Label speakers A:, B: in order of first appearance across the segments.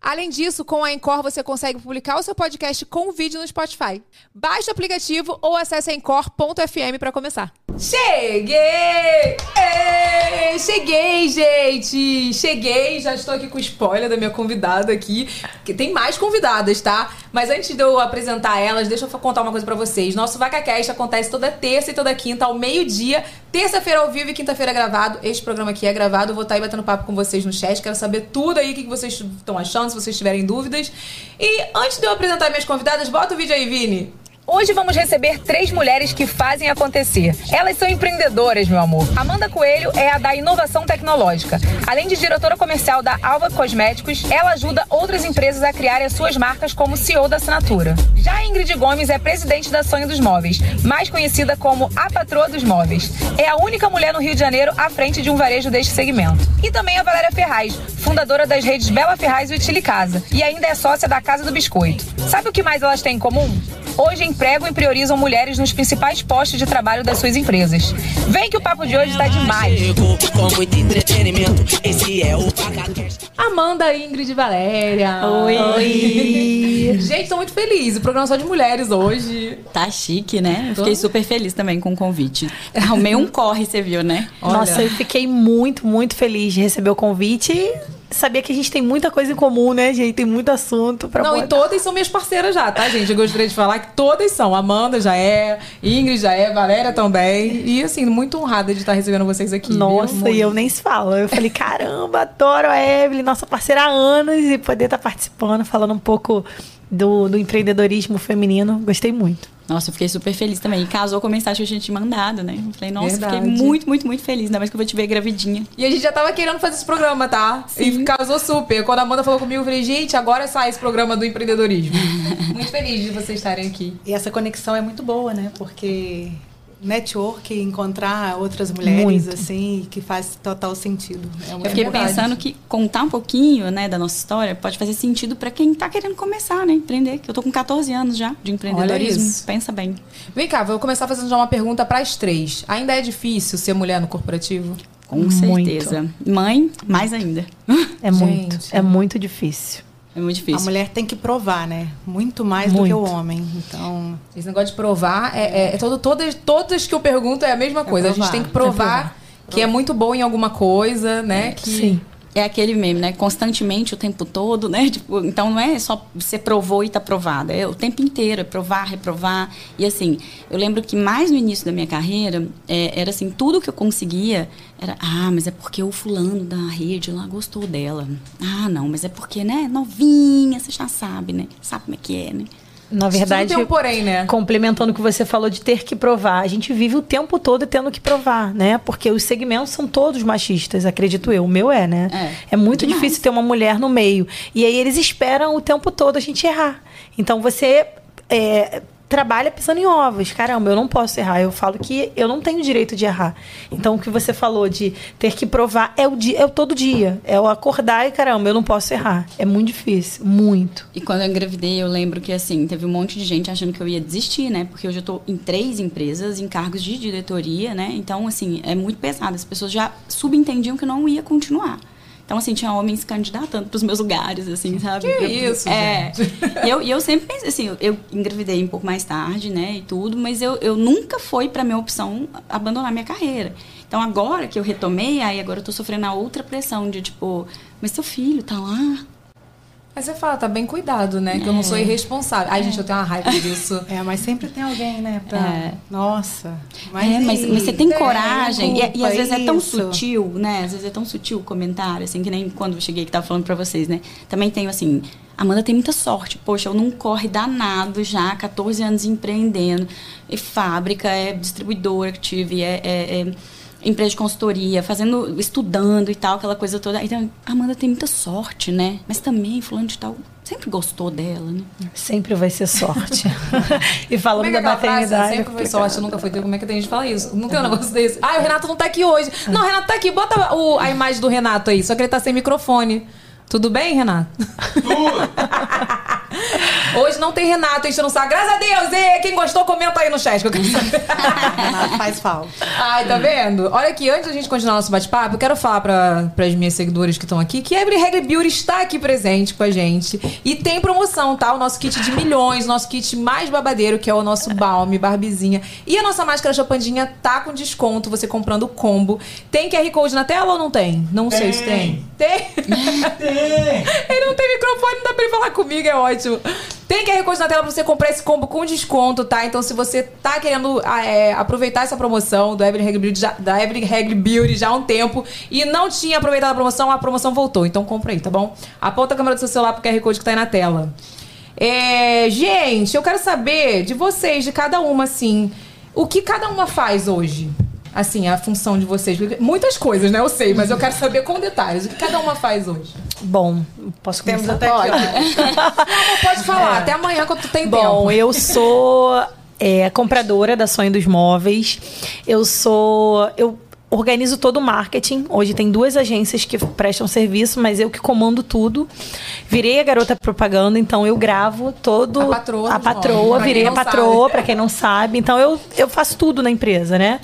A: Além disso, com a Encore você consegue publicar o seu podcast com vídeo no Spotify. Baixe o aplicativo ou acesse encore.fm para começar. Cheguei! Ei, cheguei, gente! Cheguei, já estou aqui com spoiler da minha convidada aqui. Que tem mais convidadas, tá? Mas antes de eu apresentar elas, deixa eu contar uma coisa para vocês. Nosso VacaCast acontece toda terça e toda quinta, ao meio-dia. Terça-feira ao vivo e quinta-feira gravado. Este programa aqui é gravado. Eu vou estar aí batendo papo com vocês no chat. Quero saber tudo aí, o que vocês estão achando, se vocês tiverem dúvidas. E antes de eu apresentar minhas convidadas, bota o vídeo aí, Vini. Hoje vamos receber três mulheres que fazem acontecer. Elas são empreendedoras, meu amor. Amanda Coelho é a da inovação tecnológica. Além de diretora comercial da Alva Cosméticos, ela ajuda outras empresas a criarem as suas marcas como CEO da assinatura. Já Ingrid Gomes é presidente da Sonho dos Móveis, mais conhecida como a patroa dos móveis. É a única mulher no Rio de Janeiro à frente de um varejo deste segmento. E também a Valéria Ferraz, fundadora das redes Bela Ferraz e Utile Casa, e ainda é sócia da Casa do Biscoito. Sabe o que mais elas têm em comum? Hoje empregam e priorizam mulheres nos principais postos de trabalho das suas empresas. Vem que o papo de hoje está demais. Amanda, Ingrid e Valéria.
B: Oi. Oi.
A: Gente, tô muito feliz. O programa é só de mulheres hoje.
B: Tá chique, né? Fiquei super feliz também com o convite. Arrumei um corre, você viu, né?
C: Olha. Nossa, eu fiquei muito, muito feliz de receber o convite sabia que a gente tem muita coisa em comum, né, gente? Tem muito assunto pra
A: Não, e todas são minhas parceiras já, tá, gente? Eu gostaria de falar que todas são. Amanda já é, Ingrid já é, Valéria também. E, assim, muito honrada de estar recebendo vocês aqui.
C: Nossa, e eu nem se falo. Eu falei, caramba, adoro a Evelyn, nossa parceira há anos, e poder estar participando, falando um pouco do, do empreendedorismo feminino. Gostei muito.
B: Nossa, eu fiquei super feliz também. E casou com a mensagem que a gente tinha mandado, né? Eu falei, nossa, Verdade. fiquei muito, muito, muito feliz. Ainda mais que eu vou te ver gravidinha.
A: E a gente já tava querendo fazer esse programa, tá? Sim. E casou super. Quando a Amanda falou comigo, eu falei, gente, agora sai esse programa do empreendedorismo. muito feliz de vocês estarem aqui.
D: E essa conexão é muito boa, né? Porque network, encontrar outras mulheres, Muito. assim, que faz total sentido.
B: É eu fiquei verdade. pensando que contar um pouquinho, né, da nossa história pode fazer sentido para quem está querendo começar, né, empreender. Que eu tô com 14 anos já de empreendedorismo. Pensa bem.
A: Vem cá, vou começar fazendo já uma pergunta para as três. Ainda é difícil ser mulher no corporativo?
B: Com certeza. Muito. Mãe, mais ainda.
C: É muito, Gente. é muito difícil.
B: É muito difícil.
D: A mulher tem que provar, né? Muito mais muito. do que o homem. Então.
A: Esse negócio de provar é, é, é todo, todas, todas que eu pergunto é a mesma coisa. É a gente tem que provar, provar, que é muito bom em alguma coisa, né? Que,
B: Sim é aquele meme, né? Constantemente, o tempo todo, né? Tipo, então não é só você provou e tá provada. É o tempo inteiro, é provar, reprovar. E assim, eu lembro que mais no início da minha carreira, é, era assim, tudo que eu conseguia era, ah, mas é porque o fulano da rede lá gostou dela. Ah, não, mas é porque, né, novinha, você já sabe, né? Sabe como é que é, né?
C: Na verdade,
A: um porém, né?
C: complementando o que você falou de ter que provar, a gente vive o tempo todo tendo que provar, né? Porque os segmentos são todos machistas, acredito eu. O meu é, né? É, é muito demais. difícil ter uma mulher no meio. E aí eles esperam o tempo todo a gente errar. Então você é, trabalha pisando em ovos. Caramba, eu não posso errar. Eu falo que eu não tenho direito de errar. Então, o que você falou de ter que provar é o, dia, é o todo dia. É o acordar e, caramba, eu não posso errar. É muito difícil. Muito.
B: E quando eu engravidei, eu lembro que, assim, teve um monte de gente achando que eu ia desistir, né? Porque hoje eu estou em três empresas, em cargos de diretoria, né? Então, assim, é muito pesado. As pessoas já subentendiam que eu não ia continuar. Então, assim, tinha homens candidatando para os meus lugares, assim, sabe?
A: Que isso,
B: é.
A: gente.
B: E eu, e eu sempre pensei, assim, eu engravidei um pouco mais tarde, né, e tudo, mas eu, eu nunca foi para minha opção abandonar minha carreira. Então, agora que eu retomei, aí agora eu tô sofrendo a outra pressão de, tipo, mas seu filho tá lá,
A: Aí você fala, tá bem cuidado, né? Que eu não sou é. irresponsável. Ai, gente, eu tenho uma raiva disso.
D: É, mas sempre tem alguém, né? Pra... É. Nossa.
B: Mas, é, mas, mas, você tem, tem coragem. E, e, às vezes é tão sutil, né? Às vezes é tão sutil o comentário, assim, que nem quando eu cheguei que tava falando pra vocês, né? Também tenho, assim, Amanda tem muita sorte. Poxa, eu não corre danado já, 14 anos empreendendo. É fábrica, é distribuidora que tive, é, é, é empresa de consultoria, fazendo, estudando e tal, aquela coisa toda. Então, a Amanda tem muita sorte, né? Mas também, fulano de tal, sempre gostou dela, né?
C: Sempre vai ser sorte. e falando é da maternidade.
A: Sempre foi sorte, nunca foi. Como é que tem gente que fala isso? Não tem um negócio desse. Ah, o Renato não tá aqui hoje. Não, o Renato tá aqui. Bota o, a imagem do Renato aí, só que ele tá sem microfone. Tudo bem, Renato? Tudo! Hoje não tem Renato, a gente não sabe. Graças a Deus! E quem gostou, comenta aí no chat que eu quero saber.
D: Renato faz falta.
A: Ai, tá vendo? Olha aqui, antes da gente continuar nosso bate-papo, eu quero falar para as minhas seguidoras que estão aqui que a Every Reggae Beauty está aqui presente com a gente. E tem promoção, tá? O nosso kit de milhões, nosso kit mais babadeiro, que é o nosso balme, barbizinha. E a nossa máscara chapandinha tá com desconto, você comprando o combo. Tem QR Code na tela ou não tem? Não tem. sei se tem. Tem? Tem! Ele não tem microfone, não dá pra ele falar comigo, é ótimo. Tem QR Code na tela pra você comprar esse combo com desconto, tá? Então, se você tá querendo ah, é, aproveitar essa promoção do Evelyn Reggae Beauty da Evelyn Reggae Beauty já há um tempo e não tinha aproveitado a promoção, a promoção voltou. Então, compra aí, tá bom? Aponta a câmera do seu celular pro QR Code que tá aí na tela. É, gente, eu quero saber de vocês, de cada uma, assim, o que cada uma faz hoje? Assim, a função de vocês? Muitas coisas, né? Eu sei, mas eu quero saber com detalhes. O que cada uma faz hoje?
C: Bom, posso
A: Temos até aqui. Não, pode falar. É. Até amanhã, quando tu tem
C: Bom,
A: tempo.
C: Bom, eu sou é, compradora da Sonho dos Móveis. Eu sou... Eu organizo todo o marketing. Hoje tem duas agências que prestam serviço, mas eu que comando tudo. Virei a garota propaganda, então eu gravo todo. A
A: patroa.
C: A patroa, virei a patroa, para quem não sabe. Então eu, eu faço tudo na empresa, né?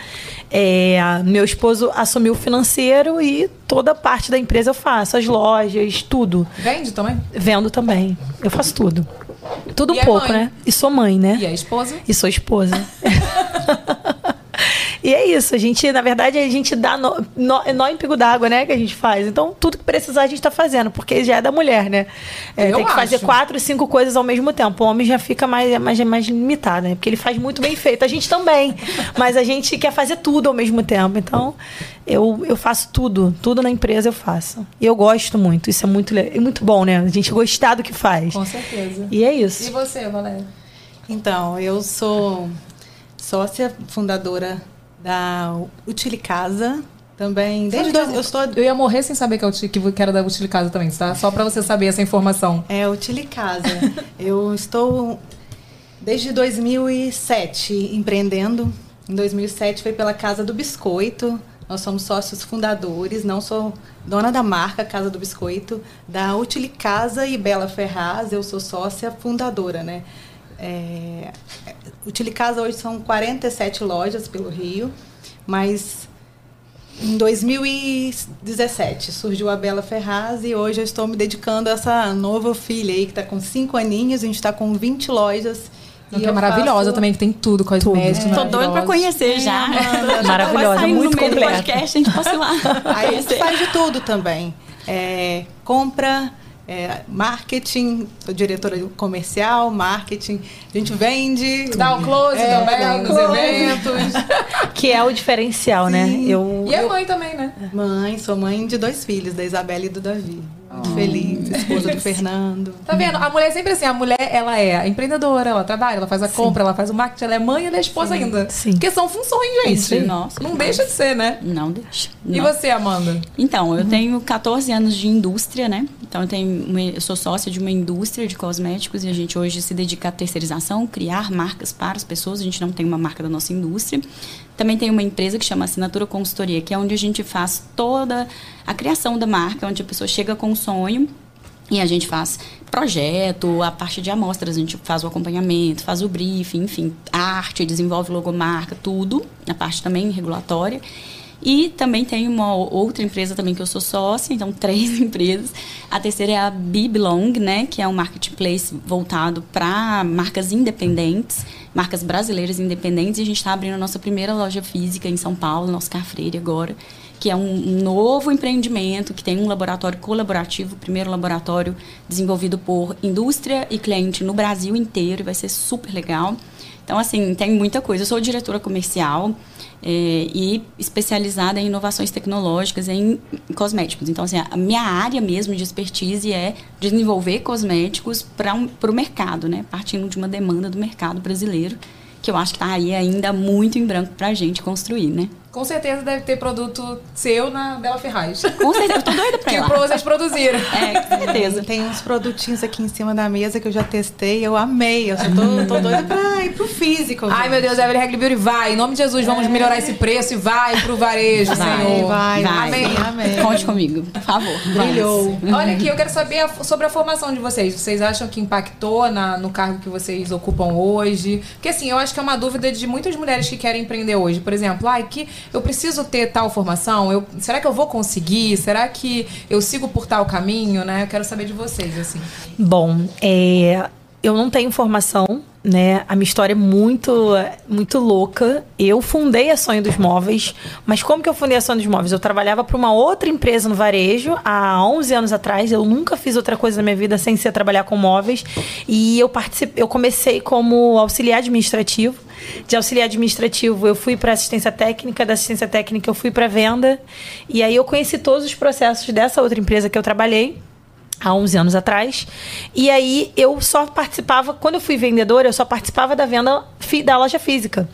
C: É, meu esposo assumiu o financeiro e toda a parte da empresa eu faço, as lojas, tudo.
A: Vende também?
C: Vendo também. Eu faço tudo. Tudo e um pouco, né? E sou mãe, né?
A: E a esposa?
C: E sou esposa. E é isso, a gente, na verdade, a gente dá nó, nó, nó em pico d'água, né, que a gente faz. Então, tudo que precisar a gente tá fazendo, porque já é da mulher, né? É, tem que acho. fazer quatro, cinco coisas ao mesmo tempo. O homem já fica mais, mais, mais limitado, né? Porque ele faz muito bem feito. A gente também. Mas a gente quer fazer tudo ao mesmo tempo. Então, eu, eu faço tudo. Tudo na empresa eu faço. E eu gosto muito. Isso é muito, é muito bom, né? A gente gostar do que faz.
A: Com certeza.
C: E é isso.
A: E você, Valéria?
D: Então, eu sou sócia fundadora da Utilicasa. Também, desde dois, eu estou...
A: Eu ia morrer sem saber que, eu, que era da Utilicasa também, tá? Só para você saber essa informação.
D: É, Utilicasa. eu estou desde 2007 empreendendo. Em 2007 foi pela Casa do Biscoito. Nós somos sócios fundadores, não sou dona da marca Casa do Biscoito, da Utilicasa e Bela Ferraz, eu sou sócia fundadora, né? É, Utilicasa hoje são 47 lojas pelo Rio, mas em 2017 surgiu a Bela Ferraz e hoje eu estou me dedicando a essa nova filha aí que está com 5 aninhos, a gente está com 20 lojas.
A: E é maravilhosa faço... também, que tem tudo, cosméticos.
B: É. Tô doida pra conhecer já.
C: É, maravilhosa, muito completa.
B: podcast, a gente pode ir lá.
D: Aí a gente faz de tudo também. É, compra, é, marketing, sou diretora comercial, marketing, a gente vende.
A: Dá o close é, também nos close. eventos.
C: Que é o diferencial, né?
A: Sim. né? Eu, e é mãe também, né?
D: Mãe, sou mãe de dois filhos, da Isabela e do Davi. Muito oh. feliz, esposa do Fernando.
A: Tá vendo? A mulher é sempre assim, a mulher, ela é empreendedora, ela trabalha, ela faz a Sim. compra, ela faz o marketing, ela é mãe e ela é esposa Sim. ainda. Sim. Porque são funções, gente. Sim. Nossa, não deixa de ser, né?
B: Não deixa.
A: E você, Amanda?
B: Então, eu tenho 14 anos de indústria, né? Então, eu, tenho uma, eu sou sócia de uma indústria de cosméticos e a gente hoje se dedica à terceirização, criar marcas para as pessoas. A gente não tem uma marca da nossa indústria. Também tem uma empresa que chama Assinatura Consultoria, que é onde a gente faz toda a criação da marca, onde a pessoa chega com um sonho e a gente faz projeto, a parte de amostras, a gente faz o acompanhamento, faz o briefing, enfim, arte, desenvolve logomarca, tudo, a parte também regulatória. E também tem uma outra empresa também que eu sou sócia, então três empresas. A terceira é a Biblong, né, que é um marketplace voltado para marcas independentes, marcas brasileiras independentes. E a gente está abrindo a nossa primeira loja física em São Paulo, nosso Carfreire agora. que é um novo empreendimento que tem um laboratório colaborativo, o primeiro laboratório desenvolvido por indústria e cliente no Brasil inteiro, e vai ser super legal. Então, assim, tem muita coisa. Eu sou diretora comercial é, e especializada em inovações tecnológicas em, cosméticos. Então, assim, a minha área mesmo de expertise é desenvolver cosméticos para um, o mercado, né? Partindo de uma demanda do mercado brasileiro, que eu acho que está aí ainda muito em branco para a gente construir, né?
A: Com certeza deve ter produto seu na Bela Ferraz.
B: Com certeza, eu tô doida pra
A: Que pra vocês produzirem.
B: É, com certeza.
D: Tem uns produtinhos aqui em cima da mesa que eu já testei, eu amei. Eu só tô, tô doida pra ir pro físico.
A: Ai, meu Deus, Evelyn Hagley Beauty, vai. Em nome de Jesus, vamos é. melhorar esse preço e vai pro varejo,
B: vai,
A: Senhor.
B: Vai, vai. Amém. Amém. Conte comigo, por favor.
A: Brilhou. Olha aqui, eu quero saber a, sobre a formação de vocês. Vocês acham que impactou na, no cargo que vocês ocupam hoje? Porque assim, eu acho que é uma dúvida de muitas mulheres que querem empreender hoje. Por exemplo, ai, que eu preciso ter tal formação? Eu, será que eu vou conseguir? Será que eu sigo por tal caminho, né? Eu quero saber de vocês, assim.
C: Bom, é, eu não tenho formação, né? A minha história é muito, muito louca. Eu fundei a Sonho dos Móveis, mas como que eu fundei a Sonho dos Móveis? Eu trabalhava para uma outra empresa no varejo há 11 anos atrás. Eu nunca fiz outra coisa na minha vida sem ser trabalhar com móveis. E eu participei, eu comecei como auxiliar administrativo. De auxiliar administrativo, eu fui para assistência técnica, da assistência técnica eu fui para venda. E aí eu conheci todos os processos dessa outra empresa que eu trabalhei há 11 anos atrás. E aí eu só participava, quando eu fui vendedora, eu só participava da venda da loja física.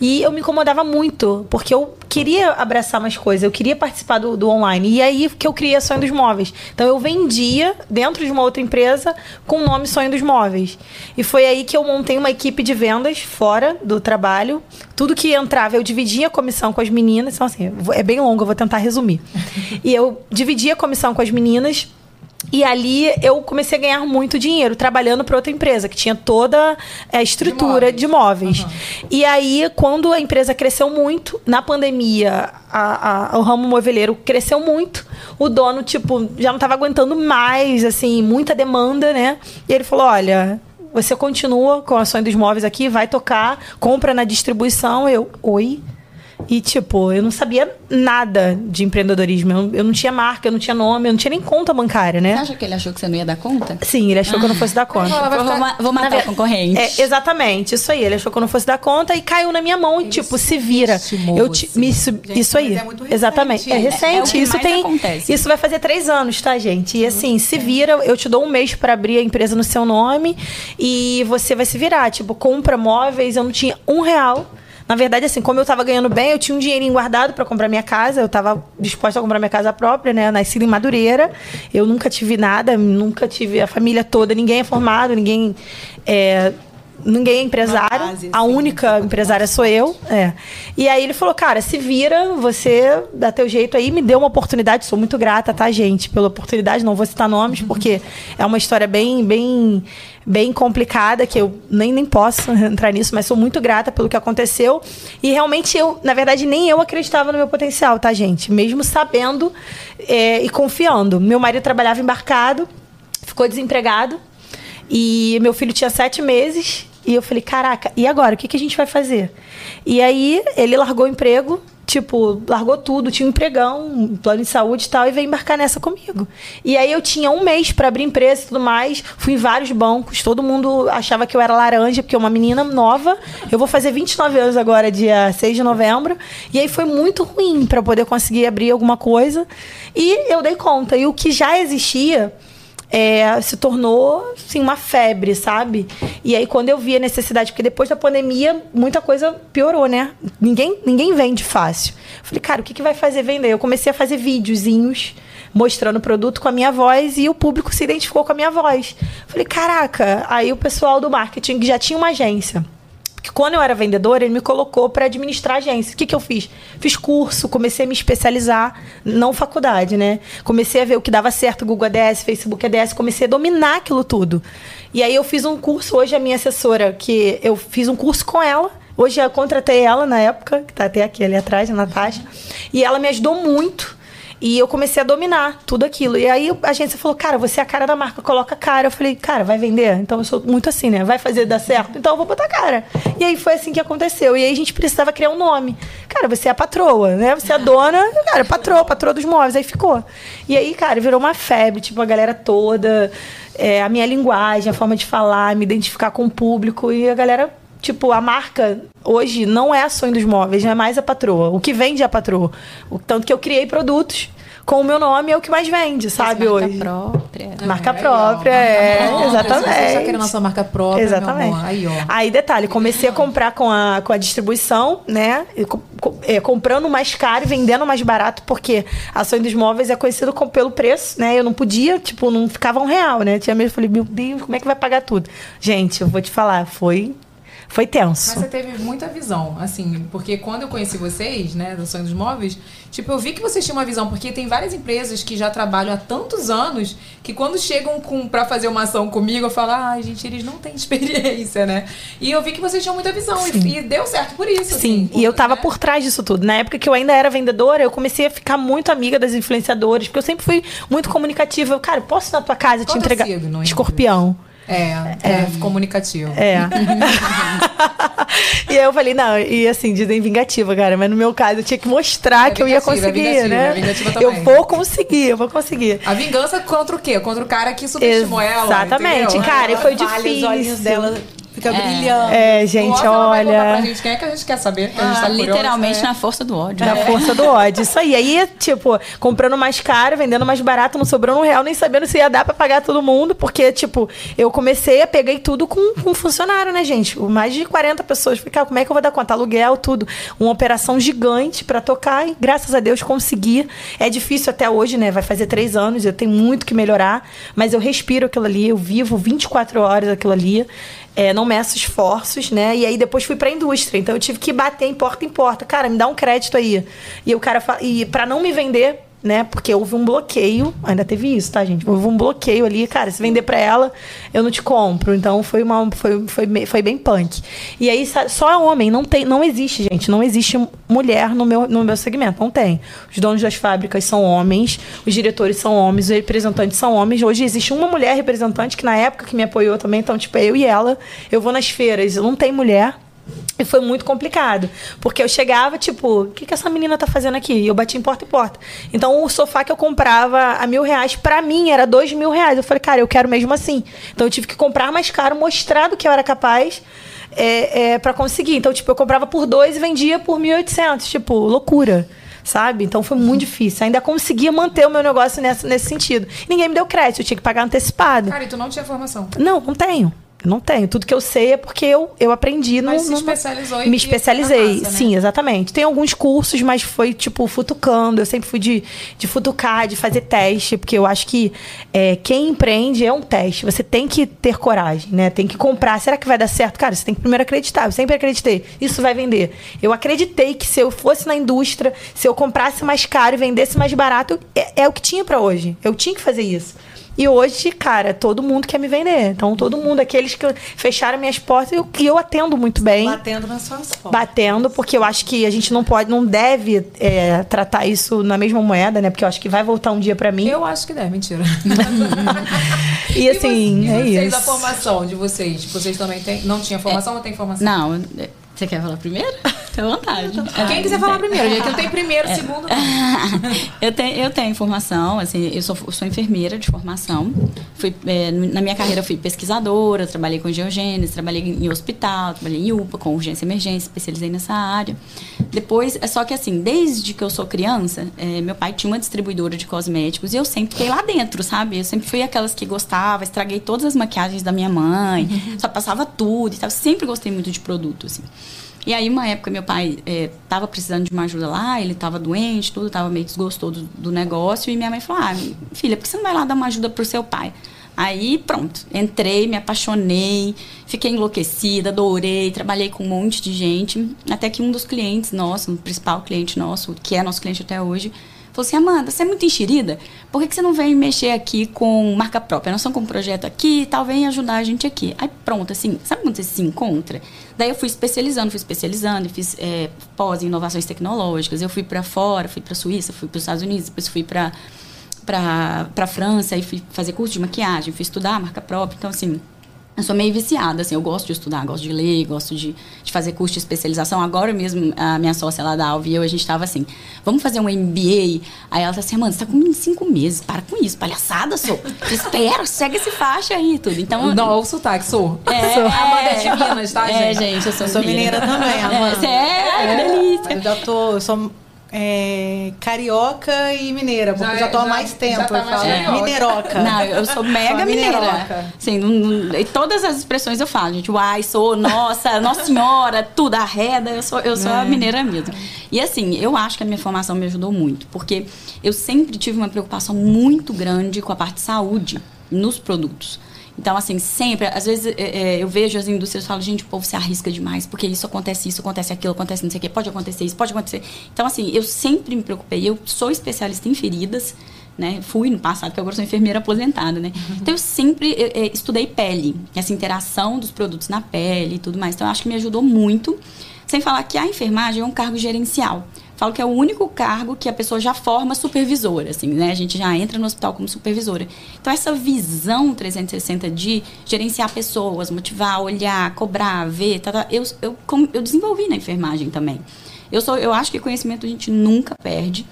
C: E eu me incomodava muito, porque eu queria abraçar mais coisas, eu queria participar do, do online. E aí que eu criei a Sonho dos Móveis. Então eu vendia dentro de uma outra empresa com o nome Sonho dos Móveis. E foi aí que eu montei uma equipe de vendas fora do trabalho. Tudo que entrava, eu dividia a comissão com as meninas. Então, assim, é bem longo, eu vou tentar resumir. e eu dividia a comissão com as meninas e ali eu comecei a ganhar muito dinheiro trabalhando para outra empresa que tinha toda a estrutura de móveis. De móveis. Uhum. E aí, quando a empresa cresceu muito, na pandemia, a, a, o ramo moveleiro cresceu muito. O dono, tipo, já não estava aguentando mais, assim, muita demanda, né? E ele falou: olha. Você continua com a ações dos móveis aqui, vai tocar, compra na distribuição. Eu, oi? E, tipo, eu não sabia nada de empreendedorismo. Eu, eu, não tinha marca, eu não tinha nome, eu não tinha nem conta bancária, né?
B: Você acha que ele achou que você não ia dar conta?
C: Sim, ele achou ah. que eu não fosse dar conta.
B: Vou, ficar... vou, matar a concorrente.
C: É, exatamente, isso aí. Ele achou que eu não fosse dar conta e caiu na minha mão e, tipo, se vira. Eu te, me, gente, isso aí. É exatamente. É recente. É, é isso tem. Acontece. Isso vai fazer três anos, tá, gente? E assim, se vira, eu te dou um mês para abrir a empresa no seu nome e você vai se virar. Tipo, compra móveis, eu não tinha um real na verdade, assim, como eu estava ganhando bem, eu tinha um dinheirinho guardado para comprar minha casa. Eu estava disposta a comprar minha casa própria, né? Eu nasci em Madureira. Eu nunca tive nada, nunca tive a família toda. Ninguém é formado, ninguém é, ninguém é empresário, base, a única empresária sou eu. É. E aí ele falou, cara, se vira, você dá teu jeito aí, me deu uma oportunidade, sou muito grata, tá, gente, pela oportunidade, não vou citar nomes, porque é uma história bem, bem bem complicada, que eu nem, nem posso entrar nisso, mas sou muito grata pelo que aconteceu. E realmente eu, na verdade, nem eu acreditava no meu potencial, tá, gente? Mesmo sabendo é, e confiando. Meu marido trabalhava embarcado, ficou desempregado. E meu filho tinha sete meses. E eu falei, caraca, e agora? O que, que a gente vai fazer? E aí ele largou o emprego, tipo, largou tudo, tinha um empregão, um plano de saúde e tal, e veio embarcar nessa comigo. E aí eu tinha um mês para abrir empresa e tudo mais, fui em vários bancos, todo mundo achava que eu era laranja, porque é uma menina nova. Eu vou fazer 29 anos agora, dia 6 de novembro. E aí foi muito ruim para poder conseguir abrir alguma coisa. E eu dei conta. E o que já existia é, se tornou assim, uma febre, sabe? E aí, quando eu vi a necessidade, porque depois da pandemia, muita coisa piorou, né? Ninguém, ninguém vende fácil. falei, cara, o que, que vai fazer vender? Eu comecei a fazer videozinhos mostrando o produto com a minha voz e o público se identificou com a minha voz. falei, caraca, aí o pessoal do marketing que já tinha uma agência porque quando eu era vendedora, ele me colocou para administrar agência. O que, que eu fiz? Fiz curso, comecei a me especializar, não faculdade, né? Comecei a ver o que dava certo, Google ADS, Facebook ADS, comecei a dominar aquilo tudo. E aí eu fiz um curso, hoje a minha assessora, que eu fiz um curso com ela, Hoje eu contratei ela na época, que está até aqui ali atrás, a Natasha, e ela me ajudou muito E eu comecei a dominar tudo aquilo. E aí a agência falou, cara, você é a cara da marca, coloca cara. Eu falei, cara, vai vender? Então eu sou muito assim, né? Vai fazer dar certo? Então eu vou botar cara. E aí foi assim que aconteceu. E aí a gente precisava criar um nome. Cara, você é a patroa, né? Você é a dona, cara, patroa, patroa dos móveis. Aí ficou. E aí, cara, virou uma febre, tipo, a galera toda, é, a minha linguagem, a forma de falar, me identificar com o público. E a galera tipo, a marca hoje não é a sonho dos móveis, é mais a patroa. O que vende é a patroa. O tanto que eu criei produtos com o meu nome é o que mais vende, sabe,
B: marca
C: hoje.
B: Própria.
C: Marca é, própria. é, marca exatamente. Você
A: já querendo a sua marca própria,
C: Exatamente.
A: Aí, ó.
C: Aí, detalhe, comecei a comprar com a, com a distribuição, né? É, comprando mais caro e vendendo mais barato, porque a Sonho dos Móveis é conhecido com, pelo preço, né? Eu não podia, tipo, não ficava um real, né? Tinha mesmo, falei, meu Deus, como é que vai pagar tudo? Gente, eu vou te falar, foi foi tenso.
A: Mas você teve muita visão, assim, porque quando eu conheci vocês, né, do Sonho dos Móveis, tipo, eu vi que vocês tinham uma visão, porque tem várias empresas que já trabalham há tantos anos que quando chegam com para fazer uma ação comigo, eu falo, ah, gente, eles não têm experiência, né? E eu vi que vocês tinham muita visão e, e, deu certo por isso.
C: Sim, assim, e eu tava né? por trás disso tudo. Na época que eu ainda era vendedora, eu comecei a ficar muito amiga das influenciadoras, porque eu sempre fui muito comunicativa. Eu, cara, posso ir na tua casa Qual te entregar?
A: Escorpião. É, é, é comunicativo.
C: É. e aí eu falei, não, e assim, dizem vingativa, cara, mas no meu caso eu tinha que mostrar é que eu ia é conseguir, é né? eu vou conseguir, eu vou conseguir.
A: A vingança contra o quê? Contra o cara que subestimou
C: ela. Exatamente, cara, e foi difícil. Os olhos
D: dela fica é. brilhando.
C: É, gente, olha.
A: Pra gente. Quem é que a gente quer saber? Que ah, a gente
B: tá literalmente curioso, na força do ódio.
C: Na
B: é.
C: força do ódio. Isso aí. Aí, tipo, comprando mais caro, vendendo mais barato, não sobrou um real, nem sabendo se ia dar pra pagar todo mundo, porque, tipo, eu comecei a peguei tudo com, com um funcionário, né, gente? Mais de 40 pessoas. Ficar, como é que eu vou dar conta? Aluguel, tudo. Uma operação gigante para tocar e, graças a Deus, consegui. É difícil até hoje, né? Vai fazer três anos, eu tenho muito que melhorar, mas eu respiro aquilo ali, eu vivo 24 horas aquilo ali é, não meço esforços, né? E aí depois fui pra indústria. Então eu tive que bater em porta em porta. Cara, me dá um crédito aí. E o cara e para não me vender, né? Porque houve um bloqueio, ainda teve isso, tá, gente? Houve um bloqueio ali, cara, se vender para ela, eu não te compro. Então foi uma foi, foi, foi bem punk. E aí só homem, não tem, não existe, gente, não existe mulher no meu no meu segmento, não tem. Os donos das fábricas são homens, os diretores são homens, os representantes são homens. Hoje existe uma mulher representante que na época que me apoiou também, então tipo, eu e ela, eu vou nas feiras, não tem mulher. E foi muito complicado. Porque eu chegava, tipo, o que, que essa menina tá fazendo aqui? E eu bati em porta em porta. Então, o sofá que eu comprava a mil reais, pra mim, era dois mil reais. Eu falei, cara, eu quero mesmo assim. Então, eu tive que comprar mais caro, mostrar do que eu era capaz é, é, para conseguir. Então, tipo, eu comprava por dois e vendia por mil e oitocentos. Tipo, loucura sabe? Então foi muito difícil. Ainda conseguia manter o meu negócio nessa, nesse sentido. Ninguém me deu crédito, eu tinha que pagar antecipado.
A: Cara, e tu não tinha formação?
C: Não, não tenho. Eu não tenho. Tudo que eu sei é porque eu, eu aprendi
A: no.
C: Mas
A: se especializou
C: Me especializei, massa, né? sim, exatamente. Tem alguns cursos, mas foi, tipo, futucando. Eu sempre fui de, de futucar, de fazer teste, porque eu acho que é, quem empreende é um teste. Você tem que ter coragem, né? Tem que comprar. Será que vai dar certo? Cara, você tem que primeiro acreditar. Eu sempre acreditei. Isso vai vender. Eu acreditei que se eu fosse na indústria, se eu comprasse mais caro e vendesse mais barato, é, é o que tinha para hoje. Eu tinha que fazer isso. E hoje, cara, todo mundo quer me vender. Então, todo mundo, aqueles que fecharam minhas portas, eu, eu atendo muito bem.
D: Batendo nas suas portas.
C: Batendo, porque eu acho que a gente não pode, não deve é, tratar isso na mesma moeda, né? Porque eu acho que vai voltar um dia para mim.
A: Eu acho que deve, mentira.
C: e assim,
A: e
C: você, é
A: e
C: vocês,
A: isso. a formação de vocês? Vocês também têm, não tinha formação é, ou tem formação?
B: Não, você quer falar primeiro? Fica à vontade.
A: Quem quiser falar primeiro, gente. Eu tenho primeiro, é. segundo.
B: eu, tenho, eu tenho formação, assim, eu sou, sou enfermeira de formação. Fui, é, na minha carreira fui pesquisadora, trabalhei com geogênese, trabalhei em hospital, trabalhei em UPA, com urgência e emergência, especializei nessa área. Depois, é só que assim, desde que eu sou criança, é, meu pai tinha uma distribuidora de cosméticos e eu sempre fiquei lá dentro, sabe? Eu sempre fui aquelas que gostava, estraguei todas as maquiagens da minha mãe, só passava tudo e tal. Sempre gostei muito de produto, assim. E aí, uma época, meu pai estava é, precisando de uma ajuda lá, ele estava doente, tudo, estava meio desgostoso do, do, negócio. E minha mãe falou: Ah, filha, por que você não vai lá dar uma ajuda pro seu pai? Aí, pronto, entrei, me apaixonei, fiquei enlouquecida, adorei, trabalhei com um monte de gente. Até que um dos clientes nossos, o principal cliente nosso, que é nosso cliente até hoje, falou assim, Amanda, você é muito enxerida, por que, que você não vem mexer aqui com marca própria? Nós estamos com um projeto aqui e tal, vem ajudar a gente aqui. Aí pronto, assim, sabe quando você se encontra? Daí eu fui especializando, fui especializando, fiz é, pós em inovações tecnológicas, eu fui para fora, fui para Suíça, fui para os Estados Unidos, depois fui para para França e fui fazer curso de maquiagem, fui estudar marca própria, então assim eu sou meio viciada, assim, eu gosto de estudar, gosto de ler, gosto de, de fazer curso de especialização. Agora mesmo, a minha sócia lá da Alvi e eu, a gente estava assim, vamos fazer um MBA? Aí ela tá assim, mano, você tá comigo cinco meses, para com isso, palhaçada, sou. Espera, segue esse faixa aí tudo. Então,
A: Não, o sotaque, sou.
B: É,
A: sou.
B: É,
A: Amanda é de Minas, tá,
B: é,
A: gente?
B: gente, eu sou,
D: Eu sou mineira também, Amanda.
B: É, é, que delícia.
D: Eu já tô, eu sou é, carioca e mineira, porque
A: Já
D: eu já tô
A: é-
D: há
A: já-
D: mais tempo.
A: já tá
D: eu
A: mais
D: falo
A: carioca.
D: mineroca.
B: Não, eu sou mega mineira. não- não- e todas as expressões eu falo, gente. Uai, sou, nossa, nossa senhora, tudo arreda. Eu sou, eu sou a mineira mesmo. E assim, eu acho que a minha formação me ajudou muito, porque eu sempre tive uma preocupação muito grande com a parte de saúde nos produtos. Então, assim, sempre, às vezes é, é, eu vejo as indústrias e falo, gente, o povo se arrisca demais, porque isso acontece, isso acontece aquilo, acontece não sei o quê, pode acontecer isso, pode acontecer. Então, assim, eu sempre me preocupei, eu sou especialista em feridas, né? Fui no passado, porque agora sou enfermeira aposentada, né? Então, eu sempre eu, é, estudei pele, essa interação dos produtos na pele e tudo mais. Então, eu acho que me ajudou muito. Sem falar que a enfermagem é um cargo gerencial. Falo que é o único cargo que a pessoa já forma supervisora, assim, né? A gente já entra no hospital como supervisora. Então, essa visão 360 de gerenciar pessoas, motivar, olhar, cobrar, ver, tá, tá, eu, eu, eu desenvolvi na enfermagem também. Eu, sou, eu acho que conhecimento a gente nunca perde.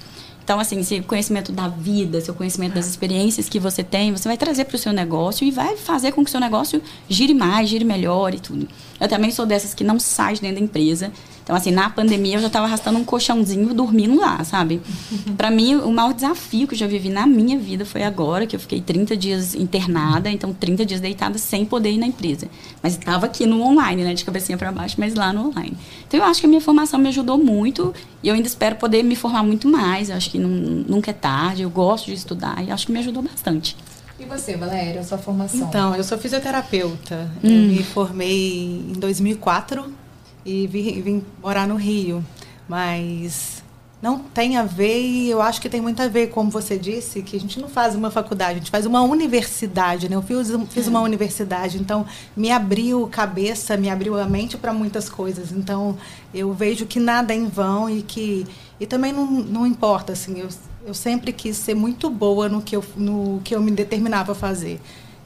B: Então, assim, seu conhecimento da vida, seu conhecimento das experiências que você tem, você vai trazer para o seu negócio e vai fazer com que o seu negócio gire mais, gire melhor e tudo. Eu também sou dessas que não sai de dentro da empresa. Então, assim, na pandemia eu já estava arrastando um colchãozinho dormindo lá, sabe? Para mim, o maior desafio que eu já vivi na minha vida foi agora, que eu fiquei 30 dias internada, então 30 dias deitada sem poder ir na empresa. Mas estava aqui no online, né? De cabecinha para baixo, mas lá no online. Então, eu acho que a minha formação me ajudou muito e eu ainda espero poder me formar muito mais. Eu acho que não- nunca é tarde, eu gosto de estudar e acho que me ajudou bastante.
A: E você, Valéria, a sua formação?
D: Então, eu sou fisioterapeuta.
B: Hum.
D: Eu me formei em 2004 e vim, vim morar no Rio. Mas não tem a ver, e eu acho que tem muito a ver, como você disse, que a gente não faz uma faculdade, a gente faz uma universidade, né? Eu fiz, fiz uma universidade, então me abriu cabeça, me abriu a mente para muitas coisas. Então, eu vejo que nada é em vão e que e também não, não importa, assim, eu, eu sempre quis ser muito boa no que eu, no que eu me determinava a fazer.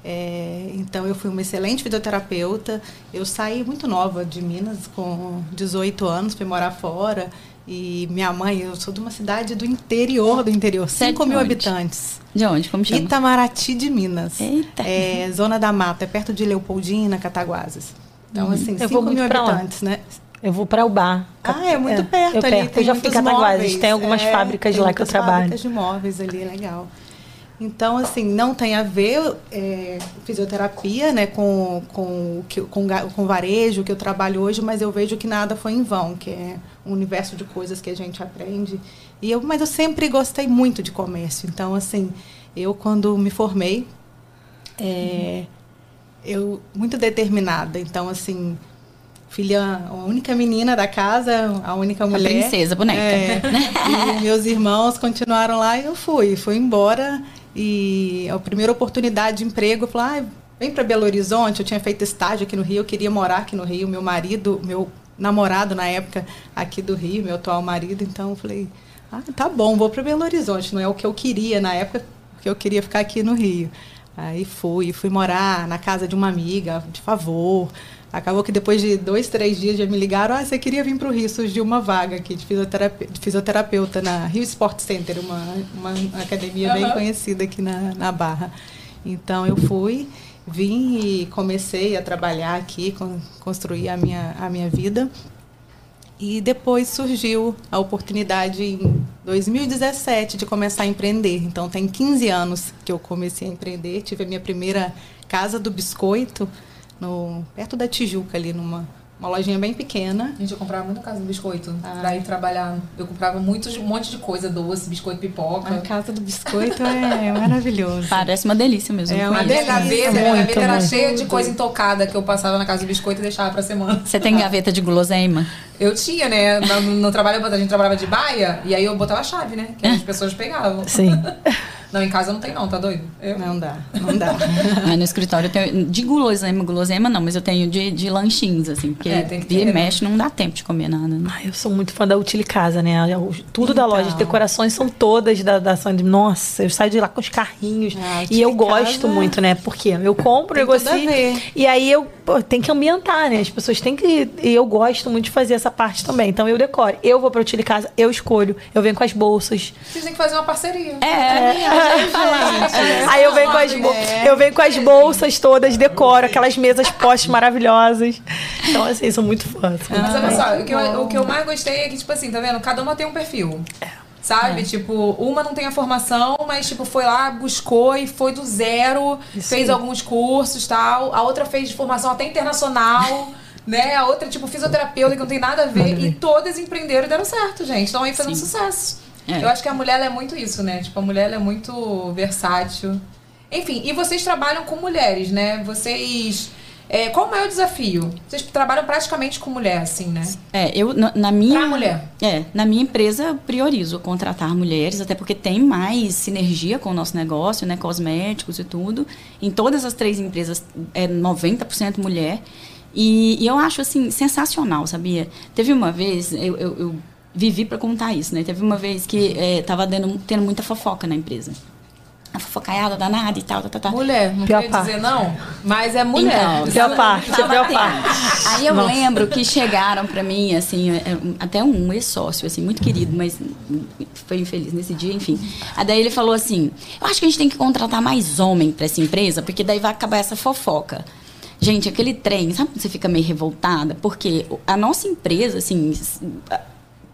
D: É, então, eu fui uma excelente fisioterapeuta. Eu saí muito nova de Minas, com 18 anos, fui morar fora. E minha mãe, eu sou de uma cidade do interior do interior,
B: Você é
D: 5
B: de
D: mil
B: onde?
D: habitantes.
B: De onde? Como chama?
D: Itamaraty de Minas.
B: Eita.
D: É, Zona da Mata, é perto de Leopoldina, Cataguases. Então, assim,
C: Eu vou
D: 5 mil habitantes, né?
C: Eu vou para o bar.
D: Ah, é muito perto
C: eu
D: ali.
C: Perto.
D: Tem
C: eu já fui em Cataguases. Tem algumas
D: É,
C: fábricas
D: tem
C: lá que eu trabalho.
D: fábricas de móveis ali, legal. Então, assim, não tem a ver é, fisioterapia né, com, com, com, com varejo que eu trabalho hoje, mas eu vejo que nada foi em vão, que é um universo de coisas que a gente aprende. E eu, mas eu sempre gostei muito de comércio. Então, assim, eu quando me formei, é, eu muito determinada. Então, assim, filha, a única menina da casa, a única mulher.
B: princesa, boneca.
D: É, e meus irmãos continuaram lá e eu fui. Fui embora e a primeira oportunidade de emprego, eu falei, ah, vem para Belo Horizonte. Eu tinha feito estágio aqui no Rio, eu queria morar aqui no Rio. Meu marido, meu namorado na época aqui do Rio, meu atual marido. Então, eu falei, ah, tá bom, vou para Belo Horizonte. Não é o que eu queria na época, porque eu queria ficar aqui no Rio. Aí fui, fui morar na casa de uma amiga, de favor. Acabou que depois de dois, três dias já me ligaram, ah, você queria vir para o Rio, surgiu uma vaga aqui de fisioterapeuta, de fisioterapeuta na Rio Sport Center, uma, uma academia bem conhecida aqui na, na Barra. Então eu fui, vim e comecei a trabalhar aqui, con- construir a minha, a minha vida. E depois surgiu a oportunidade em 2017 de começar a empreender. Então tem 15 anos que eu comecei a empreender. Tive a minha primeira casa do biscoito no perto da Tijuca ali numa Uma lojinha bem pequena.
A: Gente, eu comprava muito casa do biscoito. Ah. Pra ir trabalhar. Eu comprava muitos, um monte de coisa doce, biscoito, pipoca.
D: A casa do biscoito é maravilhoso.
B: Parece uma delícia mesmo.
A: É uma delícia. Gaveta, muito, minha gaveta era cheia de coisa intocada que eu passava na casa do biscoito e deixava pra semana.
B: Você tem gaveta de guloseima?
A: Eu tinha, né? No, no trabalho, a gente trabalhava de baia e aí eu botava a chave, né? Que as pessoas pegavam.
C: Sim.
A: Não, em casa não tem não, tá doido?
D: Eu? Não dá, não dá.
B: ah, no escritório eu tenho de guloseima, guloseima não, mas eu tenho de, de lanchinhos, assim, porque é, tem que via e mexe não dá tempo de comer nada. Né?
C: Ah, eu sou muito fã da Utilicasa, né? Tudo então. da loja de decorações são todas da, da Sandy. Nossa, eu saio de lá com os carrinhos. Ah, e eu gosto muito, né? Porque eu compro, tem negocio. E aí eu pô, tem que ambientar, né? As pessoas têm que. E eu gosto muito de fazer essa parte também. Então eu decoro. Eu vou pra Utilicasa, eu escolho. Eu venho com as bolsas.
A: Vocês têm que fazer uma parceria.
B: É, é.
C: Aí eu venho, com as, eu venho com as bolsas todas, decoro aquelas mesas postes maravilhosas. Então, assim, sou muito fã.
A: Mas olha só, o que, eu, o que eu mais gostei é que, tipo assim, tá vendo? Cada uma tem um perfil. É. Sabe? É. Tipo, uma não tem a formação, mas, tipo, foi lá, buscou e foi do zero, Isso fez alguns cursos tal. A outra fez formação até internacional. né? A outra, tipo, fisioterapeuta, que não tem nada a ver. e todas empreenderam e deram certo, gente. Estão aí fazendo Sim. sucesso. É. Eu acho que a mulher é muito isso, né? Tipo, a mulher é muito versátil. Enfim, e vocês trabalham com mulheres, né? Vocês. É, qual o maior desafio? Vocês trabalham praticamente com mulher, assim, né?
B: É, eu, na, na minha.
A: Pra mulher.
B: É, na minha empresa, eu priorizo contratar mulheres, até porque tem mais sinergia com o nosso negócio, né? Cosméticos e tudo. Em todas as três empresas, é 90% mulher. E, e, eu acho, assim, sensacional, sabia? Teve uma vez, eu, eu, eu vivi para contar isso, né? Teve uma vez que é, tava dando, tendo muita fofoca na empresa. A fofocaiada danada e tal, tal, tal.
A: Mulher, não quer dizer não, mas é mulher.
C: Então, pior parte, pior parte.
B: Aí eu Nossa. lembro que chegaram para mim, assim, é, até um ex-sócio, assim, muito querido, mas foi infeliz nesse dia, enfim. Aí daí ele falou assim, eu acho que a gente tem que contratar mais homem para essa empresa, porque daí vai acabar essa fofoca. Gente, aquele trem, sabe quando você fica meio revoltada? Porque a nossa empresa, assim,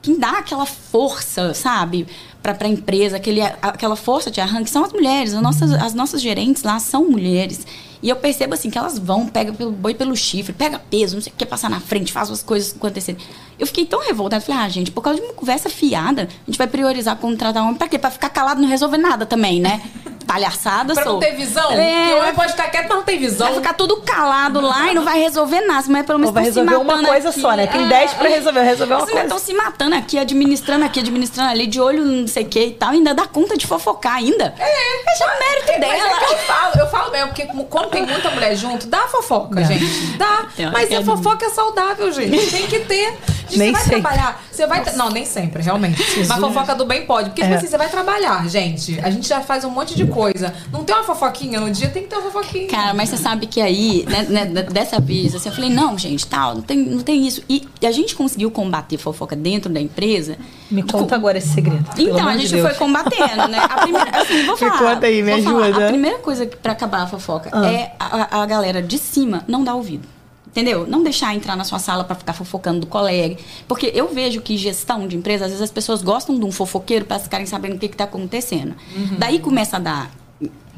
B: quem dá aquela força, sabe, para a empresa, aquele, aquela força de arranque são as mulheres. As nossas, as nossas gerentes lá são mulheres. E eu percebo assim que elas vão, pega pelo boi pelo chifre, pega peso, não sei o que, passar na frente, faz as coisas acontecerem. Eu fiquei tão revoltada. Falei, ah, gente, por causa de uma conversa fiada, a gente vai priorizar contratar homem. Pra quê? Pra ficar calado e não resolver nada também, né? Palhaçada,
A: pra
B: sou.
A: não ter visão? É, o homem pode ficar quieto, mas não tem visão.
B: Vai ficar tudo calado lá e não vai resolver nada. Mas pelo menos
C: vai resolver uma coisa
B: aqui.
C: só, né? Tem 10 é. pra resolver, resolver uma coisa.
B: estão se matando aqui, administrando aqui, administrando ali, de olho não sei o que e tal. Ainda dá conta de fofocar ainda.
A: É, é já é mérito é, dela. Mas é que eu falo, eu falo mesmo, porque quando tem muita mulher junto, dá fofoca, gente. Dá. Mas a fofoca é saudável, gente. Tem que ter. Nem você vai sempre. trabalhar. Você vai. Não, nem sempre, realmente. Jesus. Mas fofoca do bem pode. Porque, tipo é. assim, você vai trabalhar, gente. A gente já faz um monte de coisa. Não tem uma fofoquinha no dia, tem que ter uma fofoquinha.
B: Cara, mas você sabe que aí, né, né, dessa vez, assim, eu falei, não, gente, tal, não tem, não tem isso. E a gente conseguiu combater fofoca dentro da empresa.
C: Me conta agora esse segredo.
B: Então, a gente de foi combatendo, né? A primeira, assim, vou falar.
C: Me conta aí, me ajuda.
B: Falar, a primeira coisa pra acabar a fofoca ah. é a, a galera de cima não dar ouvido. Entendeu? Não deixar entrar na sua sala para ficar fofocando do colega. Porque eu vejo que gestão de empresa, às vezes as pessoas gostam de um fofoqueiro para ficarem sabendo o que está acontecendo. Uhum. Daí começa a dar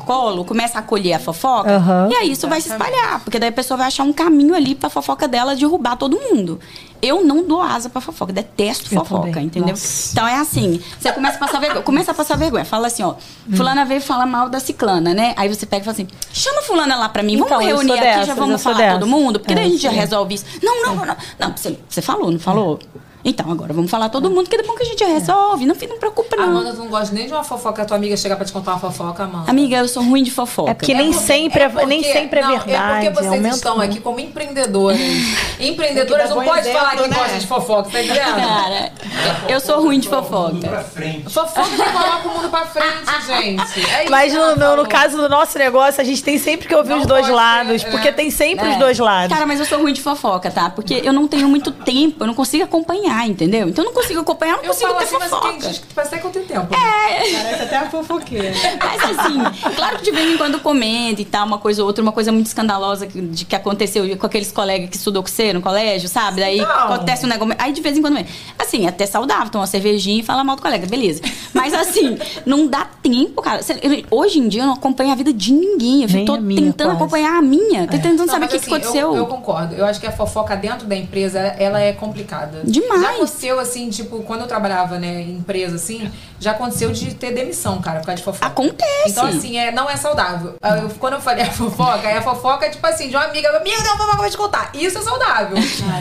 B: colo, começa a acolher a fofoca, uhum. e aí isso vai se espalhar, porque daí a pessoa vai achar um caminho ali pra fofoca dela derrubar todo mundo. Eu não dou asa pra fofoca, detesto eu fofoca, também. entendeu? Nossa. Então é assim, você começa a passar vergonha, começa a passar vergonha, fala assim, ó, hum. fulana veio falar mal da ciclana, né? Aí você pega e fala assim, chama fulana lá pra mim, então, vamos reunir aqui, dessa, já vamos falar dessa. todo mundo, porque é, daí a gente já resolve isso. Não, não, não, não, não você, você falou, não falou? Então, agora vamos falar todo mundo, que é bom que a gente resolve. Não, não preocupa, não.
A: Amanda, tu não gosta nem de uma fofoca, a tua amiga chegar pra te contar uma fofoca, Amanda.
B: Amiga, eu sou ruim de fofoca.
C: É porque, é nem, porque, sempre é, porque, nem sempre é não, verdade.
A: É porque vocês estão muito. aqui como empreendedoras. empreendedoras não pode falar que né? gosta de fofoca, tá entendendo?
B: Cara, eu sou ruim de fofoca.
A: Fofoca que coloca o mundo pra frente, gente. É
C: Mas no, no, no, caso do nosso negócio, a gente tem sempre que ouvir não os dois lados. Ser, porque é. tem sempre os dois lados.
B: Cara, mas eu sou ruim de fofoca, tá? Porque eu não tenho muito tempo, eu não consigo acompanhar, entendeu? Então não consigo acompanhar, não eu consigo ter assim, fofoca. Mas
A: quem diz que eu tenho tempo.
B: É.
D: Parece até a fofoqueira.
B: Mas assim, claro que de vez em quando comenta e tal, uma coisa ou outra, uma coisa muito escandalosa que, de que aconteceu com aqueles colegas que estudou com você no colégio, sabe? Daí não. acontece um negócio. Aí de vez em quando. Assim, até saudável, toma uma cervejinha e fala mal do colega, beleza. Mas assim, não dá tempo, cara. Hoje em dia eu não acompanho a vida de ninguém. Eu Nem tô tentando quase. acompanhar a minha. Tô é. tentando não, saber o que, assim, que aconteceu.
A: Eu, eu, concordo. Eu acho que a fofoca dentro da empresa, ela é complicada.
B: Demais.
A: Já aconteceu, assim, tipo, quando eu trabalhava, né, em empresa, assim, já aconteceu de ter demissão, cara, por causa de fofoca.
B: Acontece.
A: Então, assim, é, não é saudável. Eu, quando eu falei a fofoca, é a fofoca, tipo assim, de uma amiga, amiga, não, fofoca, vou te contar. Isso é saudável.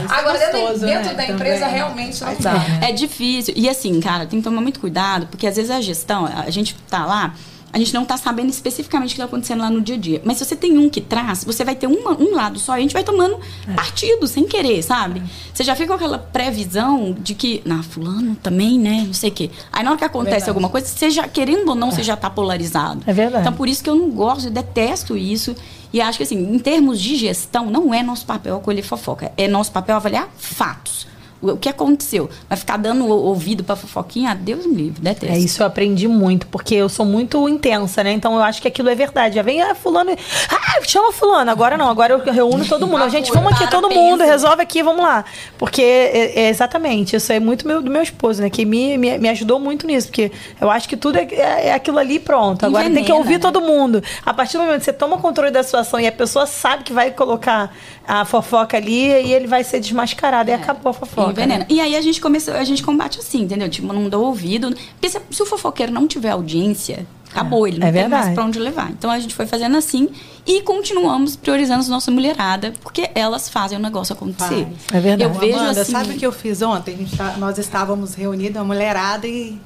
A: Ah, Agora, é gostoso, dentro, dentro né? da empresa, Também. realmente não dá. Né?
B: É difícil. E assim, cara, tem que tomar muito cuidado, porque às vezes a gestão, a gente tá lá a gente não está sabendo especificamente o que está acontecendo lá no dia a dia. Mas se você tem um que traz, você vai ter uma, um lado só e a gente vai tomando é. partido, sem querer, sabe? É. Você já fica com aquela previsão de que, na fulano também, né? Não sei o quê. Aí na hora que acontece verdade. alguma coisa, você já, querendo ou não, é. você já está polarizado.
C: É verdade.
B: Então por isso que eu não gosto, eu detesto isso. E acho que assim, em termos de gestão, não é nosso papel acolher fofoca. É nosso papel avaliar fatos o que aconteceu? Vai ficar dando ouvido pra fofoquinha? Ah, Deus me livre, detesto.
C: É isso, eu aprendi muito, porque eu sou muito intensa, né? Então eu acho que aquilo é verdade. Já vem, ah, fulano, ah, chama fulano. Agora não, agora eu reúno todo mundo. A gente, vamos aqui, todo mundo, resolve aqui, vamos lá. Porque, é, é exatamente, isso é muito meu, do meu esposo, né? Que me, me, me ajudou muito nisso, porque eu acho que tudo é, é, é aquilo ali pronto. Agora Envenena, tem que ouvir né? todo mundo. A partir do momento que você toma controle da situação e a pessoa sabe que vai colocar a fofoca ali e ele vai ser desmascarado. É. E acabou a fofoca.
B: Envenena. Né? E aí a gente começou, a gente combate assim, entendeu? Tipo, não dou ouvido. Porque se, se o fofoqueiro não tiver audiência, acabou, ele não é tem verdade. mais pra onde levar. Então a gente foi fazendo assim e continuamos priorizando a nossa mulherada, porque elas fazem o negócio acontecer. Faz.
C: É verdade.
D: Eu vejo Amanda, assim... sabe o que eu fiz ontem? Tá, nós estávamos reunidos, a mulherada, e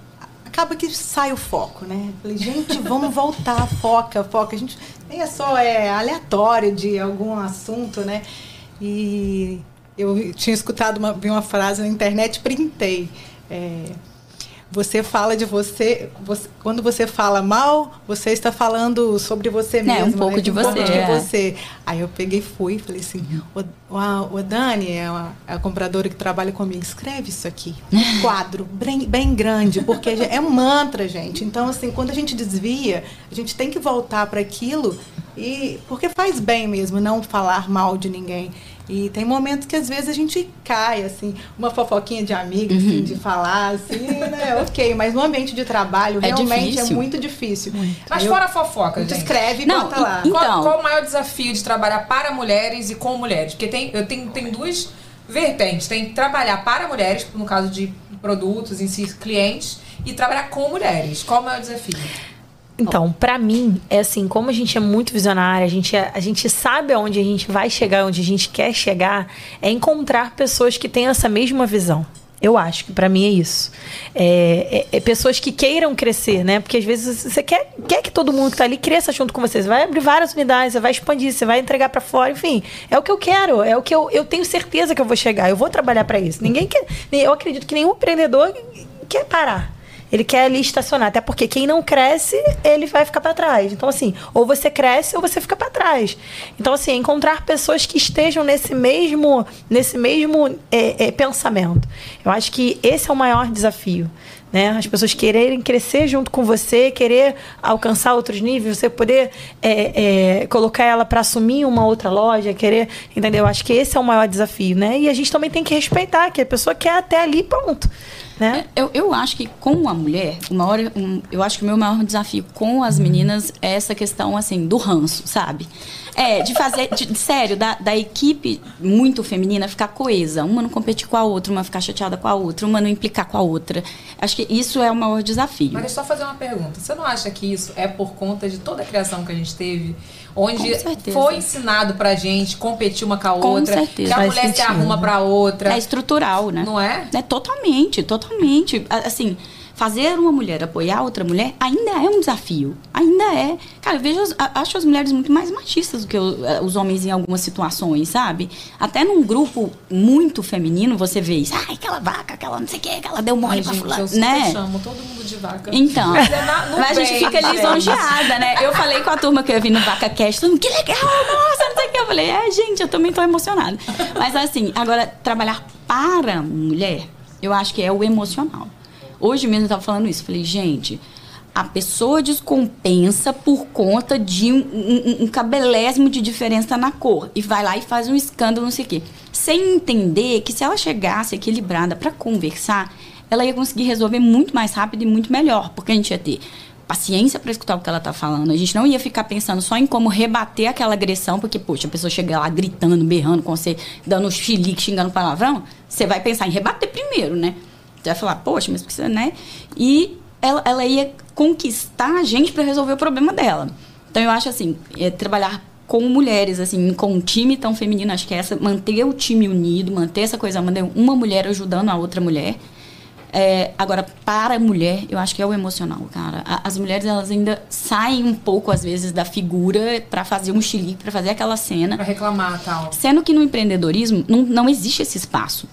D: acaba que sai o foco, né? Falei, gente, vamos voltar, foca, foca. A gente nem é só é aleatório de algum assunto, né? E eu tinha escutado uma, vi uma frase na internet, printei. É, você fala de você, você, quando você fala mal, você está falando sobre você mesmo.
B: É, um pouco
D: né?
B: de
D: um
B: você.
D: Pouco de é. você. Aí eu peguei e fui, falei assim, o, o, o Dani, é a, a, compradora que trabalha comigo, escreve isso aqui, um quadro bem, bem grande, porque é um mantra, gente. Então, assim, quando a gente desvia, a gente tem que voltar para aquilo, e porque faz bem mesmo não falar mal de ninguém. E tem momentos que às vezes a gente cai, assim, uma fofoquinha de amiga, assim, uhum. assim, de falar, assim, né? Ok, mas no ambiente de trabalho é realmente é difícil. é muito difícil. Muito.
A: Mas fora a fofoca, gente.
D: Escreve e Não, bota lá.
A: Então, qual, qual, o maior desafio de trabalhar para mulheres e com mulheres? Porque tem, eu tenho, tenho duas vertentes. Tem que trabalhar para mulheres, no caso de produtos em si, clientes, e trabalhar com mulheres. Qual o maior desafio?
C: Então, para mim, é assim, como a gente é muito visionária, a gente, é, a gente sabe aonde a gente vai chegar, onde a gente quer chegar, é encontrar pessoas que têm essa mesma visão. Eu acho que para mim é isso. É, é, é, pessoas que queiram crescer, né? Porque às vezes você quer, quer que todo mundo que tá ali cresça junto com você. Você vai abrir várias unidades, você vai expandir, você vai entregar para fora, enfim. É o que eu quero, é o que eu, eu tenho certeza que eu vou chegar. Eu vou trabalhar para isso. Ninguém quer. Eu acredito que nenhum empreendedor quer parar ele quer ali estacionar. Até porque quem não cresce, ele vai ficar para trás. Então, assim, ou você cresce ou você fica para trás. Então, assim, encontrar pessoas que estejam nesse mesmo, nesse mesmo é, é, pensamento. Eu acho que esse é o maior desafio. Né? As pessoas quererem crescer junto com você, querer alcançar outros níveis, você poder é, é, colocar ela para assumir uma outra loja, querer, entendeu? Acho que esse é o maior desafio, né? E a gente também tem que respeitar que a pessoa quer até ali, pronto. Né?
B: É, eu, eu acho que com a mulher, o maior, um, eu acho que o meu maior desafio com as meninas é essa questão assim do ranço, sabe? É, de fazer, de, de, sério, da, da equipe muito feminina ficar coesa. Uma não competir com a outra, uma ficar chateada com a outra, uma não implicar com a outra. Acho que isso é o maior desafio.
A: Mas deixa eu só fazer uma pergunta. Você não acha que isso é por conta de toda a criação que a gente teve? Onde foi ensinado pra gente competir uma com a outra, com certeza. que a mulher se arruma pra outra.
B: É estrutural, né?
A: Não é?
B: É totalmente, totalmente. Assim, fazer uma mulher apoiar outra mulher ainda é um desafio. Ainda é. Cara, eu vejo, acho as mulheres muito mais machistas do que eh, os homens em algumas situações, sabe? Até num grupo muito feminino, você vê isso. Ai, aquela vaca, aquela não sei o que, aquela deu mole Ai, pra fulano.
A: Eu né? chamo todo mundo de vaca.
B: Então. Mas, é na, mas a gente fica lisonjeada, né? Eu falei com a turma que eu vi no Vaca Cast, todo mundo, que legal, nossa, não sei o que. Eu falei, é, gente, eu também tô emocionada. Mas assim, agora, trabalhar para mulher, eu acho que é o emocional. Hoje mesmo eu estava falando isso. Falei, gente, a pessoa descompensa por conta de um, um, um, cabelésimo de diferença na cor. E vai lá e faz um escândalo, não sei o quê. Sem entender que se ela chegasse equilibrada para conversar, ela ia conseguir resolver muito mais rápido e muito melhor. Porque a gente ia ter paciência para escutar o que ela está falando. A gente não ia ficar pensando só em como rebater aquela agressão, porque, poxa, a pessoa chega lá gritando, berrando com você, dando chilique, xingando palavrão. Você vai pensar em rebater primeiro, né? Você vai falar, poxa, mas precisa, né? E ela, ela ia conquistar a gente para resolver o problema dela. Então eu acho assim, é, trabalhar com mulheres, assim, com um time tão feminino, acho que é essa, manter o time unido, manter essa coisa, manter uma mulher ajudando a outra mulher. É, agora, para a mulher, eu acho que é o emocional, cara. As mulheres, elas ainda saem um pouco, às vezes, da figura para fazer um xilique, para fazer aquela cena.
A: Pra reclamar tal.
B: Sendo que no empreendedorismo não, não existe esse espaço.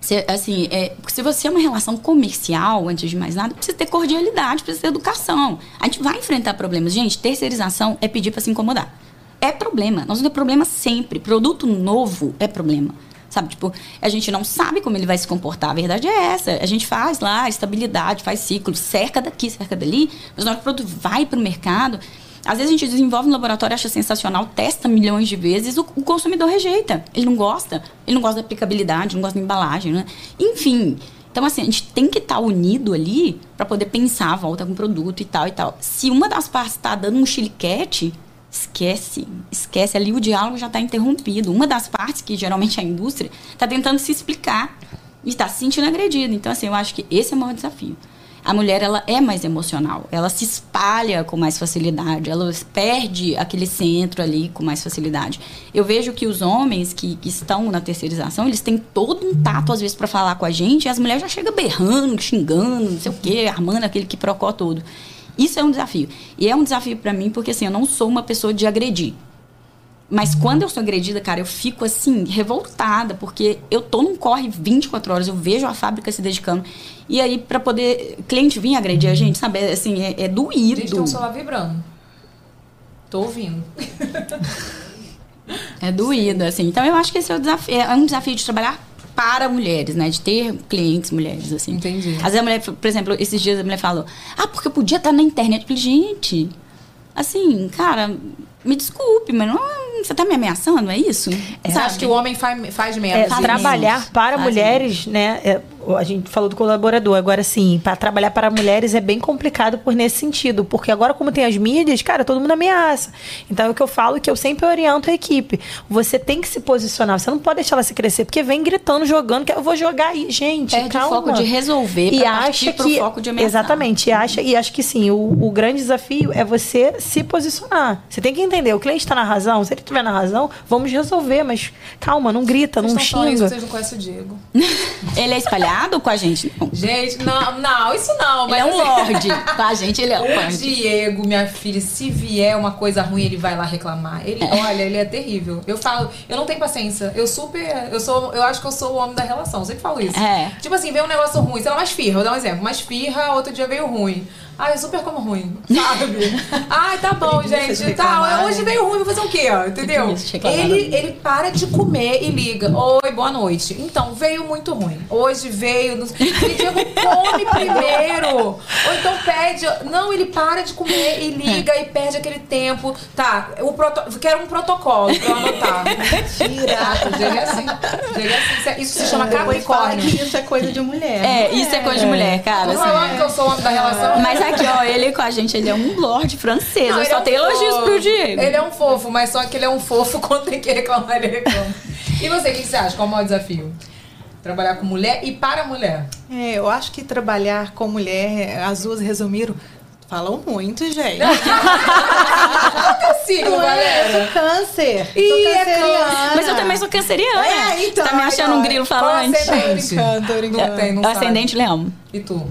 B: Se, assim, é, se você é uma relação comercial, antes de mais nada, precisa ter cordialidade, precisa ter educação. A gente vai enfrentar problemas. Gente, terceirização é pedir para se incomodar. É problema. Nós vamos ter problema sempre. Produto novo é problema. Sabe, tipo, a gente não sabe como ele vai se comportar. A verdade é essa. A gente faz lá estabilidade, faz ciclo, cerca daqui, cerca dali, mas na hora que o produto vai para o mercado, às vezes a gente desenvolve no laboratório, acha sensacional, testa milhões de vezes, o, o consumidor rejeita. Ele não gosta. Ele não gosta da aplicabilidade, não gosta da embalagem, né? Enfim. Então, assim, a gente tem que estar tá unido ali para poder pensar volta com o produto e tal e tal. Se uma das partes está dando um chiliquete, esquece. Esquece. Ali o diálogo já está interrompido. Uma das partes, que geralmente é a indústria, está tentando se explicar e está se sentindo agredida. Então, assim, eu acho que esse é o maior desafio a mulher ela é mais emocional, ela se espalha com mais facilidade, ela perde aquele centro ali com mais facilidade. Eu vejo que os homens que, que estão na terceirização, eles têm todo um tato às vezes para falar com a gente, e as mulheres já chegam berrando, xingando, não sei o quê, armando aquele que procó todo. Isso é um desafio. E é um desafio para mim porque assim, eu não sou uma pessoa de agredir. Mas quando eu sou agredida, cara, eu fico assim, revoltada, porque eu tô num corre 24 horas, eu vejo a fábrica se dedicando. E aí, para poder cliente vir agredir a gente, sabe? É, assim, é, é doído.
A: Gente, tem um celular vibrando. Tô ouvindo.
B: é doído, assim. Então, eu acho que esse é, o desafio, é um desafio de trabalhar para mulheres, né? De ter clientes mulheres, assim.
A: Entendi.
B: Às vezes a mulher, por exemplo, esses dias a mulher falou, ah, porque eu podia estar na internet. Eu falei, gente, assim, cara, me desculpe, mas não, você está me ameaçando, é isso?
A: É, você acha que o homem faz, faz menos?
C: É, trabalhar para faz mulheres, menos. né? É, a gente falou do colaborador, agora sim, para trabalhar para mulheres é bem complicado por nesse sentido, porque agora como tem as mídias, cara, todo mundo ameaça. Então é o que eu falo que eu sempre oriento a equipe. Você tem que se posicionar, você não pode deixar ela se crescer, porque vem gritando, jogando, que eu vou jogar aí, gente,
B: Perde
C: calma.
B: o foco de resolver
C: e acha que
B: foco de ameaçar.
C: Exatamente, e acha e acho que sim, o, o grande desafio é você se posicionar. Você tem que entender, o cliente está na razão, se ele estiver na razão, vamos resolver, mas calma, não grita,
A: vocês
C: não xinga. Isso,
A: vocês não conhecem o Diego.
B: ele é espalhado com a gente?
A: Não. Gente, não, não, isso não.
B: Mas ele é um assim, lorde. com a gente, ele é um
A: o lorde. Diego, minha filha, se vier uma coisa ruim, ele vai lá reclamar. Ele, é. olha, ele é terrível. Eu falo, eu não tenho paciência. Eu super, eu sou, eu acho que eu sou o homem da relação. Eu sempre falo isso.
B: É.
A: Tipo assim, veio um negócio ruim, sei lá, mais firra, vou dar um exemplo. Mais firra, outro dia veio ruim. Ai, eu super como ruim, sabe? Ai, tá bom, gente. Tá, hoje veio ruim, vou fazer o quê? Entendeu? Ele, ele para de comer e liga. Oi, boa noite. Então, veio muito ruim. Hoje veio. No... Diego, come primeiro. Ou então pede. Não, ele para de comer e liga e perde aquele tempo. Tá, o proto... quero um protocolo pra eu anotar. Mentira. Diego é assim. Diego é assim. Isso se chama capricórnio.
D: Isso é coisa de mulher.
B: É, isso é coisa de mulher, cara.
A: Falando assim. que eu sou homem da relação.
B: Mas aqui, ó, ele com a gente, ele é um lord francês. Não, eu só é um tenho elogios pro Diego.
A: Ele é um fofo, mas só que ele é um fofo quando tem que reclamar, ele reclama. E você, o que você acha? Qual é o maior desafio? Trabalhar com mulher e para mulher.
D: É, eu acho que trabalhar com mulher, as duas resumiram, Falam muito, gente.
A: Qual signo, galera?
D: Eu sou câncer.
A: Ih, sou é canceriana.
B: Mas eu também sou canceriana.
D: É, então.
B: Tá me achando um grilo falante?
A: Ascendente? Não tem, não
B: Ascendente leão.
A: E tu?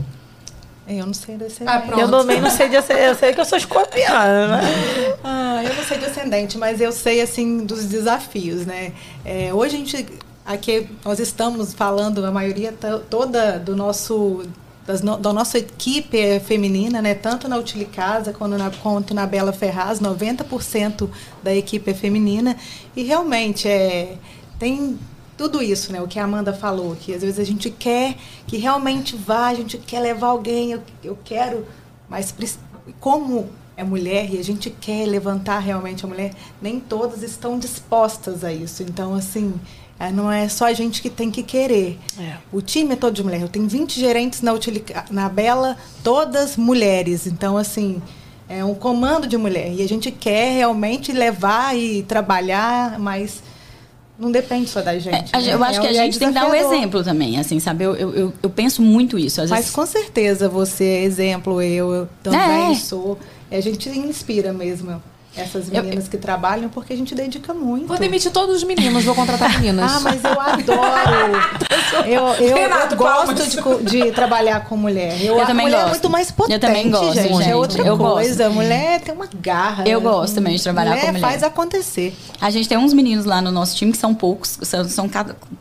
D: Eu não sei de ascendente. Ah,
C: eu também não sei de ascendente. Eu sei que eu sou escorpiana, né?
D: Ah, eu não sei de ascendente, mas eu sei, assim, dos desafios, né? É, hoje a gente... Aqui nós estamos falando, a maioria toda do nosso das, da nossa equipe é feminina, né? tanto na Utilicasa quanto na, quanto na Bela Ferraz, 90% da equipe é feminina. E realmente é, tem tudo isso, né? O que a Amanda falou, que às vezes a gente quer que realmente vá, a gente quer levar alguém, eu, eu quero Mas como é mulher e a gente quer levantar realmente a mulher, nem todas estão dispostas a isso. Então, assim, é, não é só a gente que tem que querer. É. O time é todo de mulher. Eu tenho 20 gerentes na, na Bela, todas mulheres. Então, assim, é um comando de mulher. E a gente quer realmente levar e trabalhar, mas não depende só da gente.
B: É, né? Eu acho é, que a gente é tem que dar um exemplo também, assim, sabe? Eu, eu, eu penso muito isso.
D: Mas com certeza você é exemplo, eu, eu também é. sou. A gente inspira mesmo essas meninas eu, que trabalham, porque a gente dedica muito.
A: Vou demitir todos os meninos, vou contratar meninas.
D: ah, mas eu adoro. eu eu, Renato, eu gosto de, de, trabalhar com mulher. Eu,
B: eu também
D: mulher
B: gosto.
D: é muito mais potente,
B: eu também gosto,
D: gente.
B: gente.
D: É outra eu coisa. Gosto. Mulher tem uma garra.
B: Eu gosto também de trabalhar mulher com mulher.
D: faz acontecer.
B: A gente tem uns meninos lá no nosso time que são poucos, são, são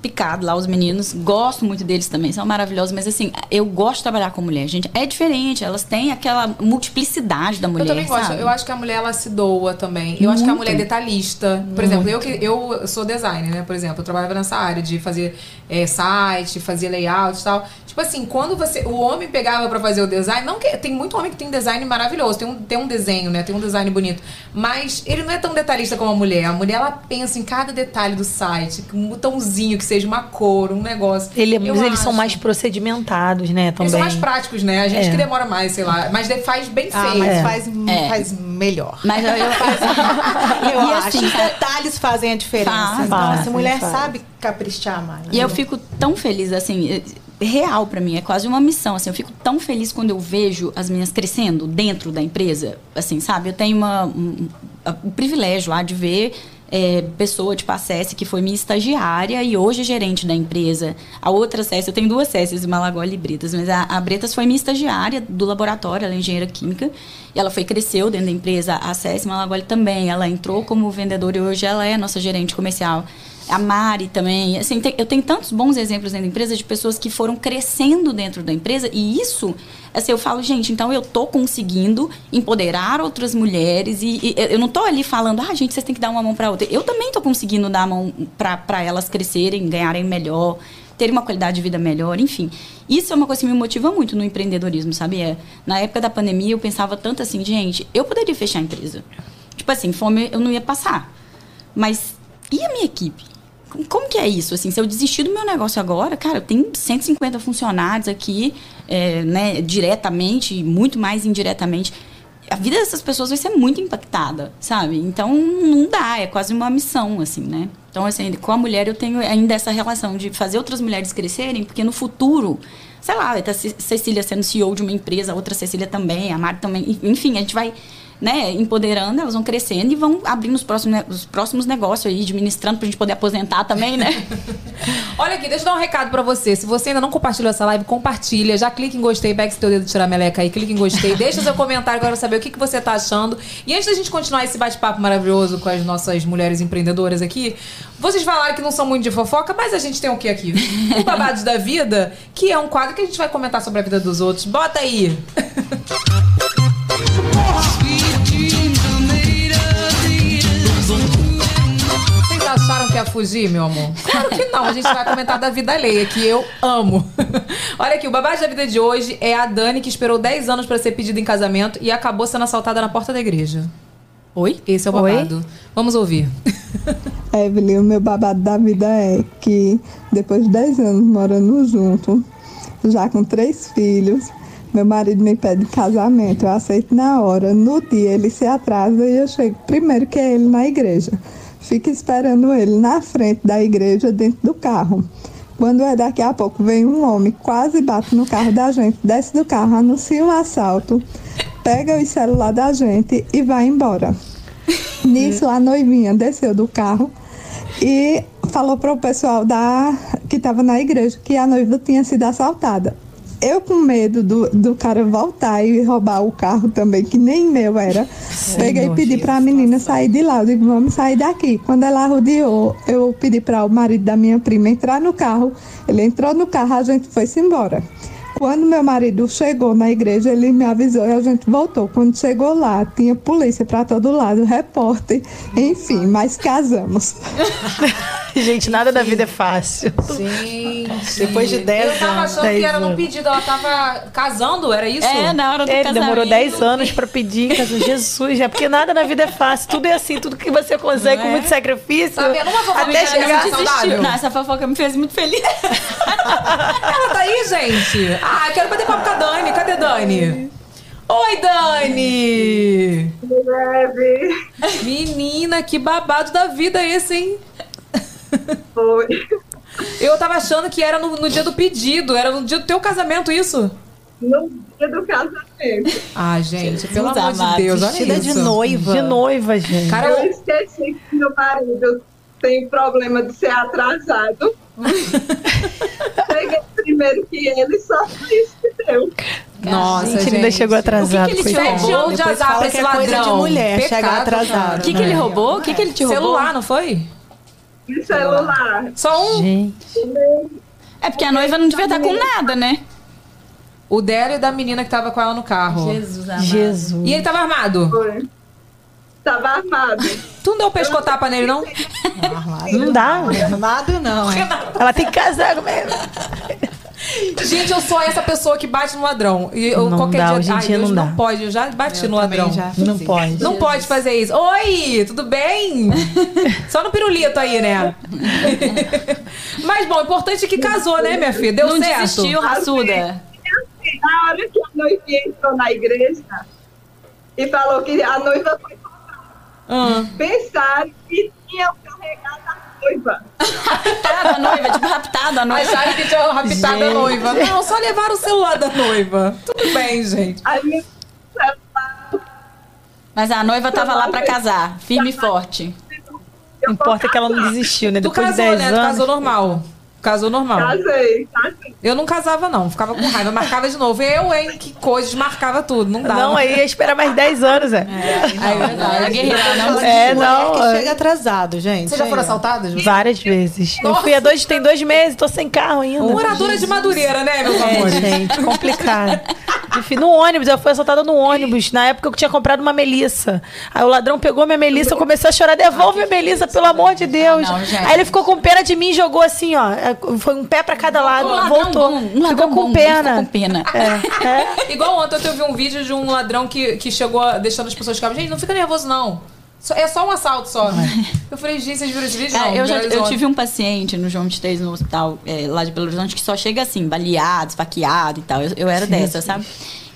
B: picados lá os meninos. Gosto muito deles também, são maravilhosos. Mas assim, eu gosto de trabalhar com mulher. Gente, é diferente. Elas têm aquela multiplicidade da mulher. Eu
A: também
B: sabe?
A: gosto. Eu acho que a mulher ela se doa também. Eu acho que a mulher é detalhista. Por exemplo, eu, eu sou designer, né? Por exemplo, eu trabalhava nessa área de fazer é, site, fazer layout e tal. Tipo assim, quando você. O homem pegava para fazer o design, não que. Tem muito homem que tem design maravilhoso, tem um, tem um desenho, né? Tem um design bonito. Mas ele não é tão detalhista como a mulher. A mulher, ela pensa em cada detalhe do site, um botãozinho que seja uma cor, um negócio.
C: Ele, mas eles são mais procedimentados, né? Também. Eles são
A: mais práticos, né? A gente é. que demora mais, sei lá. Mas faz bem ah, feito.
D: Mas é. faz, é. faz melhor.
B: Mas eu, eu,
D: eu e acho assim, que detalhes fazem a diferença. Faz, então, faz, essa mulher faz. sabe caprichar mais.
B: E eu fico tão feliz, assim, real para mim, é quase uma missão, assim, eu fico tão feliz quando eu vejo as minhas crescendo dentro da empresa, assim, sabe? Eu tenho uma, um, um privilégio lá de ver é, pessoa, tipo a Cécia, que foi minha estagiária e hoje gerente da empresa. A outra Cécia, eu tenho duas Cécias, Malagoli e Bretas, mas a, a Bretas foi minha estagiária do laboratório, ela é engenheira química, e ela foi, cresceu dentro da empresa. A Cécia Malagoli também, ela entrou como vendedora e hoje ela é nossa gerente comercial a Mari também. Assim, tem, eu tenho tantos bons exemplos dentro da empresa de pessoas que foram crescendo dentro da empresa e isso, assim, eu falo, gente, então eu tô conseguindo empoderar outras mulheres e, e eu não tô ali falando, ah, gente, vocês têm que dar uma mão para outra. Eu também tô conseguindo dar a mão para elas crescerem, ganharem melhor, terem uma qualidade de vida melhor, enfim. Isso é uma coisa que me motiva muito no empreendedorismo, sabe? É, na época da pandemia eu pensava tanto assim, gente, eu poderia fechar a empresa. Tipo assim, fome eu não ia passar. Mas e a minha equipe? Como que é isso? Assim, se eu desistir do meu negócio agora, cara, eu tenho 150 funcionários aqui, é, né, diretamente, muito mais indiretamente. A vida dessas pessoas vai ser muito impactada, sabe? Então, não dá, é quase uma missão, assim, né? Então, assim, com a mulher eu tenho ainda essa relação de fazer outras mulheres crescerem, porque no futuro, sei lá, tá Cecília sendo CEO de uma empresa, outra Cecília também, a Mari também, enfim, a gente vai né, empoderando, elas vão crescendo e vão abrindo os próximos, os próximos negócios aí, administrando pra gente poder aposentar também, né?
A: Olha aqui, deixa eu dar um recado pra você. Se você ainda não compartilhou essa live, compartilha. Já clica em gostei, pega esse teu dedo tirar meleca aí, clica em gostei. deixa seu comentário, quero saber o que, que você tá achando. E antes da gente continuar esse bate-papo maravilhoso com as nossas mulheres empreendedoras aqui, vocês falaram que não são muito de fofoca, mas a gente tem o que aqui? O Babados da Vida, que é um quadro que a gente vai comentar sobre a vida dos outros. Bota aí! acharam que ia fugir, meu amor? Claro que não. A gente vai comentar da vida alheia, que eu amo. Olha aqui, o babado da vida de hoje é a Dani, que esperou 10 anos para ser pedida em casamento e acabou sendo assaltada na porta da igreja. Oi? Esse é o babado. Oi? Vamos ouvir.
E: Evelyn, o meu babado da vida é que depois de 10 anos morando junto, já com três filhos, meu marido me pede casamento, eu aceito na hora. No dia ele se atrasa e eu chego primeiro que é ele na igreja fica esperando ele na frente da igreja, dentro do carro. Quando é daqui a pouco, vem um homem, quase bate no carro da gente, desce do carro, anuncia um assalto, pega o celular da gente e vai embora. Nisso, a noivinha desceu do carro e falou para o pessoal da, que estava na igreja que a noiva tinha sido assaltada eu com medo do, do cara voltar e roubar o carro também, que nem meu era, peguei e pedi para a menina sair de lá. Eu digo, vamos sair daqui. Quando ela rodeou, eu pedi para o marido da minha prima entrar no carro. Ele entrou no carro, a gente foi-se embora. Quando meu marido chegou na igreja, ele me avisou e a gente voltou. Quando chegou lá, tinha polícia para todo lado, repórter, enfim, mas casamos.
C: gente, nada da vida é fácil.
A: Gente.
D: Depois de 10 anos.
A: Eu tava achando que era num pedido, ela tava casando, era isso?
B: É, na hora do
C: Ele
B: casamento.
C: demorou 10 anos pra pedir, Jesus, é porque nada na vida é fácil. Tudo é assim, tudo que você consegue com muito sacrifício.
A: Tá vendo? Uma fofoca
C: até
A: que
C: chegar.
A: saudável.
B: Não, essa fofoca me fez muito feliz.
A: Ela tá aí, gente? Ah, eu quero bater papo com a Dani. Cadê Dani? Oi, Dani! Menina, que babado da vida esse, hein?
F: Foi.
A: Eu tava achando que era no, no dia do pedido, era no dia do teu casamento isso.
F: No dia do casamento.
A: Ah, gente, pelo amor de
B: amado,
A: Deus, olha
D: Vestida
A: isso.
D: de noiva.
C: De noiva, gente.
A: Cara,
F: Eu
A: eu-
F: esqueci que meu marido tem problema de ser atrasado. Cheguei primeiro que ele, só foi isso que deu.
A: nossa,
C: gente,
A: gente.
C: ele ainda chegou atrasado.
B: O que que ele.
A: Sete anos de azar pra esse
D: é coisa
A: ladrão.
D: de mulher,
A: Pecado,
D: chegar atrasado.
B: O que, que ele roubou? O que, que ele te roubou?
A: Celular, não foi?
F: De celular.
A: Só um.
C: Gente.
B: É porque a noiva não devia estar com nada, né?
A: O dela e da menina que tava com ela no carro.
B: Jesus amado.
C: Jesus.
A: E ele tava armado?
F: Foi. Tava armado.
A: Tu não deu pescotapa nele, não?
C: Não dá.
D: Armado não, é.
C: Ela tem que casar mesmo.
A: Gente, eu sou essa pessoa que bate no ladrão. E eu,
C: Não
A: qualquer
C: dá,
A: dia.
C: hoje em
A: Ai,
C: dia
A: Deus,
C: não
A: não pode. Eu já bati no
D: também
A: ladrão.
C: Não pode.
A: Não pode fazer isso. Oi, tudo bem? Só no pirulito aí, né? Mas bom, o importante é que casou, né, minha filha? Deu
B: Não
A: certo.
B: desistiu, raçuda.
F: E assim, na hora que a noiva entrou na igreja e falou que a noiva foi
A: Ah.
F: pensaram que tinham carregado a noiva.
B: Raptado a noiva, tipo, raptado a noiva.
A: Acharam que tinha raptado a noiva. Não, só levaram o celular da noiva. Tudo bem, gente.
B: Mas a noiva tava lá pra casar, firme e forte.
C: Não importa que ela não desistiu, né?
A: Tu
C: Depois de
A: casou,
C: 10
A: né? Tu
C: anos.
A: casou normal. Casou normal.
F: casei, casei.
A: Eu não casava, não. Ficava com raiva. Marcava de novo. Eu, hein? Que coisa. Desmarcava tudo. Não dava.
C: Não, aí ia esperar mais 10 anos, é.
A: Aí, verdade.
B: A guerreira não
C: É, não.
D: que
C: é.
D: chega atrasado, gente.
A: Vocês já foram assaltadas? Ju?
C: Várias vezes. Eu fui há dois, tem dois meses, tô sem carro ainda.
A: Moradora de Madureira, né, meus
C: É,
A: amores?
C: gente, complicado. Enfim, no ônibus, eu fui assaltada no ônibus. Na época eu tinha comprado uma melissa. Aí o ladrão pegou minha melissa, eu comecei a chorar, devolve a melissa, pelo amor de Deus.
B: Não.
C: Aí ele ficou com pena de mim e jogou assim, ó. Foi um pé pra cada lado,
B: Um ladrão
C: voltou.
B: bom, um ladrão
C: ficou com
B: bom,
C: pena.
B: ficou com pena.
C: É, é.
A: Igual ontem eu vi um vídeo de um ladrão que, que chegou deixando as pessoas ficarem. Gente, não fica nervoso, não. É só um assalto só. Eu falei, gente, vocês viram esse vídeo?
B: Cara,
A: Não,
B: eu, já, eu tive um paciente no João 23 no hospital é, lá de Belo Horizonte que só chega assim, baleado, esfaqueado e tal. Eu, eu era dessa, sabe?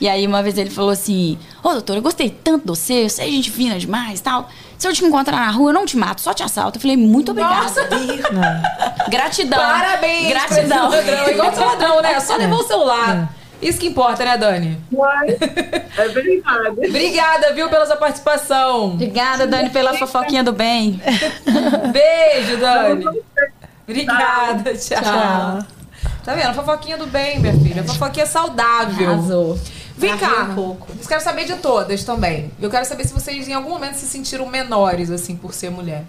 B: E aí uma vez ele falou assim: Ô doutor, eu gostei tanto de você, você é gente fina demais e tal. Se eu te encontrar na rua, eu não te mato, só te assalto. Eu falei, muito obrigada.
A: Nossa,
B: Gratidão.
A: parabéns!
B: Gratidão.
A: ladrão. Igual seu ladrão, né? Só levou o celular. Isso que importa, né, Dani?
F: Mas é verdade.
A: Obrigada, viu, pela sua participação.
B: Obrigada, Dani, pela fofoquinha do bem.
A: Beijo, Dani. Obrigada, tchau. Tá vendo? Fofoquinha do bem, minha filha. Fofoquinha saudável.
B: Arrasou.
A: Vem cá.
D: um pouco.
A: Eu quero saber de todas também. Eu quero saber se vocês em algum momento se sentiram menores, assim, por ser mulher.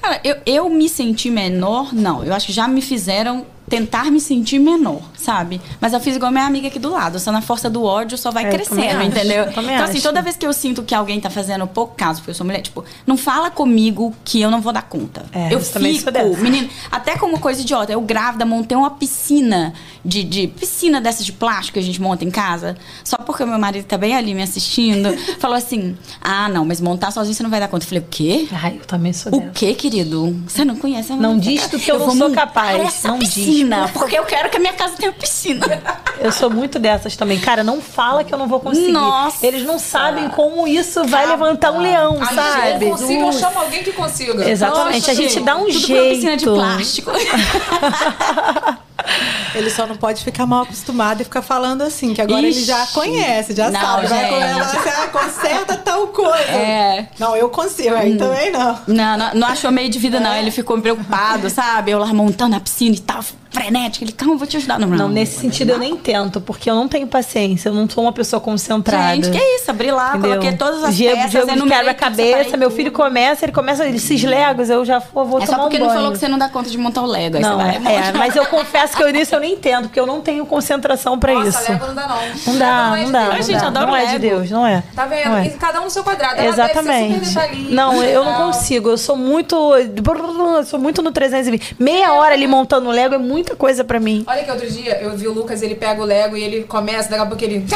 B: Cara, eu, eu me senti menor, não. Eu acho que já me fizeram tentar me sentir menor, sabe? Mas eu fiz igual minha amiga aqui do lado. Só na força do ódio só vai
C: É, eu
B: crescendo, entendeu?
C: eu
B: Então, assim,
C: acho.
B: toda vez que eu sinto que alguém tá fazendo pouco caso, porque eu sou mulher, tipo, não fala comigo que eu não vou dar conta.
C: É,
B: eu
C: eu também
B: fico, menino, até como coisa idiota, eu grávida montei uma piscina de, de piscina dessas de plástico que a gente monta em casa, só porque o meu marido tá bem ali me assistindo, falou assim: "Ah, não, mas montar sozinho você não vai dar conta". Eu falei: "O quê?"
C: Ai, eu também sou
B: O
C: dessa.
B: que, querido? Você não conhece a
C: Não diz do que eu não
B: vou
C: sou capaz. Não diz,
B: piscina, porque eu quero que a minha casa tenha piscina.
C: Eu sou muito dessas também. Cara, não fala que eu não vou conseguir.
B: Nossa.
C: Eles não sabem como isso vai levantar um leão,
A: Ai,
C: sabe?
A: eu consigo, eu chamo alguém que consiga.
C: Exatamente, a
A: Nossa,
C: gente dá um
B: Tudo
C: jeito.
B: pra piscina de plástico.
D: Ele só não pode ficar mal acostumado e ficar falando assim, que agora ele
B: Ixi.
D: já conhece, já
B: Não,
D: sabe. Vai com ela, você conserta tal coisa.
B: É.
D: Não, eu consigo, aí hum. também não.
B: Não, não, não achou meio de vida, não. Ele ficou preocupado, sabe? Eu lá montando a piscina e tal, frenética. Ele, calma, vou te ajudar. Não, não,
C: não nesse sentido eu nem tento, porque eu não tenho paciência, eu não sou uma pessoa concentrada.
B: Gente, que isso? Abri lá, Entendeu? coloquei todas as Diego, peças,
C: Diego de quebra-cabeça, meu filho começa, ele começa, esses legos, eu já vou, vou
B: é
C: tomar
B: só porque
C: um
B: ele falou que você não dá conta de montar o Lego.
C: Não, é, é, mas eu confesso que eu nisso eu nem entendo, porque eu não tenho concentração pra
A: Nossa,
C: isso.
A: Lego não dá não.
C: Não dá, não, é não dá. Não,
B: gente,
C: não é de Deus, não é.
A: Tá vendo?
C: É.
A: Cada um no seu quadrado.
C: Exatamente. Não, eu não consigo, eu sou muito, eu sou muito no 320. Meia hora ali montando o Lego é muita coisa pra mim.
A: Olha que outro dia eu vi o Lucas, ele pega o Lego e ele começa, daqui a pouco ele.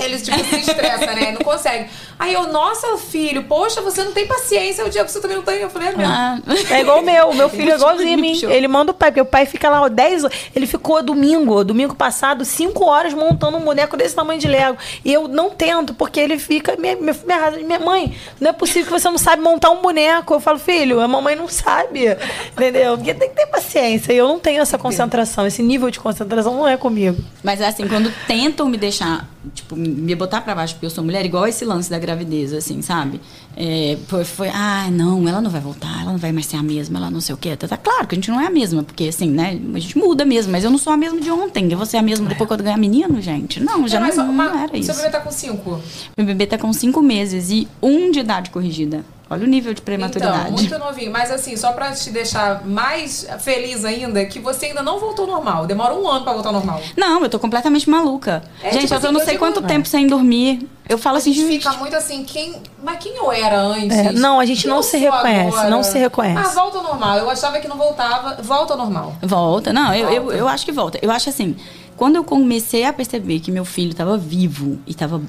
A: Ele tipo se estressa, né? Não consegue. Aí eu, nossa, filho, poxa, você não tem paciência. O dia que você também não tem. Eu falei, é mesmo. Ah.
C: É igual o meu. O meu filho é igualzinho a mim. Ele manda o pai, porque o pai fica lá 10 Ele ficou domingo, domingo passado, 5 horas montando um boneco desse tamanho de Lego. E eu não tento, porque ele fica. Minha, minha, minha, mãe, não é possível que você não sabe montar um boneco. Eu falo, filho, a mamãe não sabe. Entendeu? Porque tem que ter paciência. E eu não tenho essa concentração. Esse nível de concentração não é comigo.
B: Mas assim, quando tentam me deixar, tipo, me botar pra baixo porque eu sou mulher, igual esse lance da gravidez, assim, sabe? É, foi, foi, ah, não, ela não vai voltar, ela não vai mais ser a mesma, ela não sei o quê. Tá, tá, claro que a gente não é a mesma, porque assim, né? A gente muda mesmo, mas eu não sou a mesma de ontem. Eu vou ser a mesma depois que eu ganhar menino, gente. Não, já não, não, não era isso.
A: Seu bebê tá com cinco?
B: Meu bebê tá com cinco meses e um de idade corrigida. Olha o nível de prematuridade.
A: Então, muito novinho. Mas assim, só pra te deixar mais feliz ainda, que você ainda não voltou normal. Demora um ano pra voltar normal.
B: Não, eu tô completamente maluca. É, gente, tipo eu tô assim, não sei quanto digo, tempo é. sem dormir. Eu falo
A: a
B: assim,
A: gente fica muito assim, quem. Mas quem eu era antes? É,
C: não, a gente não se reconhece, agora? não se reconhece.
A: Ah, volta ao normal. Eu achava que não voltava. Volta ao normal.
B: Volta, não, eu, eu, eu acho que volta. Eu acho assim, quando eu comecei a perceber que meu filho estava vivo e estava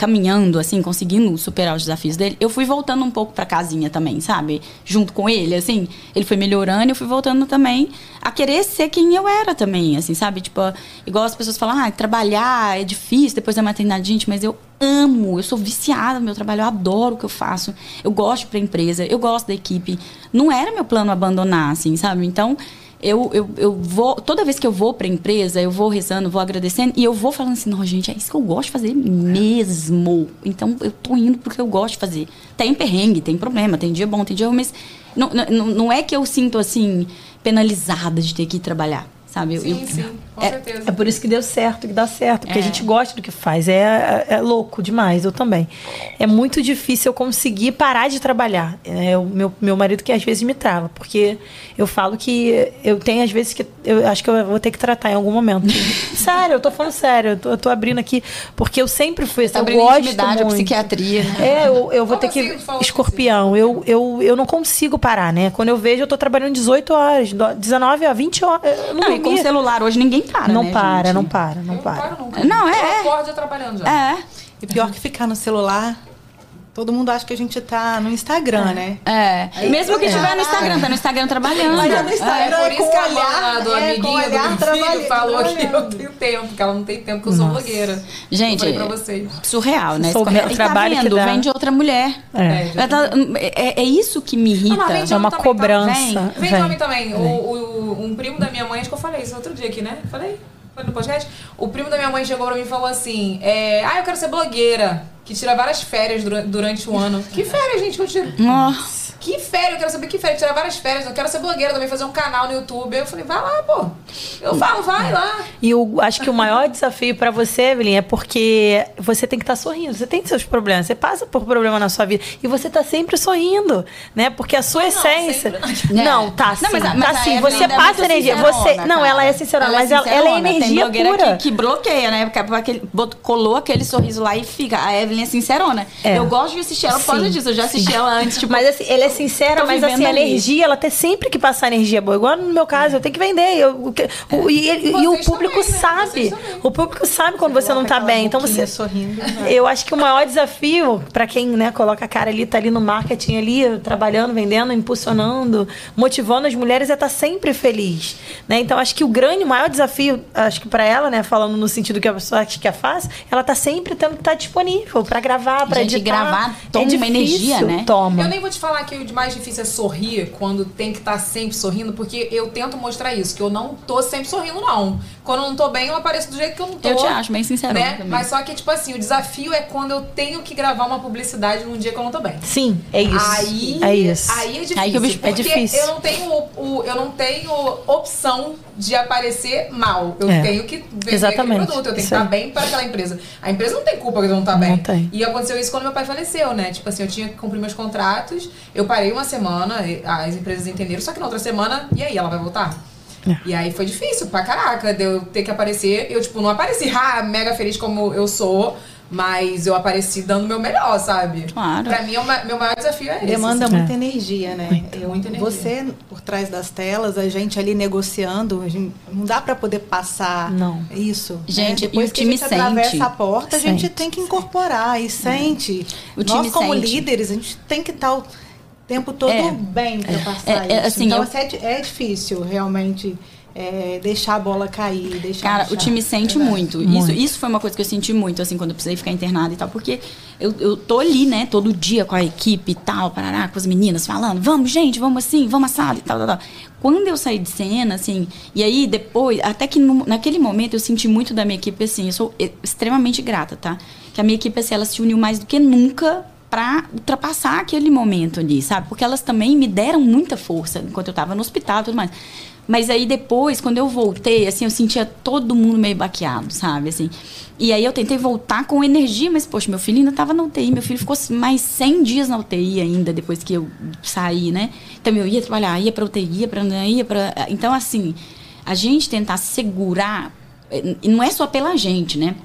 B: caminhando, assim, conseguindo superar os desafios dele, eu fui voltando um pouco pra casinha também, sabe? Junto com ele, assim. Ele foi melhorando e eu fui voltando também a querer ser quem eu era também, assim, sabe? Tipo, igual as pessoas falam, ah, trabalhar é difícil depois da maternidade. Gente, mas eu amo, eu sou viciada no meu trabalho, eu adoro o que eu faço. Eu gosto pra empresa, eu gosto da equipe. Não era meu plano abandonar, assim, sabe? Então, eu, eu, eu vou. Toda vez que eu vou pra empresa, eu vou rezando, vou agradecendo e eu vou falando assim, não, gente, é isso que eu gosto de fazer mesmo. Então eu tô indo porque eu gosto de fazer. Tem perrengue, tem problema, tem dia bom, tem dia ruim, mas não, não, não é que eu sinto assim, penalizada de ter que ir trabalhar sabe?
A: Sim, eu, sim, com
C: é,
A: certeza.
C: É por isso que deu certo, que dá certo, porque é. a gente gosta do que faz. É, é, é, louco demais, eu também. É muito difícil eu conseguir parar de trabalhar. É o meu, meu marido que às vezes me trava, porque eu falo que eu tenho às vezes que eu acho que eu vou ter que tratar em algum momento. sério, eu tô falando sério, eu tô, eu tô abrindo aqui, porque eu sempre fui assim, tá eu gosto muito.
B: psiquiatria.
C: É, eu, eu vou ter que escorpião. Eu, eu, eu não consigo parar, né? Quando eu vejo, eu tô trabalhando 18 horas, 19 a 20 horas. Eu não,
B: não com celular hoje ninguém para,
C: não
B: né,
C: para,
B: gente?
C: não para, não
A: eu
C: para.
A: Não, paro nunca.
B: não
A: é. Eu acordo trabalhando já.
B: É.
D: E pior que ficar no celular Todo mundo acha que a gente tá no Instagram,
B: é.
D: né?
B: É. Aí, Mesmo que estiver é. no Instagram, tá no Instagram trabalhando.
D: Mas é no Instagram.
A: É, por isso
D: que
A: a Lana, do é, amiguinho do meu filho, falou que eu tenho tempo, porque ela não tem tempo, que eu sou Nossa. blogueira.
B: Gente,
A: eu pra vocês.
B: surreal, né?
C: Sou o trabalho
B: tá
C: vendo?
B: Que vem de outra mulher. É, é, é isso que me irrita.
A: Não,
C: é uma
A: também,
C: cobrança.
A: Tá? Vem, vem, vem. homem também. O, o, um primo da minha mãe, acho que eu falei isso outro dia aqui, né? Falei? No podcast? O primo da minha mãe chegou pra mim e falou assim: é, Ah, eu quero ser blogueira que tira várias férias durante, durante o ano. Que férias, gente, que eu tiro?
B: Nossa.
A: Que férias? Eu quero saber que férias. Tirar várias férias. Eu quero ser blogueira também, fazer um canal no YouTube. Eu falei, vai lá, pô. Eu falo, vai lá.
C: E eu acho que o maior desafio para você, Evelyn, é porque você tem que estar tá sorrindo. Você tem seus problemas. Você passa por problema na sua vida. E você tá sempre sorrindo, né? Porque a sua não, essência. Não, não, tá sim. Não, mas, mas tá sim. Você é passa energia. Você... Não, ela é sincera, ela mas é ela, ela é energia tem pura.
B: Que, que bloqueia, né? Porque aquele, colou aquele sorriso lá e fica. A Evelyn é sincerona. É. Eu gosto de assistir ela por causa disso. Eu já assisti sim. ela antes. Tipo,
C: mas assim, ela é sincera, mas assim, a energia, ela tem sempre que passar energia boa. Igual no meu caso, eu tenho que vender. Eu, o, e, e, o público também, né? sabe. O público sabe quando você, você não tá bem. Então você.
D: Sorrindo, né?
C: Eu acho que o maior desafio, para quem né, coloca a cara ali, tá ali no marketing ali, trabalhando, vendendo, impulsionando, motivando as mulheres é estar tá sempre feliz. Né? Então, acho que o grande, o maior desafio, acho que para ela, né, falando no sentido que a pessoa acha que é fácil, ela tá sempre tendo que estar tá disponível para gravar, para editar.
B: gravar toma é uma energia, né?
C: Toma.
A: Eu nem vou te falar que o mais difícil é sorrir quando tem que estar tá sempre sorrindo, porque eu tento mostrar isso, que eu não tô sempre sorrindo, não. Quando eu não tô bem, eu apareço do jeito que eu não tô.
B: Eu te acho bem sincero.
A: Né? Mas só que, tipo assim, o desafio é quando eu tenho que gravar uma publicidade num dia que eu não tô bem.
C: Sim, é isso.
A: Aí
C: é, isso.
A: Aí é difícil.
B: Aí que o bicho é
A: difícil. Eu não tenho, o, eu não tenho opção de aparecer mal. Eu
C: é.
A: tenho que vender
C: Exatamente.
A: aquele produto. Eu tenho que estar bem para aquela empresa. A empresa não tem culpa que eu não tá bem.
C: Não tem.
A: E aconteceu isso quando meu pai faleceu, né? Tipo assim, eu tinha que cumprir meus contratos. Eu parei uma semana, as empresas entenderam. Só que na outra semana, e aí, ela vai voltar? É. E aí foi difícil pra caraca de eu ter que aparecer. Eu, tipo, não apareci, ah, mega feliz como eu sou. Mas eu apareci dando o meu melhor, sabe?
B: Claro.
A: Pra mim, o meu maior desafio é esse.
D: Demanda
A: assim.
D: muita é. energia, né?
A: Muito, eu, muita energia.
D: Você, por trás das telas, a gente ali negociando, gente, não dá pra poder passar
C: não.
D: isso. Né?
B: Gente,
D: né? Depois
B: e o time
D: que a gente sente. atravessa a porta,
C: sente.
D: a gente tem que incorporar e é. sente.
B: O time
D: Nós, como
B: sente.
D: líderes, a gente tem que estar o tempo todo
B: É.
D: bem pra
B: É.
D: passar
B: É, é,
D: isso.
B: assim,
D: então,
B: eu-
D: assim, é, é difícil, realmente. é, deixar a bola cair, deixar
B: Cara,
D: deixar.
B: o time sente
D: Verdade.
B: muito.
C: Muito.
B: Isso, isso foi uma coisa que eu senti muito, assim, quando eu precisei ficar internada e tal. Porque eu, eu tô ali, né, todo dia com a equipe e tal, parará, com as meninas falando, vamos, gente, vamos assim, vamos assado e tal, tal, tal. Quando eu saí de cena, assim, e aí depois, até que no- naquele momento eu senti muito da minha equipe, assim, eu sou e- extremamente grata, tá? Que a minha equipe, assim, ela se uniu mais do que nunca pra ultrapassar aquele momento ali, sabe? Porque elas também me deram muita força enquanto eu tava no hospital e tudo mais. Mas aí depois, quando eu voltei, assim, eu sentia todo mundo meio baqueado, sabe? Assim. E aí eu tentei voltar com energia, mas, poxa, meu filho ainda estava na UTI. Meu filho ficou mais 100 dias na UTI ainda, depois que eu saí, né? Então eu ia trabalhar, ia pra UTI, ia pra... Ia pra... Então, assim, a gente tentar segurar... eh, E não é só pela gente, né?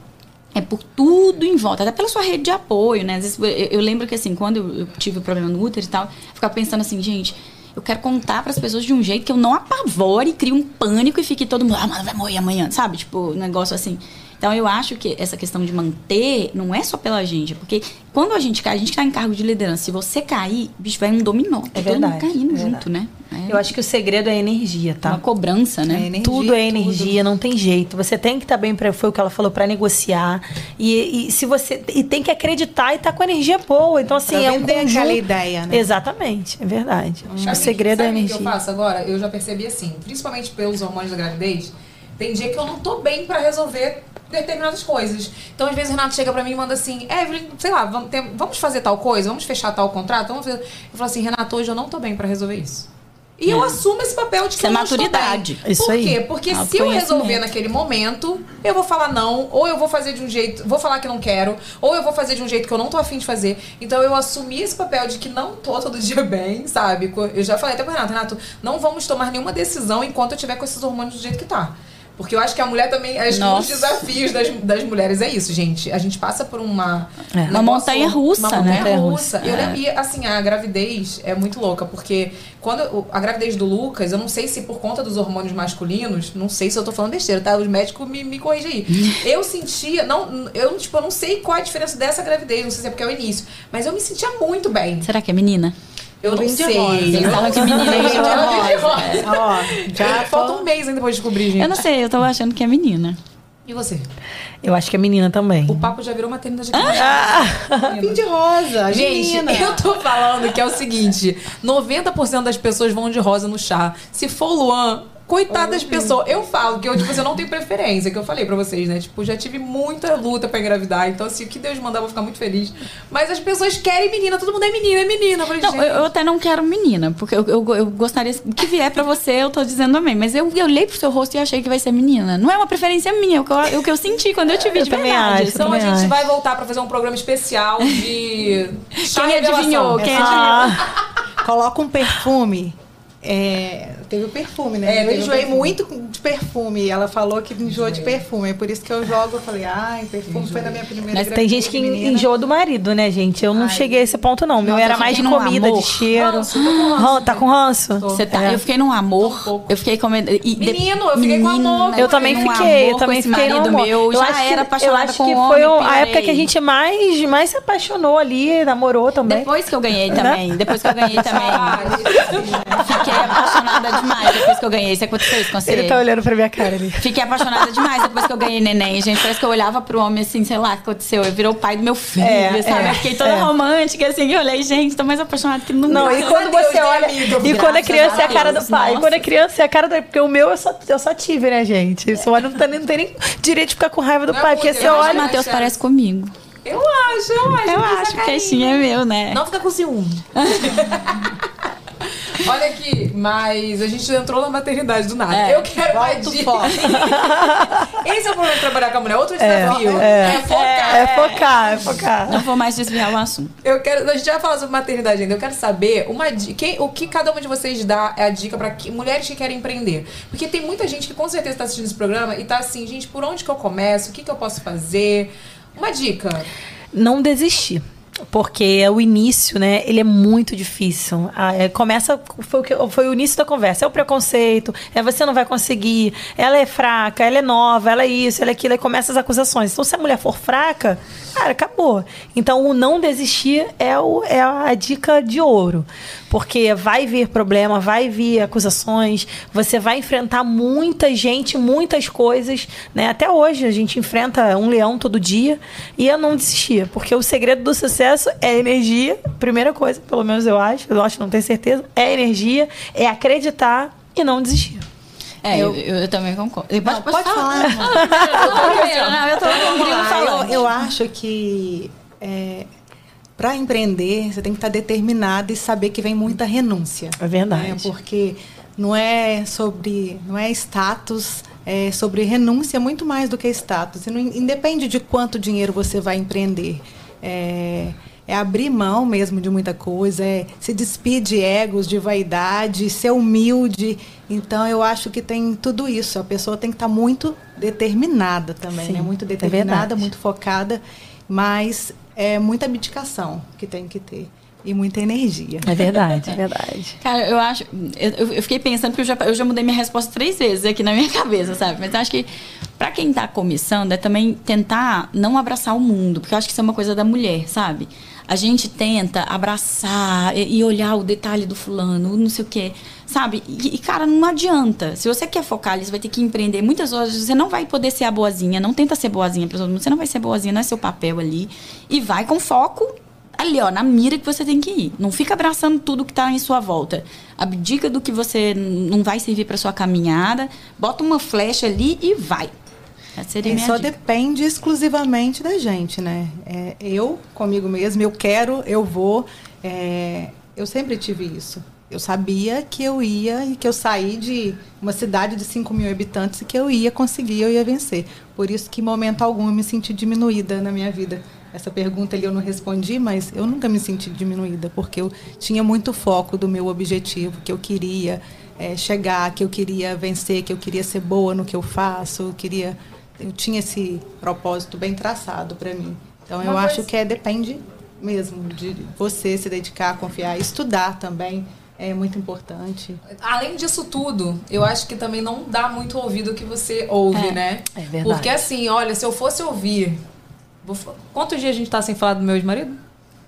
B: É por tudo em volta, até pela sua rede de apoio, né? Às vezes, eu, eu lembro que, assim, quando eu, tive o problema no útero e tal, eu ficava pensando assim, gente, eu quero contar para as pessoas de um jeito que eu não apavore, crie um pânico e fique todo mundo, ah, mano, vai morrer amanhã, sabe? Tipo, um negócio assim. Então, eu acho que essa questão de manter não é só pela gente, porque quando a gente cai, a gente está em cargo de liderança. Se você cair, bicho, vai um dominó.
C: É
B: todo mundo
C: verdade,
B: caindo
C: é
B: junto, né? É
C: Eu acho que o segredo é a energia, tá?
B: uma cobrança, né?
D: É energia,
C: tudo é
D: tudo.
C: energia, não tem jeito. Você tem que estar bem para foi o que ela falou para negociar e, e se você e tem que acreditar e estar com energia boa. Então assim
D: Pra
C: é um conjunto...
D: aquela ideia, né?
C: Exatamente, é verdade. Acho que o
A: Sabe-
C: segredo é a
A: sabe o
C: energia.
A: que eu faço agora? Eu já percebi assim, principalmente pelos hormônios da gravidez, tem dia que eu não tô bem pra resolver determinadas coisas. Então, às vezes, o Renato chega pra mim e manda assim, Evelyn, sei lá, vamos, ter- vamos fazer tal coisa, vamos fechar tal contrato, vamos fazer... Eu falo assim, Renato, hoje eu não tô bem pra resolver isso. E eu assumo esse papel de que
B: Isso é
A: eu não estou
B: maturidade.
A: bem.
C: Isso
A: Por
C: aí.
A: quê? Porque se eu resolver naquele momento, eu vou falar não, ou eu vou fazer de um jeito, vou falar que não quero, ou eu vou fazer de um jeito que eu não tô afim de fazer. Então eu assumi esse papel de que não tô todo dia bem, sabe? Eu já falei até pro Renato, Renato, não vamos tomar nenhuma decisão enquanto eu tiver com esses hormônios do jeito que tá. Porque eu acho que a mulher também. Acho que um dos
B: Nossa.
A: desafios das, das mulheres é isso, gente. A gente passa por uma.
C: É.
A: um
B: Uma montanha russa,
A: uma
B: né?
A: montanha
C: Montanha-russa.
A: russa. Eu lembro- E assim, a gravidez é muito louca, porque quando a gravidez do Lucas, eu não sei se por conta dos hormônios masculinos, não sei se eu tô falando besteira, tá? Os médicos me, me corrigem aí. eu sentia, não, eu, tipo, eu não sei qual é a diferença dessa gravidez, não sei se é porque é o início, mas eu me sentia muito bem.
B: Será que é menina?
A: Eu não sei.
B: Eles falam que menina é
A: de rosa.
D: Ó, já
A: falta um mês ainda pra descobrir, gente.
B: Eu não sei, eu tô achando que é menina.
A: E você?
C: Eu acho que é menina também.
A: O papo já virou maternidade aqui.
D: Fim de rosa,
A: Gente,
D: menina.
A: eu tô falando que é o seguinte: 90% das pessoas vão de rosa no chá. Se for Luan, coitada das pessoas. Eu falo que eu, tipo, assim, eu não tenho preferência, que eu falei pra vocês, né? Tipo, já tive muita luta pra engravidar. Então, assim, o que Deus mandar, eu vou ficar muito feliz. Mas as pessoas querem menina, todo mundo é menina, é menina. Eu falei,
B: Não,
A: gente,
B: eu, eu até não quero menina, porque eu, eu, eu gostaria que vier pra você, eu tô dizendo amém. Mas eu, eu olhei pro seu rosto e achei que vai ser menina. Não é uma preferência minha, é o que eu, é o que eu senti quando eu te vi
C: Eu
B: de verdade.
C: acho.
A: Então a gente
C: acho.
A: vai voltar pra fazer um programa especial de.
B: Quem adivinhou? Quem adivinhou?
C: Ah,
D: Coloca um perfume. É, teve o perfume, né?
A: É,
D: eu enjoei
A: perfume.
D: muito de perfume. Ela falou que enjoou de perfume. É por isso que eu jogo. Eu falei, ai, perfume foi na minha primeira
B: Mas
C: tem gente que
D: menina.
C: enjoa do marido, né, gente? Eu não
D: Ai.
C: cheguei a esse ponto, não. Meu era mais de comida,
B: amor.
C: de cheiro.
A: Ranço, ranço,
C: Ran- Tá com ranço?
B: Você tá,
C: É.
B: Eu fiquei num amor.
A: pouco.
B: Eu fiquei comendo. e
A: Menino, eu fiquei com amor.
C: Eu também fiquei, eu também fiquei no amor.
B: meu.
C: eu
B: já era apaixonada
C: eu acho que foi a época que a gente mais, mais se apaixonou ali, namorou também.
B: Depois que eu ganhei também. Depois que eu ganhei também.
A: Ah,
B: Fiquei apaixonada demais depois que eu ganhei. Isso aconteceu isso com você?
C: Ele tá olhando pra minha cara ali.
B: Fiquei apaixonada demais depois que eu ganhei neném, gente. Parece que eu olhava pro homem assim, sei lá, o que aconteceu. Eu virou o pai do meu filho, é, sabe? É, eu fiquei toda é. romântica, assim. Eu olhei, gente, tô mais apaixonada que nunca.
C: Não, e quando você olha. e quando é criança é a cara do pai. E quando é criança é a cara do. Porque o meu eu só, eu só tive, né, gente? Você olha, não, tá, não tem nem direito de ficar com raiva do não pai. Porque você olha.
B: O Matheus parece comigo.
A: Eu acho, eu acho.
B: Eu acho que o peixinho é meu, né?
A: Não fica com ciúme. Olha aqui, mas a gente entrou na maternidade do nada. É, eu quero mais dica. Esse é o problema de trabalhar com a mulher. Outro é, desafio. É, é, é focar.
C: É, focar, é focar.
B: Não vou mais desviar o assunto.
A: Eu quero, a gente vai falar sobre maternidade ainda. Eu quero saber uma quem, o que cada uma de vocês dá é a dica para mulheres que querem empreender. Porque tem muita gente que com certeza está assistindo esse programa e tá assim, gente, por onde que eu começo? O que, que eu posso fazer? Uma dica.
C: Não desistir porque o início, né, ele é muito difícil. Ah, é, começa, foi o, que, foi o início da conversa, é o preconceito, é você não vai conseguir, ela é fraca, ela é nova, ela é isso, ela é aquilo, e começa as acusações. Então, se a mulher for fraca, cara, acabou. Então, o não desistir é, o, é a dica de ouro porque vai vir problema, vai vir acusações, você vai enfrentar muita gente, muitas coisas, né? Até hoje a gente enfrenta um leão todo dia e eu não desistia, porque o segredo do sucesso é energia, primeira coisa, pelo menos eu acho, eu acho, não tenho certeza, é energia, é acreditar e não desistir.
B: É, eu, eu, eu, também concordo. Pode,
D: não, pode, falar.
B: falar. eu tô
D: falando. Eu, eu acho que é, para empreender, você tem que estar determinada e saber que vem muita renúncia.
C: É verdade.
D: Né? Porque não é sobre, não é status, é sobre renúncia muito mais do que status. E não, independe de quanto dinheiro você vai empreender. É, é abrir mão mesmo de muita coisa, é se despir de egos, de vaidade, ser humilde. Então eu acho que tem tudo isso. A pessoa tem que estar muito determinada também, Sim, né? Muito é determinada, é muito focada, mas é muita abdicação que tem que ter. E muita energia.
C: É verdade, é verdade.
B: Cara, eu acho. Eu, eu fiquei pensando, porque eu já, eu já mudei minha resposta três vezes aqui na minha cabeça, sabe? Mas eu acho que para quem tá começando é também tentar não abraçar o mundo, porque eu acho que isso é uma coisa da mulher, sabe? A gente tenta abraçar e, e olhar o detalhe do fulano, não sei o quê, sabe? E, e, cara, não adianta. Se você quer focar ali, você vai ter que empreender. Muitas vezes você não vai poder ser a boazinha, não tenta ser boazinha para todo mundo. Você não vai ser boazinha, não é seu papel ali. E vai com foco ali, ó, na mira que você tem que ir. Não fica abraçando tudo que está em sua volta. Abdica do que você não vai servir para sua caminhada, bota uma flecha ali e vai.
D: Seria é, só dica. depende exclusivamente da gente, né? É, eu, comigo mesmo, eu quero, eu vou. É, eu sempre tive isso. Eu sabia que eu ia e que eu saí de uma cidade de 5 mil habitantes e que eu ia conseguir, eu ia vencer. Por isso que, em momento algum, eu me senti diminuída na minha vida. Essa pergunta ali eu não respondi, mas eu nunca me senti diminuída, porque eu tinha muito foco do meu objetivo, que eu queria é, chegar, que eu queria vencer, que eu queria ser boa no que eu faço, eu queria eu tinha esse propósito bem traçado para mim. Então eu acho que é depende mesmo de você se dedicar, confiar, estudar também é muito importante.
A: Além disso tudo, eu acho que também não dá muito ouvido o que você ouve,
C: é,
A: né?
C: É verdade.
A: Porque assim, olha, se eu fosse ouvir. Vou, quantos dias a gente tá sem falar do meu ex-marido?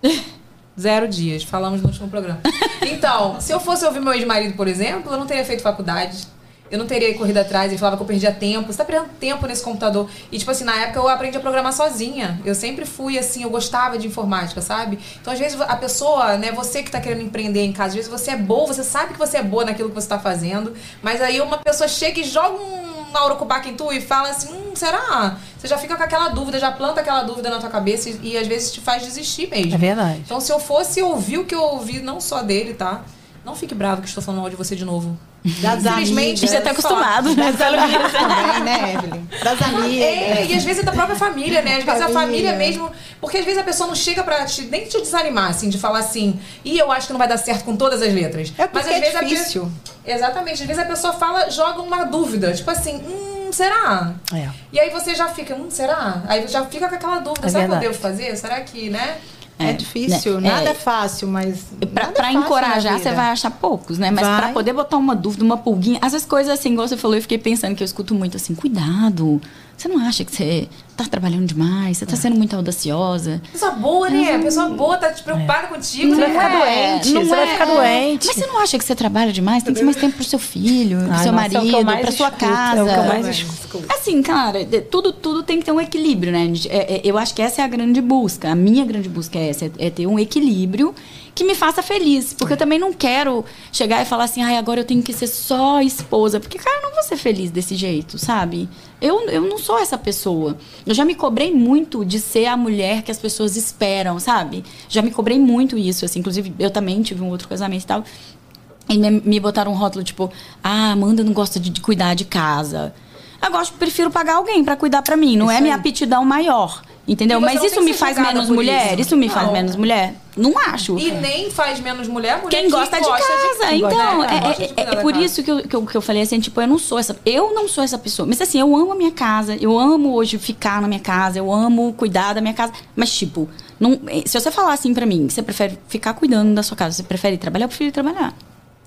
A: Zero dias, falamos no último programa. Então, se eu fosse ouvir meu ex-marido, por exemplo, eu não teria feito faculdade eu não teria corrido atrás, ele falava que eu perdia tempo. Você tá perdendo tempo nesse computador. E, tipo assim, na época eu aprendi a programar sozinha. Eu sempre fui assim, eu gostava de informática, sabe? Então, às vezes, a pessoa, né, você que tá querendo empreender em casa, às vezes você é boa, você sabe que você é boa naquilo que você tá fazendo, mas aí uma pessoa chega e joga um Naurocubaca em tu e fala assim, hum, será? Você já fica com aquela dúvida, já planta aquela dúvida na tua cabeça e, e às vezes te faz desistir mesmo.
C: É verdade.
A: Então, se eu fosse ouvir o que eu ouvi, não só dele, tá? Não fique bravo que estou falando mal de você de novo.
B: Das Infelizmente, amigas, você tá acostumado.
D: Das amigas também, né, Evelyn? Das amigas.
A: É, e às vezes é da própria família, né? Às vezes a família mesmo. Porque às vezes a pessoa não chega pra te, nem te desanimar, assim, de falar assim, e eu acho que não vai dar certo com todas as letras.
D: É Mas às é vezes difícil.
A: A, exatamente. Às vezes a pessoa fala, joga uma dúvida. Tipo assim, hum, será?
C: É.
A: E aí você já fica, hum, será? Aí já fica com aquela dúvida, é será verdade. que eu devo fazer? Será que, né?
D: É, é difícil, né? nada é, é fácil, mas.
B: Para é encorajar, você vai achar poucos, né? Mas para poder botar uma dúvida, uma pulguinha. Às vezes, coisas assim, igual você falou, eu fiquei pensando que eu escuto muito assim: cuidado, Você não acha que você tá trabalhando demais? Você tá sendo muito audaciosa?
A: Pessoa boa, né? Hum. Pessoa boa tá te preocupada é. contigo.
C: Você vai ficar é, doente. Não você é. vai ficar doente.
B: Mas você não acha que você trabalha demais? Tem que ter mais tempo pro seu filho, pro seu nossa, marido, é pra sua casa. É o que eu mais escuto. Assim, cara, tudo, tudo tem que ter um equilíbrio, né? eu acho que essa é a grande busca. A minha grande busca é essa. É ter um equilíbrio que me faça feliz. Porque eu também não quero chegar e falar assim, ai, agora eu tenho que ser só esposa. Porque, cara, eu não vou ser feliz desse jeito, sabe? Eu, eu não sou essa pessoa. Eu já me cobrei muito de ser a mulher que as pessoas esperam, sabe? Já me cobrei muito isso, assim. Inclusive, eu também tive um outro casamento e tal. E me, me botaram um rótulo, tipo, ah, Amanda não gosta de, de cuidar de casa. Eu gosto, prefiro pagar alguém para cuidar para mim. Não isso é aí. minha aptidão maior. Entendeu? Mas isso me faz menos mulher? Isso, isso me não. faz menos mulher? Não acho.
A: E nem faz menos mulher, mulher
B: Quem gosta, de casa. De, então, é, é, é, é por isso que eu, que eu, que, eu, falei assim, tipo, eu não sou essa. Eu não sou essa pessoa. Mas assim, eu amo a minha casa. Eu amo hoje ficar na minha casa. Eu amo cuidar da minha casa. Mas, tipo, não, se você falar assim pra mim, você prefere ficar cuidando da sua casa, você prefere trabalhar, eu prefiro trabalhar.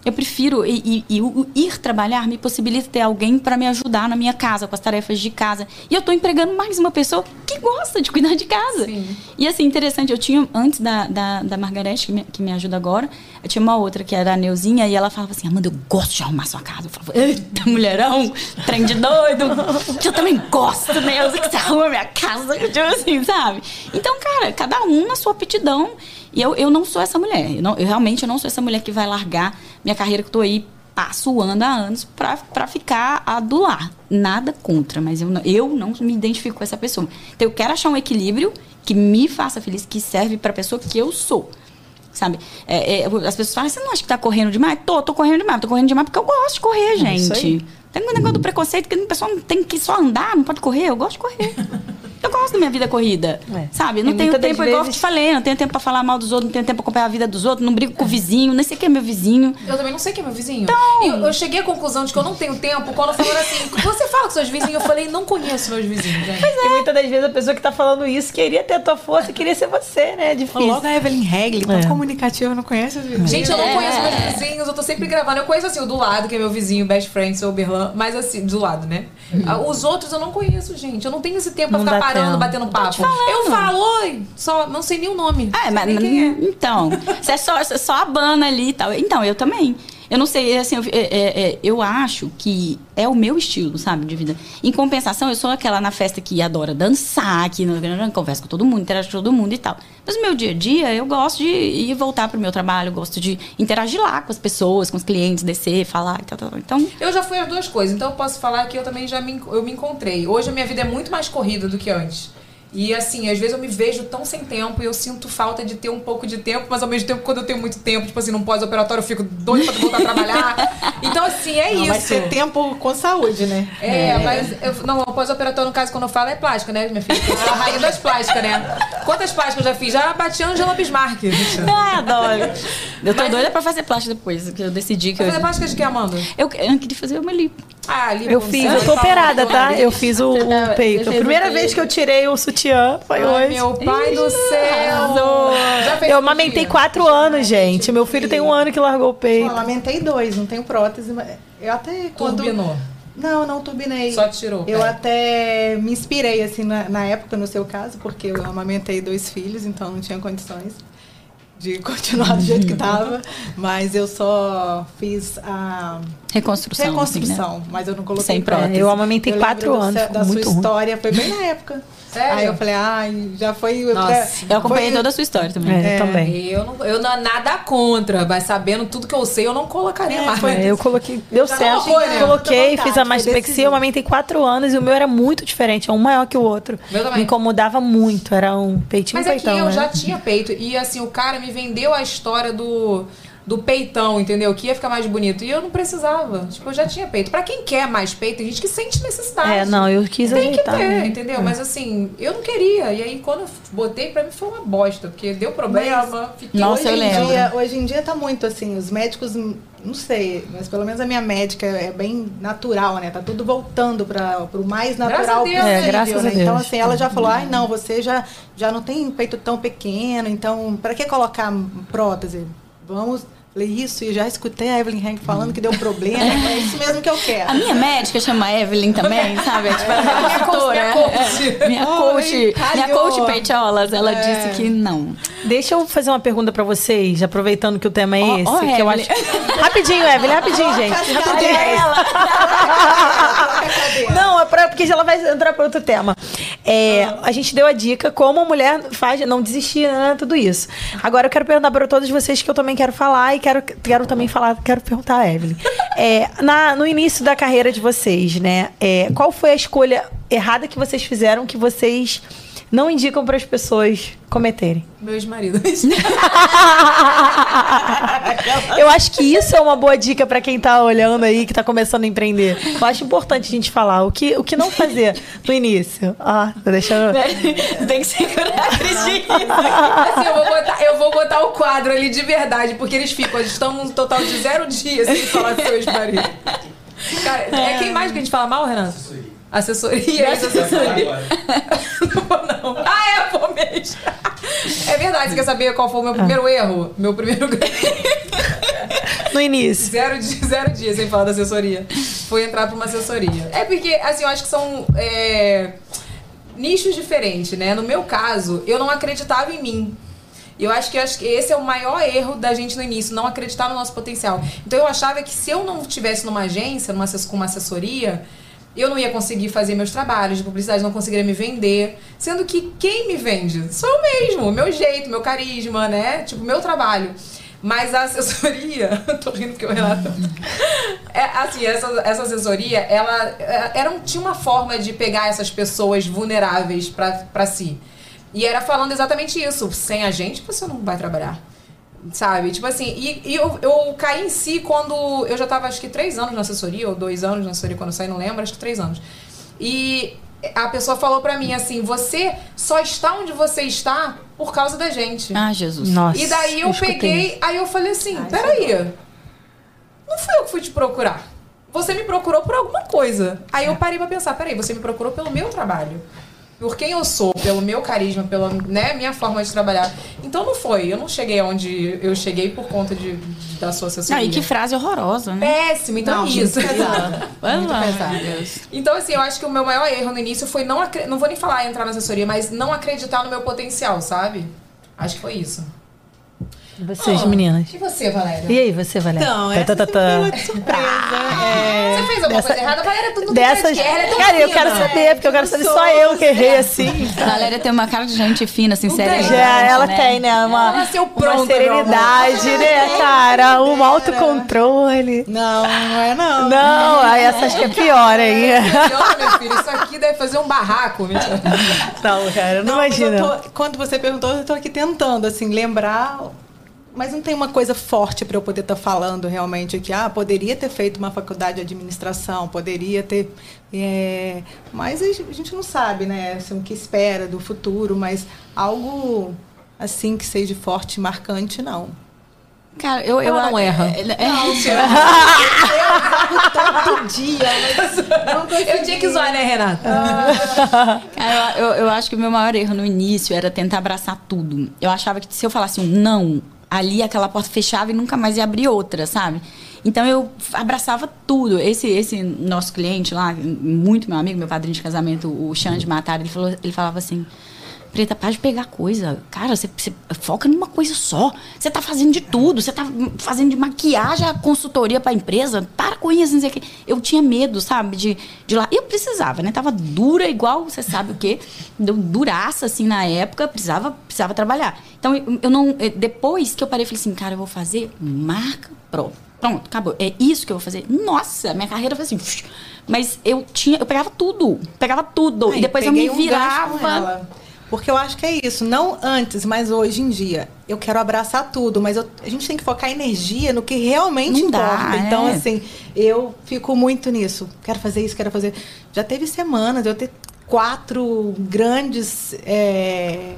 B: Eu prefiro e, e, e, ir trabalhar me possibilita ter alguém para me ajudar na minha casa, com as tarefas de casa. E eu estou empregando mais uma pessoa que gosta de cuidar de casa. Sim. E assim, interessante, eu tinha, antes da, da, da Margarete, que me, que me ajuda agora, eu tinha uma outra que era a Neuzinha, e ela falava assim: Amanda, eu gosto de arrumar sua casa. Eu falava, eita, mulherão, trem de doido. Eu também gosto, Neuza, que você arruma minha casa. Tipo assim, sabe? Então, cara, cada um na sua aptidão. E eu, eu não sou essa mulher. Eu, não, eu realmente eu não sou essa mulher que vai largar minha carreira que eu tô aí suando há anos para ficar a do lar. Nada contra, mas eu não, eu não me identifico com essa pessoa. Então eu quero achar um equilíbrio que me faça feliz, que serve para a pessoa que eu sou. Sabe? É, é, as pessoas falam, você não acha que tá correndo demais? Tô, tô correndo demais. Tô correndo demais porque eu gosto de correr, é gente. Tem um negócio do preconceito que a pessoa tem que só andar, não pode correr. Eu gosto de correr. Eu gosto da minha vida corrida. É. Sabe? Não tenho tempo, vezes... igual eu te falei, não tenho tempo pra falar mal dos outros, não tenho tempo pra acompanhar a vida dos outros, não brigo com o vizinho, nem sei quem é meu vizinho.
A: Eu também não sei quem é meu vizinho. Então... Eu, eu cheguei à conclusão de que eu não tenho tempo quando falaram assim, você fala com seus vizinhos, eu falei, não conheço meus vizinhos, gente.
C: Pois é. E muitas das vezes a pessoa que tá falando isso queria ter a tua força, queria ser você, né? É difícil.
D: Logo a Evelyn Regli, tão é. comunicativa, não conhece os vizinhos.
A: Gente, eu não conheço meus é. vizinhos, eu tô sempre gravando. Eu conheço assim o do lado, que é meu vizinho, best friend, seu Berlan, mas assim, do lado, né? Uhum. Os outros eu não conheço, gente. Eu não tenho esse tempo pra ficar parando, tempo. batendo papo. Eu falo, oi, só não sei nem o nome.
B: É, mas é. então, você é só, só a banda ali e tal. Então, eu também. Eu não sei, assim, eu, é, é, é, eu acho que é o meu estilo, sabe, de vida. Em compensação, eu sou aquela na festa que adora dançar, que conversa com todo mundo, interage com todo mundo e tal. Mas no meu dia a dia, eu gosto de ir voltar pro meu trabalho, gosto de interagir lá com as pessoas, com os clientes, descer, falar e tal, tal. Então.
A: Eu já fui as duas coisas, então eu posso falar que eu também já me, eu me encontrei. Hoje a minha vida é muito mais corrida do que antes. E assim, às vezes eu me vejo tão sem tempo e eu sinto falta de ter um pouco de tempo, mas ao mesmo tempo, quando eu tenho muito tempo, tipo assim, num pós-operatório, eu fico doido pra voltar a trabalhar. Então, assim, é não, isso. Vai
D: ser tempo com saúde, né?
A: É, é. mas eu, não, pós-operatório, no caso, quando eu falo, é plástica, né, minha filha? Eu sou a rainha das plásticas, né? Quantas plásticas eu já fiz? Já bati Angela Bismarck.
B: Ah, adoro. Eu tô mas... doida pra fazer plástica depois, que eu decidi que.
A: Vai
B: eu...
A: fazer plástica de que, Amanda?
B: Eu, eu queria fazer uma lipo.
C: Ah, lipo. Eu fiz, eu tô operada, tá? Eu fiz o, o peito. A primeira vez que eu tirei o sutiã foi hoje.
A: Meu pai do céu!
C: eu amamentei quatro anos, gente. Meu filho tem um ano que largou o peito. Eu
D: amamentei dois, não tenho prótese. Mas eu até
A: quando... Turbinou?
D: Não, não turbinei.
A: Só tirou.
D: Eu até me inspirei, assim, na, na época, no seu caso, porque eu amamentei dois filhos, então não tinha condições de continuar do jeito que estava, mas eu só fiz a
B: reconstrução,
D: reconstrução,
B: assim, né?
D: mas eu não coloquei
B: sem prótese.
C: Eu amamentei eu quatro anos.
D: Da, da sua história foi bem na época. Sério? Aí eu falei, ai, ah, já foi.
B: Nossa, eu acompanhei foi... toda a sua história também.
C: É, é. também.
A: Eu não, eu não nada contra, mas sabendo tudo que eu sei, eu não colocaria é, mais.
C: É, eu coloquei, deu certo. Colocou, né? Coloquei, fiz a mastopexia, eu amamentei quatro anos e o meu era muito diferente, é um maior que o outro. Meu também. Me incomodava muito, era um peitinho
A: mas
C: peitão.
A: Mas aqui eu
C: né?
A: já tinha peito e assim, o cara me vendeu a história do do peitão, entendeu? Que ia ficar mais bonito. E eu não precisava. Tipo, eu já tinha peito. Para quem quer mais peito, tem gente que sente necessidade.
C: É, não, eu quis
A: tem
C: ajeitar.
A: Tem que ter, entendeu? É. Mas assim, eu não queria. E aí, quando eu botei, pra mim foi uma bosta. Porque deu problema, fiquei...
B: Nossa, hoje eu lembro.
D: Dia, hoje em dia tá muito assim, os médicos... Não sei, mas pelo menos a minha médica é bem natural, né? Tá tudo voltando para o mais natural
A: graças possível.
C: É, graças
D: né?
C: a Deus.
D: Então, assim, ela já falou: ai, não, você já, já não tem peito tão pequeno, então, para que colocar prótese? Vamos Falei, isso, e já escutei a Evelyn Hank falando que deu problema. é isso mesmo que eu quero.
B: A minha médica chama Evelyn também, sabe? É, tipo, ela é minha consultora. Minha coach. minha coach, minha coach Peitolas, ela é. disse que não.
C: Deixa eu fazer uma pergunta pra vocês, aproveitando que o tema é esse. Oh, oh, que eu acho... rapidinho, Evelyn, rapidinho, gente. Rapidinho. Não, é pra, porque ela vai entrar para outro tema. É, a gente deu a dica como a mulher faz, não desistir, né? Tudo isso. Agora eu quero perguntar para todos vocês que eu também quero falar e quero, quero também falar, quero perguntar a Evelyn. É, na, no início da carreira de vocês, né? É, qual foi a escolha errada que vocês fizeram que vocês não indicam para as pessoas cometerem?
A: Meus maridos.
C: eu acho que isso é uma boa dica para quem tá olhando aí, que tá começando a empreender. Eu acho importante a gente falar o que, o que não fazer no início. Ah, tá deixando.
B: Tem que segurar a
A: assim, eu vou, botar, eu vou botar o quadro ali de verdade, porque eles ficam, eles estão num total de zero dias sem falar com seus maridos. Cara, é quem mais que a gente fala mal, Renan? Assessoria, essa assessoria. não vou, não. Ah, é, vou mesmo. É verdade, você quer saber qual foi o meu primeiro ah. erro? Meu primeiro.
C: no início.
A: Zero, zero dias sem falar da assessoria. Foi entrar pra uma assessoria. É porque, assim, eu acho que são. É, nichos diferentes, né? No meu caso, eu não acreditava em mim. Eu acho que, acho que esse é o maior erro da gente no início, não acreditar no nosso potencial. Então eu achava que se eu não estivesse numa agência, numa, com uma assessoria, eu não ia conseguir fazer meus trabalhos de publicidade, não conseguiria me vender. Sendo que quem me vende? Sou eu mesmo, meu jeito, meu carisma, né? Tipo, meu trabalho. Mas a assessoria, tô rindo que o Renato. É, assim, essa, essa assessoria, ela é, era, tinha uma forma de pegar essas pessoas vulneráveis para si. E era falando exatamente isso. Sem a gente, você não vai trabalhar. Sabe? Tipo assim, e, e eu, eu caí em si quando eu já tava acho que três anos na assessoria, ou dois anos na assessoria quando eu saí, não lembro, acho que três anos. E a pessoa falou para mim assim: você só está onde você está por causa da gente.
B: Ah, Jesus.
A: Nossa. E daí eu, eu peguei, aí eu falei assim: Ai, peraí, não fui eu que fui te procurar. Você me procurou por alguma coisa. Aí eu parei pra pensar: peraí, você me procurou pelo meu trabalho por quem eu sou, pelo meu carisma, pela né, minha forma de trabalhar. Então não foi. Eu não cheguei onde eu cheguei por conta de, da sua assessoria.
B: Ah, e que frase horrorosa, né?
A: Péssimo, então não, isso. Muito pesado. muito pesado. Então, assim, eu acho que o meu maior erro no início foi não não vou nem falar entrar na assessoria, mas não acreditar no meu potencial, sabe? Acho que foi isso.
C: Vocês, oh, meninas.
A: E você, Valéria?
C: E aí, você, Valéria?
D: Então, essa tá, tá, tá. de surpresa.
A: é... Você fez alguma dessa, coisa errada? Valéria, tu não
C: dessas...
A: quer, é
C: Cara, eu quero saber, porque eu quero saber só eu que errei assim.
B: Valéria tem uma cara de gente fina, sinceramente.
C: Já, ela né? tem, né? Uma, uma serenidade, né, cara? Um autocontrole.
D: Não, não é não.
C: Não, aí essa acho que é pior aí.
A: É pior, meu filho. Isso aqui deve fazer um barraco.
C: Não, cara, não, não imagina.
D: Quando você perguntou, eu tô aqui tentando, assim, lembrar mas não tem uma coisa forte para eu poder estar tá falando realmente que ah poderia ter feito uma faculdade de administração poderia ter é, mas a gente não sabe né assim, o que espera do futuro mas algo assim que seja forte e marcante não
B: Cara, eu, eu
A: não erra. É, é, não,
D: eu todo dia.
A: eu tinha que zoar, né, Renata?
B: Cara, eu, eu acho que o meu maior erro no início era tentar abraçar tudo. Eu achava que se eu falasse um não, ali aquela porta fechava e nunca mais ia abrir outra, sabe? Então eu abraçava tudo. Esse esse nosso cliente lá, muito meu amigo, meu padrinho de casamento, o Xande Matar, ele falou, ele falava assim: Preta, para de pegar coisa. Cara, você, você, foca numa coisa só. Você tá fazendo de tudo. Você tá fazendo de maquiagem a consultoria pra empresa. Para com isso, não sei o quê. Eu tinha medo, sabe, de, de lá. Eu precisava, né? Tava dura, igual você sabe o quê. Duraça, assim, na época. Precisava, precisava trabalhar. Então, eu, eu não... Eh, depois que eu parei, falei assim, cara, eu vou fazer marca pro. Pronto, acabou. É isso que eu vou fazer. Nossa, minha carreira foi assim... Mas eu tinha... Eu pegava tudo. Pegava tudo. Ai, e depois eu me virava...
D: Um porque eu acho que é isso, não antes, mas hoje em dia. Eu quero abraçar tudo, mas eu, a gente tem que focar energia no que realmente não importa. Dá, então, é. assim, eu fico muito nisso. Quero fazer isso, quero fazer. Já teve semanas, eu ter quatro grandes. É,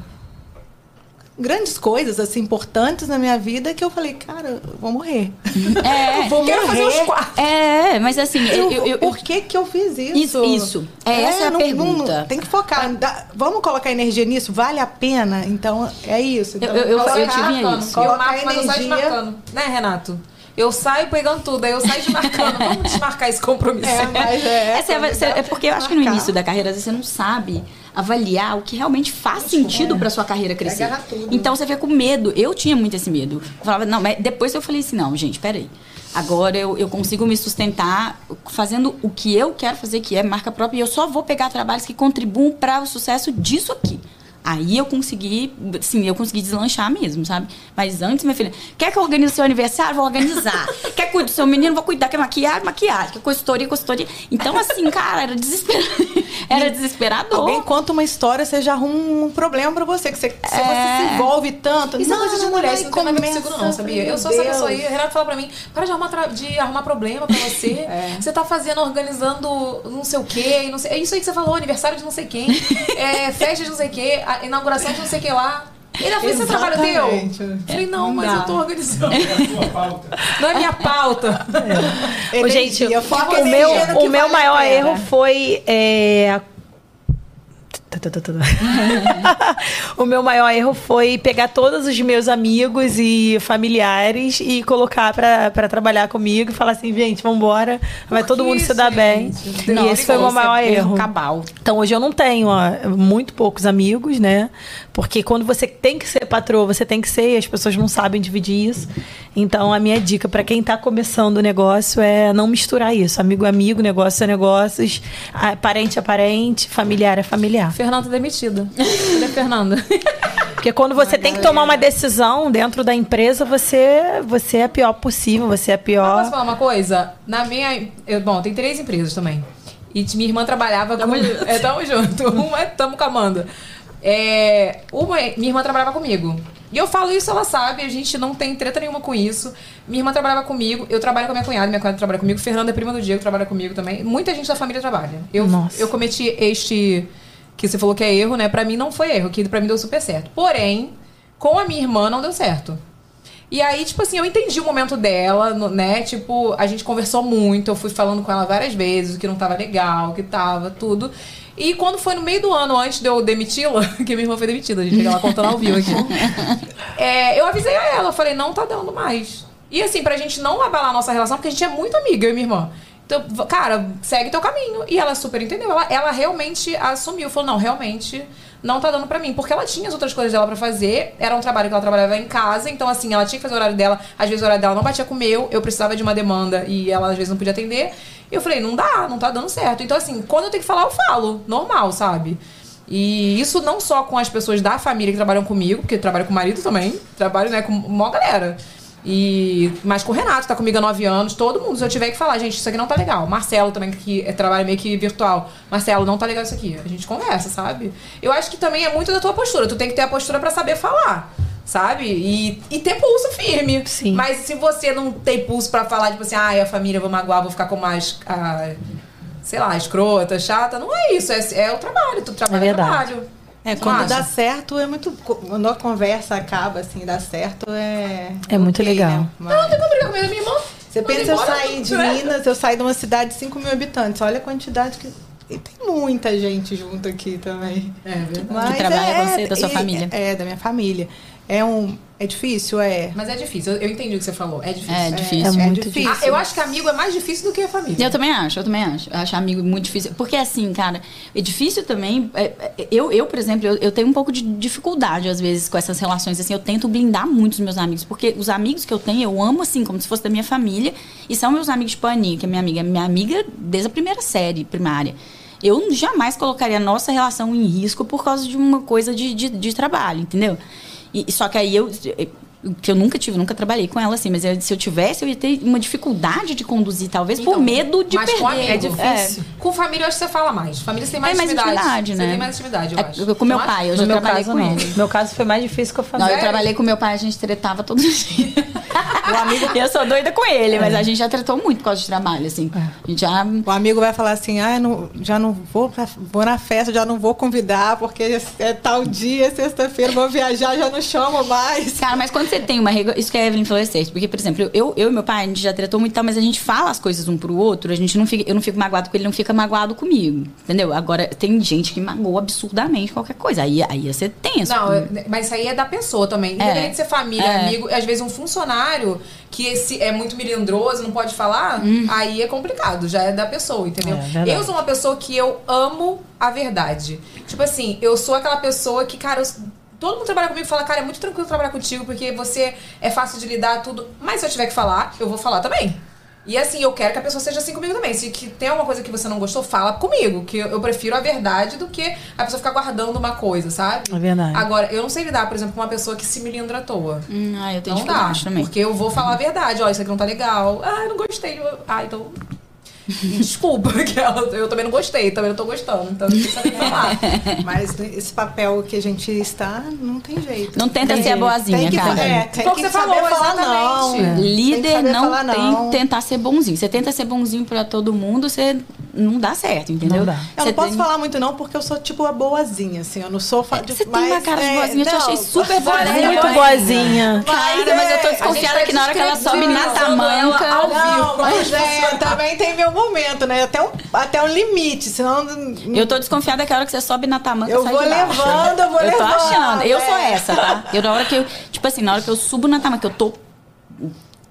D: grandes coisas assim importantes na minha vida que eu falei, cara, eu vou morrer.
B: É,
D: eu vou
A: Quero
D: morrer.
A: fazer os quatro.
B: É, mas assim, eu,
D: Eu-
B: eu, eu-
D: por que que eu fiz isso?
B: Isso, isso. É, essa é a
D: não-
B: pergunta.
D: não- tem que focar. Dá- vamos colocar energia nisso? Vale a pena? Então, é isso. Então,
B: Eu- eu- eu
D: colocar-
B: tive
A: Marcando.
B: isso.
A: Eu
D: Colocar
A: marco, mas eu saio
D: energia.
A: Né, Renato? Eu saio pegando tudo, aí eu saio desmarcando. Vamos desmarcar esse compromisso.
D: É, mas é.
B: Essa é,
D: dá
B: é porque eu acho que no início da carreira às vezes, você não sabe avaliar o que realmente faz sentido pra sua carreira crescer.
D: tudo.
B: Então você fica com medo. Eu tinha muito esse medo. Eu falava, não, mas depois eu falei assim, não, gente, peraí. Agora eu, eu consigo me sustentar fazendo o que eu quero fazer, que é marca própria, e eu só vou pegar trabalhos que contribuam para o sucesso disso aqui. Aí eu consegui, sim, eu consegui deslanchar mesmo, sabe? Mas antes, minha filha, quer que eu organize seu aniversário? Vou organizar. quer que cuide do seu menino? Vou cuidar. Quer maquiagem? Maquiagem. Quer consultoria? Consultoria. Então, assim, cara, era desesperador. era desesperador.
D: Alguém conta uma história, você já arruma um problema pra você. Que você, se você se envolve tanto.
A: Isso é coisa de mulher, isso não tem nada a ver não, sabia? Eu sou essa
D: Deus.
A: pessoa aí. O Renato fala pra mim: para de arrumar, tra- de arrumar problema pra você. Você tá fazendo, organizando não sei o quê. Não sei, é isso aí que você falou: aniversário de não sei quem, é, festa de não sei o quê, a inauguração de não sei o que lá. E ainda foi seu trabalho teu? Eu Falei, não,
D: Não
A: mas
D: dá.
A: eu tô organizando. Não é minha pauta.
C: Ô, gente, o
D: energia
C: meu, o meu maior
D: pena.
C: erro foi. é, o meu maior erro foi pegar todos os meus amigos e familiares e colocar pra, pra trabalhar comigo e falar assim, gente, vambora, vai todo mundo se dar bem.
A: gente?
C: E
A: Não,
C: esse foi o meu
B: é
C: maior erro.
B: Cabal.
C: Então hoje eu não tenho ó, muito poucos amigos, né? Porque quando você tem que ser patroa, você tem que ser e as pessoas não sabem dividir isso. Então a minha dica para quem tá começando o negócio é não misturar isso. Amigo é amigo, negócio é negócios, parente é parente, familiar é familiar.
A: Fernanda demitida. Cadê a Fernanda?
C: Porque quando você tem que tomar uma decisão dentro da empresa, você você é a pior possível, você é a
A: Mas
C: pior.
A: posso falar uma coisa? Na minha. Eu, bom, tem três empresas também. E minha irmã trabalhava com. É, tamo junto. Uma é tamo com a Amanda. É, uma, minha irmã trabalhava comigo. E eu falo isso, ela sabe, a gente não tem treta nenhuma com isso. Minha irmã trabalhava comigo, eu trabalho com a minha cunhada, minha cunhada trabalha comigo, Fernanda é prima do Diego, trabalha comigo também. Muita gente da família trabalha. Eu,
C: Nossa.
A: eu cometi este. Que você falou que é erro, né? Pra mim não foi erro, que pra mim deu super certo. Porém, com a minha irmã não deu certo. E aí, tipo assim, eu entendi o momento dela, né? Tipo, a gente conversou muito, eu fui falando com ela várias vezes, o que não tava legal, o que tava, tudo. E quando foi no meio do ano, antes de eu demiti-la, que minha irmã foi demitida, a gente chega lá contando ao vivo aqui. é, eu avisei a ela, eu falei, não tá dando mais. E assim, pra gente não abalar a nossa relação, porque a gente é muito amiga, eu e minha irmã. Então, cara, segue teu caminho. E ela super entendeu. Ela, ela realmente assumiu. Falou, não, realmente não tá dando pra mim. Porque ela tinha as outras coisas dela pra fazer. Era um trabalho que ela trabalhava em casa. Então, assim, ela tinha que fazer o horário dela. Às vezes o horário dela não batia com o meu. Eu precisava de uma demanda e ela às vezes não podia atender. E eu falei, não dá, não tá dando certo. Então, assim, quando eu tenho que falar, eu falo. Normal, sabe? E isso não só com as pessoas da família que trabalham comigo, porque eu trabalho com o marido também. Trabalho, né, com uma galera. E, mas com o Renato, tá comigo há nove anos, todo mundo, se eu tiver que falar, gente, isso aqui não tá legal. Marcelo também, que é, trabalha meio que virtual. Marcelo, não tá legal isso aqui. A gente conversa, sabe? Eu acho que também é muito da tua postura. Tu tem que ter a postura pra saber falar, sabe? E, e ter pulso firme.
C: Sim.
A: Mas se você não tem pulso pra falar, tipo assim, ai, a família, vou magoar, vou ficar com mais. ah, sei lá, escrota, chata, não é isso. É, é o trabalho. Tu trabalha
C: É
A: é
C: verdade.
A: trabalho.
D: É, quando
A: acha?
D: dá certo é muito. Quando a conversa acaba, assim, dá certo, é.
C: É muito
D: ok,
C: legal.
D: né? Mas-
A: Não tem como brigar com minha irmã.
D: Você pensa, eu saí de? Minas, eu saí de uma cidade de 5 mil habitantes. Olha a quantidade que. E tem muita gente junto aqui também.
A: É verdade.
D: Mas
B: trabalha com você, da sua
D: e-
B: família.
D: É, da minha família. É um. É difícil, é.
A: Mas é difícil. Eu, eu entendi o que você falou. É difícil.
B: É difícil.
C: É muito
A: Ah, eu acho que amigo é mais difícil do que a família.
B: Eu também acho, eu também acho. Eu acho amigo muito difícil. Porque, assim, cara, é difícil também. é, é, eu, eu, por exemplo, eu, eu tenho um pouco de dificuldade, às vezes, com essas relações. Assim, eu tento blindar muito os meus amigos. Porque os amigos que eu tenho, eu amo, assim, como se fosse da minha família. E são meus amigos, tipo a Aninha, que é minha amiga. Minha amiga desde a primeira série primária. Eu jamais colocaria a nossa relação em risco por causa de uma coisa de, de, de trabalho, entendeu? E, só que aí eu. Que eu nunca tive, nunca trabalhei com ela assim, mas eu- se eu tivesse, eu ia ter uma dificuldade de conduzir, talvez por
A: Então,
B: medo de
A: mas
B: perder.
A: com amigo,
B: É
A: difícil. Com família, eu acho que você fala mais. Família, você tem mais
B: É mais
A: intimidade.
B: intimidade,
A: Você
B: né?
A: tem mais intimidade, eu
B: É,
A: acho.
B: com meu
A: Não
B: pai, eu
C: No
B: já
C: meu
B: trabalhei
C: caso,
B: com
C: não.
B: ele.
C: No meu caso foi mais difícil que eu
B: Não,
C: falei.
B: eu trabalhei com meu pai, a gente tretava todos os dias. o amigo... Eu sou doida com ele, mas a gente já tratou muito por causa de trabalho, assim. A gente já...
D: O amigo vai falar assim, ah, não, já não vou, pra, vou na festa, já não vou convidar, porque é tal dia, sexta-feira, vou viajar, já não chamo mais.
B: Cara, mas quando você tem uma... Isso que a Evelyn falou é certo. Porque, por exemplo, eu, eu e meu pai, a gente já tratou muito, mas a gente fala as coisas um pro outro, a gente não fica... Eu não fico magoado com ele, não fica magoado comigo. Entendeu? Agora, tem gente que magoa absurdamente qualquer coisa. Aí, aí você tem
A: Não, mas isso aí é da pessoa também. É. Independente de ser família, é. amigo, às vezes um funcionário que esse é muito melindroso, não pode falar, hum. aí é complicado, já é da pessoa, entendeu? É, eu sou uma pessoa que eu amo a verdade. Tipo assim, eu sou aquela pessoa que, cara, eu, todo mundo trabalha comigo e fala, cara, é muito tranquilo trabalhar contigo, porque você é fácil de lidar, tudo. Mas se eu tiver que falar, eu vou falar também. E assim, eu quero que a pessoa seja assim comigo também. Se que tem alguma coisa que você não gostou, fala comigo. Que eu, prefiro a verdade do que a pessoa ficar guardando uma coisa, sabe?
C: É verdade.
A: Agora, eu não sei lidar, por exemplo, com uma pessoa que se melindra à toa.
B: Hum, ah, eu tenho não dá,
A: também. Porque eu vou falar a verdade. Ó, isso aqui não tá legal. Ah, eu não gostei. Ah, então Desculpa, que eu também não gostei, também não tô gostando, então não precisa falar.
D: Mas esse papel que a gente está, não tem jeito.
B: Não tenta tem ser a boazinha,
D: que,
B: cara.
D: É, tem que, que você falou, falar não.
B: É. Líder tem não tem que tentar ser bonzinho. Você tenta ser bonzinho pra todo mundo, você não dá certo, entendeu? Não dá.
D: Eu não posso falar muito não, porque eu sou tipo a boazinha, assim, eu não sou...
B: Fa... Você tem uma cara de é, boazinha, eu te achei super
C: boazinha. Muito boazinha.
B: Cara, mas eu tô desconfiada tá que na hora que ela sobe na tamanca...
D: Não, mas é, também tem meu momento, né? Até um, até um limite, senão.
B: Eu tô desconfiada que a hora que você sobe na tamanca,
D: eu vou levando, eu vou
B: eu
D: levando. Eu tô
B: achando. Eu sou é. essa, tá? Eu, na hora que eu. Tipo assim, na hora que eu subo na tamanca, eu tô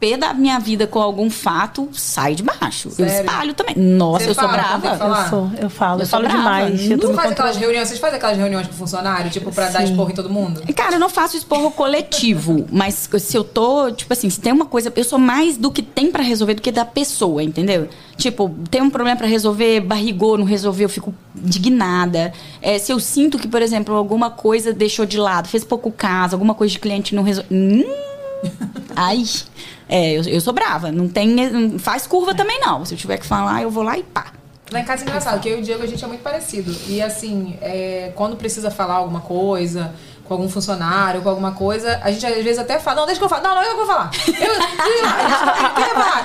B: romper da minha vida com algum fato, sai de baixo. Sério? Eu espalho também. Nossa, Você eu sou brava.
C: Eu sou, eu falo, eu, eu falo demais.
A: Eu não faz aquelas reuniões, vocês fazem aquelas reuniões com funcionário, tipo, pra Sim. dar esporro em todo mundo?
B: Cara, eu não faço esporro coletivo, mas se eu tô, tipo assim, se tem uma coisa, eu sou mais do que tem para resolver do que da pessoa, entendeu? Tipo, tem um problema para resolver, barrigou, não resolveu, eu fico indignada. É, se eu sinto que, por exemplo, alguma coisa deixou de lado, fez pouco caso, alguma coisa de cliente não resolveu. Hum, Ai, é, eu, eu sou brava. Não tem. Faz curva também, não. Se eu tiver que falar, eu vou lá e pá.
A: Lá em casa é engraçado, porque eu e o Diego a gente é muito parecido. E assim, é, quando precisa falar alguma coisa, com algum funcionário, com alguma coisa, a gente às vezes até fala, não, deixa que eu falo. Não, não, eu vou falar. Eu, eu.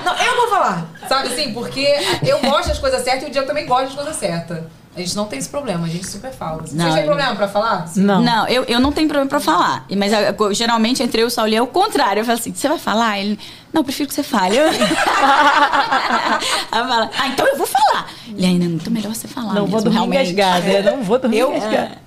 A: Não, eu vou falar. Sabe assim? Porque eu gosto das coisas certas e o Diego também gosta das coisas certas. A gente não tem esse problema, a gente super fala. Não, Vocês têm problema pra falar?
B: Sim. Não. Não, eu, eu não tenho problema pra falar. Mas eu, geralmente entre eu e o Saulinho é o contrário. Eu falo assim: você vai falar? Ele. Não, eu prefiro que você fale. Aí fala, ah, então eu vou falar. Ele ainda não, tô melhor você falar.
C: Não mesmo, vou dormir engasgada. É. Não vou dormir
D: eu,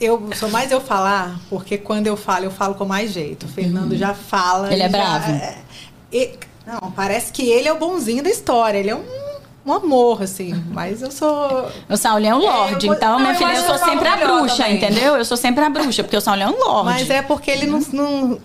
D: eu sou mais eu falar, porque quando eu falo, eu falo com mais jeito. O Fernando uhum. já fala.
B: Ele é
D: já,
B: bravo.
D: É, não, parece que ele é o bonzinho da história. Ele é um um amor, assim. Mas eu sou.
B: O Saulo é um lorde, é, então, não, minha filha, eu, eu sou sempre a bruxa, também. entendeu? Eu sou sempre a bruxa, porque o Saulo é um lorde.
D: Mas é porque ele não, não.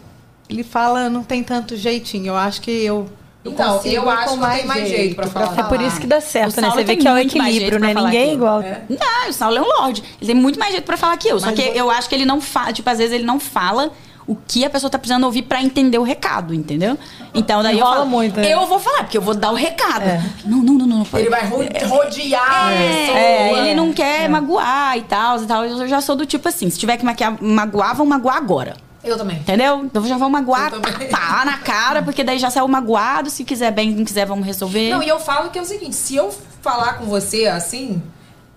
D: Ele fala, não tem tanto jeitinho. Eu acho que eu.
A: então, eu acho que mais tem mais jeito pra falar.
C: É por isso que dá certo, né? Você vê que é o equilíbrio, né? Ninguém é igual. É.
B: Não, o Saulo é um lorde. Ele tem muito mais jeito pra falar que eu. Só que eu acho que ele não fala, tipo, às vezes ele não fala o que a pessoa tá precisando ouvir para entender o recado, entendeu? Então daí eu falo, muito, né? eu vou falar, porque eu vou dar o recado. É. Não, não, não, não.
A: Ele vai rodear
B: é, é, ele não quer é. magoar e tal, e tal. Eu já sou do tipo assim, se tiver que magoar, vão magoar agora.
A: Eu também.
B: Entendeu? Então já vão magoar pá, na cara, porque daí já saiu magoado. Se quiser bem, não quiser, vamos resolver.
A: Não, e eu falo que é o seguinte: se eu falar com você assim,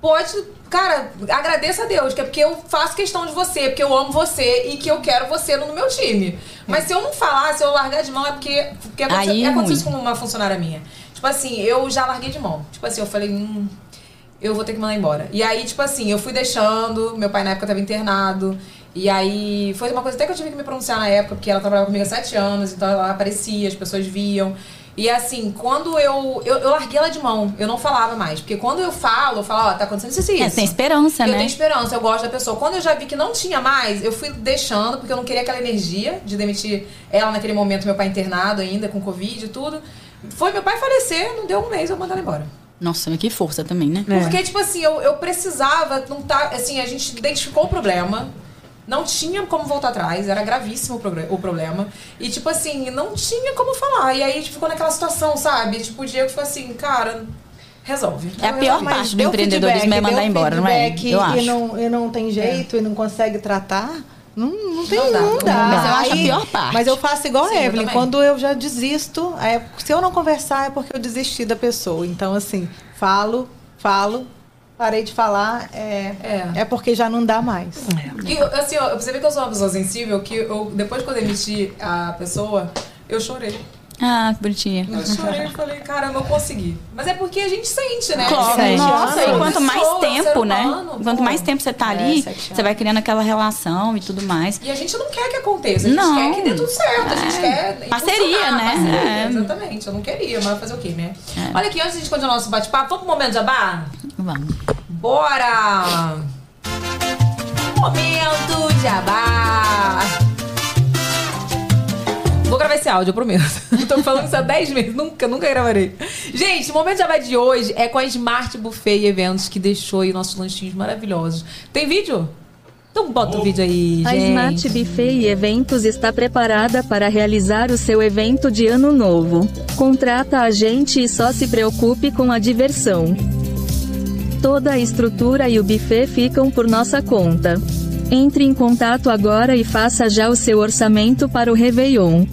A: pode Cara, agradeça a Deus, que é porque eu faço questão de você, porque eu amo você e que eu quero você no meu time. Mas se eu não falar, se eu largar de mão, é porque, porque aconteceu, Aí, aconteceu isso com uma funcionária minha. Tipo assim, eu já larguei de mão. Tipo assim, eu falei, hum, eu vou ter que mandar embora. E aí, tipo assim, eu fui deixando, meu pai na época tava internado. E aí, foi uma coisa até que eu tive que me pronunciar na época, porque ela trabalhava comigo há sete anos, então ela aparecia, as pessoas viam. E assim, quando eu, eu. Eu larguei ela de mão, eu não falava mais. Porque quando eu falo, eu falo, ó, tá acontecendo isso e isso.
B: É, tem esperança,
A: eu
B: né?
A: Eu tenho esperança, eu gosto da pessoa. Quando eu já vi que não tinha mais, eu fui deixando, porque eu não queria aquela energia de demitir ela naquele momento, meu pai internado ainda, com Covid e tudo. Foi meu pai falecer, não deu um mês, eu mandei ela embora.
B: Nossa, que força também, né?
A: Porque, é. tipo assim, eu, eu precisava, não tá. Assim, a gente identificou o problema. Não tinha como voltar atrás, era gravíssimo o problema. E, tipo assim, não tinha como falar. E aí a gente ficou naquela situação, sabe? Tipo, o Diego ficou assim, cara, resolve.
B: É a pior parte do empreendedorismo é mandar embora, não é?
D: Eu acho. E não, e não tem jeito é. e não consegue tratar. Não, não tem, não dá. Não dá.
B: Mas eu acho a pior parte.
D: Mas eu faço igual Sim, a Evelyn. Eu quando eu já desisto, é, se eu não conversar é porque eu desisti da pessoa. Então, assim, falo, falo, parei de falar, é, é. é porque já não dá mais.
A: É. E, assim, ó, você vê que eu sou uma pessoa sensível, que eu, depois que eu demiti a pessoa, eu chorei.
B: Ah, que bonitinha.
A: Eu chorei e falei, cara, eu consegui. Mas é porque a gente sente, né?
B: Claro. Gente, Nossa, e quanto mais tempo, né? Humano, quanto pô. mais tempo você tá é, ali, você vai criando aquela relação e tudo mais.
A: E a gente não quer que aconteça, a gente não. quer que dê tudo certo, a gente é. quer...
B: Parceria, né? Parceria,
A: é. Exatamente, eu não queria, mas fazer o quê, né? É. Olha aqui, antes de a gente continuar nosso bate-papo, vamos pro momento de jabá?
B: Vamos.
A: Bora! Momento jabá! Vou gravar esse áudio, eu prometo. Tô falando isso há 10 meses, nunca, nunca gravarei. Gente, o momento jabá de hoje é com a Smart Buffet e Eventos, que deixou aí nossos lanchinhos maravilhosos. Tem vídeo? Então bota o vídeo aí, gente.
G: A Smart Buffet e Eventos está preparada para realizar o seu evento de ano novo. Contrata a gente e só se preocupe com a diversão. Toda a estrutura e o buffet ficam por nossa conta. Entre em contato agora e faça já o seu orçamento para o Réveillon.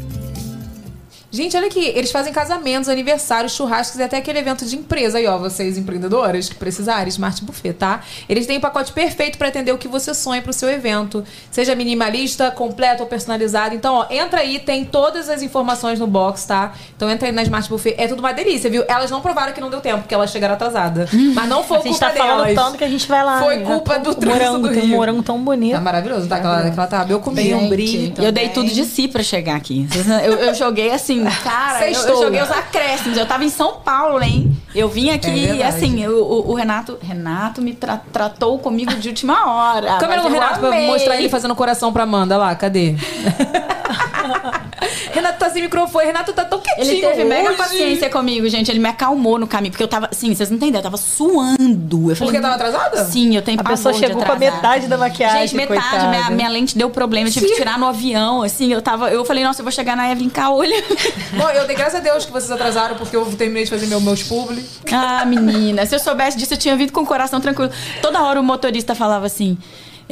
A: Gente, olha aqui, eles fazem casamentos, aniversários, churrascos e até aquele evento de empresa aí, ó, vocês empreendedoras que precisarem, Smart Buffet, tá? Eles têm o um pacote perfeito para atender o que você sonha pro seu evento, seja minimalista, completo ou personalizado. Então, ó, entra aí, tem todas as informações no box, tá? Então entra aí na Smart Buffet, é tudo uma delícia, viu? Elas não provaram que não deu tempo, porque elas chegaram atrasadas. Mas não foi culpa
C: tá
A: delas.
C: falando tanto que a gente vai lá.
A: Foi culpa do trânsito
C: morango,
A: do Rio.
C: Um morango tão bonito.
A: Tá maravilhoso, tá? Aquela, aquela tá, eu comi um brilho.
B: Eu dei tudo de si para chegar aqui. Eu, eu joguei assim, cara, eu, eu, joguei os acréscimos. Eu tava em São Paulo, hein? Eu vim aqui é e assim, o, o, Renato. Renato me tra tratou comigo de última hora.
A: Câmera do Renato amei. pra mostrar ele fazendo coração pra Amanda lá, cadê? Renato tá sem microfone. Renato tá tão quietinho.
B: Ele teve
A: hoje.
B: mega paciência comigo, gente. Ele me acalmou no caminho. Porque eu tava. Sim, vocês não entendem. Eu tava suando. Eu
A: falei, porque tava atrasada?
B: Sim, eu tenho
C: A pessoa chegou com a metade da maquiagem.
B: Gente, metade. Minha, minha, lente deu problema. Eu tive que tirar no avião. Assim, eu tava. Eu falei, nossa, eu vou chegar na Evelyn Caolha.
A: Bom, eu dei graças a Deus que vocês atrasaram, porque eu terminei de fazer meu, meus publi.
B: Ah, menina. Se eu soubesse disso, eu tinha vindo com o coração tranquilo. Toda hora o motorista falava assim.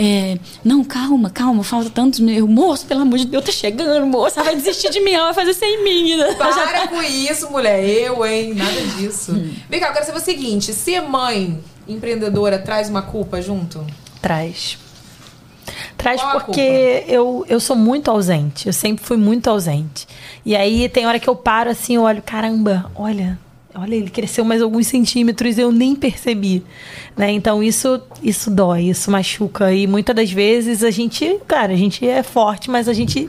B: É, não, calma, calma, falta tantos minutos. Moço, pelo amor de Deus, tá chegando, moça. Ela vai desistir de mim, ela vai fazer sem mim.
A: Para já... com isso, mulher. Eu, hein? Nada disso. Hum. Vem cá, eu quero saber o seguinte: ser mãe empreendedora traz uma culpa junto?
C: Traz. Traz Qual porque eu, eu sou muito ausente. Eu sempre fui muito ausente. E aí tem hora que eu paro assim, eu olho, caramba, olha, olha, ele cresceu mais alguns centímetros, eu nem percebi, né? Então isso isso dói, isso machuca e muitas das vezes a gente, cara, a gente é forte, mas a gente,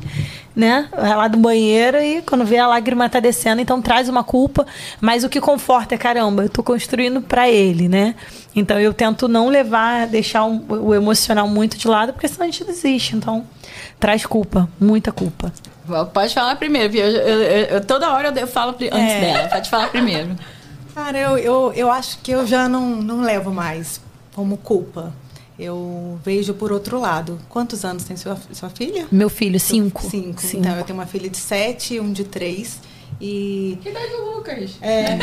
C: né, vai lá do banheiro e quando vê a lágrima tá descendo, então traz uma culpa, mas o que conforta é caramba, eu tô construindo para ele, né? Então eu tento não levar, deixar o emocional muito de lado, porque senão a gente desiste. Então traz culpa, muita culpa.
B: Pode falar primeiro, eu, eu, eu, toda hora eu falo antes é. dela. Pode falar primeiro.
D: Cara, eu, eu, eu acho que eu já não, não levo mais como culpa. Eu vejo por outro lado. Quantos anos tem sua, sua filha?
C: Meu filho, cinco.
D: Cinco. cinco. Então, eu tenho uma filha de sete e um de três. E...
A: Que idade do Lucas?
D: É.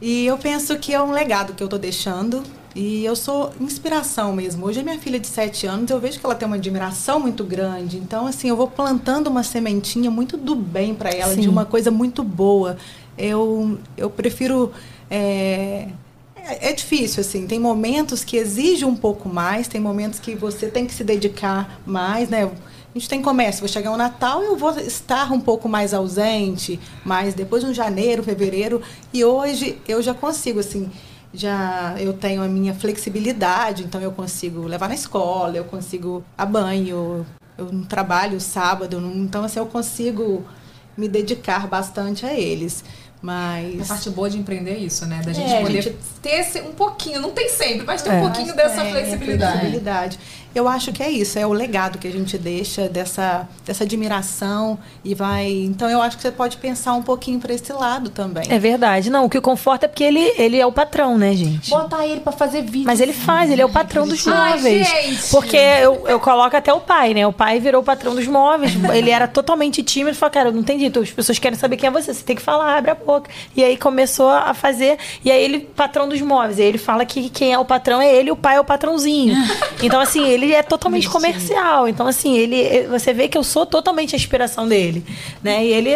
D: e eu penso que é um legado que eu tô deixando e eu sou inspiração mesmo. Hoje a minha filha de 7 anos, eu vejo que ela tem uma admiração muito grande. Então, assim, eu vou plantando uma sementinha muito do bem para ela, Sim. de uma coisa muito boa. Eu, eu prefiro. É, é, é difícil, assim. Tem momentos que exigem um pouco mais, tem momentos que você tem que se dedicar mais, né? A gente tem comércio, vou chegar o Natal, eu vou estar um pouco mais ausente, mas depois no janeiro, fevereiro, e hoje eu já consigo, assim, já eu tenho a minha flexibilidade, então eu consigo levar na escola, eu consigo a banho, eu não trabalho sábado, não, então assim eu consigo me dedicar bastante a eles. Mas.
A: A parte boa de empreender é isso, né? Da gente é, poder gente... ter um pouquinho, não tem sempre, mas ter é. um pouquinho dessa flexibilidade.
D: flexibilidade. Eu acho que é isso, é o legado que a gente deixa dessa, dessa admiração e vai. Então eu acho que você pode pensar um pouquinho para esse lado também.
C: É verdade. Não, o que conforta é porque ele, ele é o patrão, né, gente?
A: Botar ele para fazer vídeo.
C: Mas ele faz, ele é o patrão dos móveis. Ai, porque eu, eu coloco até o pai, né? O pai virou o patrão dos móveis. ele era totalmente tímido e falou, cara, eu não entendi. As pessoas querem saber quem é você. Você tem que falar, abre a boca. E aí começou a fazer. E aí ele, patrão dos móveis. E aí ele fala que quem é o patrão é ele e o pai é o patrãozinho. então, assim, ele é totalmente comercial. Então, assim, ele. Você vê que eu sou totalmente a inspiração dele. Né? E ele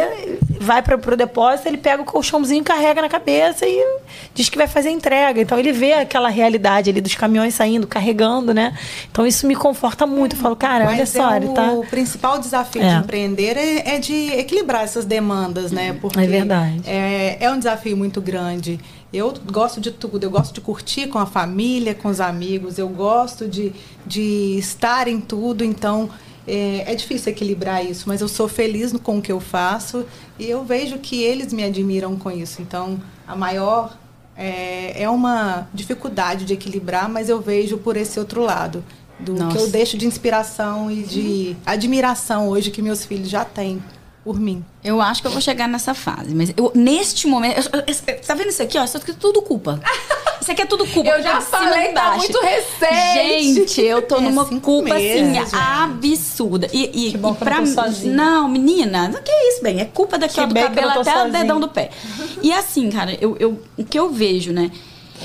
C: vai para pro depósito, ele pega o colchãozinho, carrega na cabeça e diz que vai fazer entrega. Então ele vê aquela realidade ali dos caminhões saindo, carregando, né? Então isso me conforta muito. Eu falo, cara, Mas olha só,
D: é
C: ele tá.
D: O principal desafio é. de empreender é, é, de equilibrar essas demandas, né?
C: Porque é verdade.
D: É, é um desafio muito grande. Eu gosto de tudo, eu gosto de curtir com a família, com os amigos, eu gosto de, de estar em tudo, então é, é, difícil equilibrar isso, mas eu sou feliz com o que eu faço e eu vejo que eles me admiram com isso. Então, a maior é, é uma dificuldade de equilibrar, mas eu vejo por esse outro lado. Do Nossa. que eu deixo de inspiração e de admiração hoje que meus filhos já têm por mim.
B: Eu acho que eu vou chegar nessa fase, mas eu, neste momento. Eu, eu, tá vendo isso aqui? Ó, isso aqui é tudo culpa. Isso aqui é tudo culpa.
A: Eu já falei, tá muito recente.
B: Gente, eu tô é numa culpa meses, assim, absurda. E, e,
C: que bom
B: e
C: pra mim.
B: Não, menina, o que é isso, bem? É culpa daqui ó, do cabelo até sozinha. o dedão do pé. E assim, cara, eu, eu, o que eu vejo, né?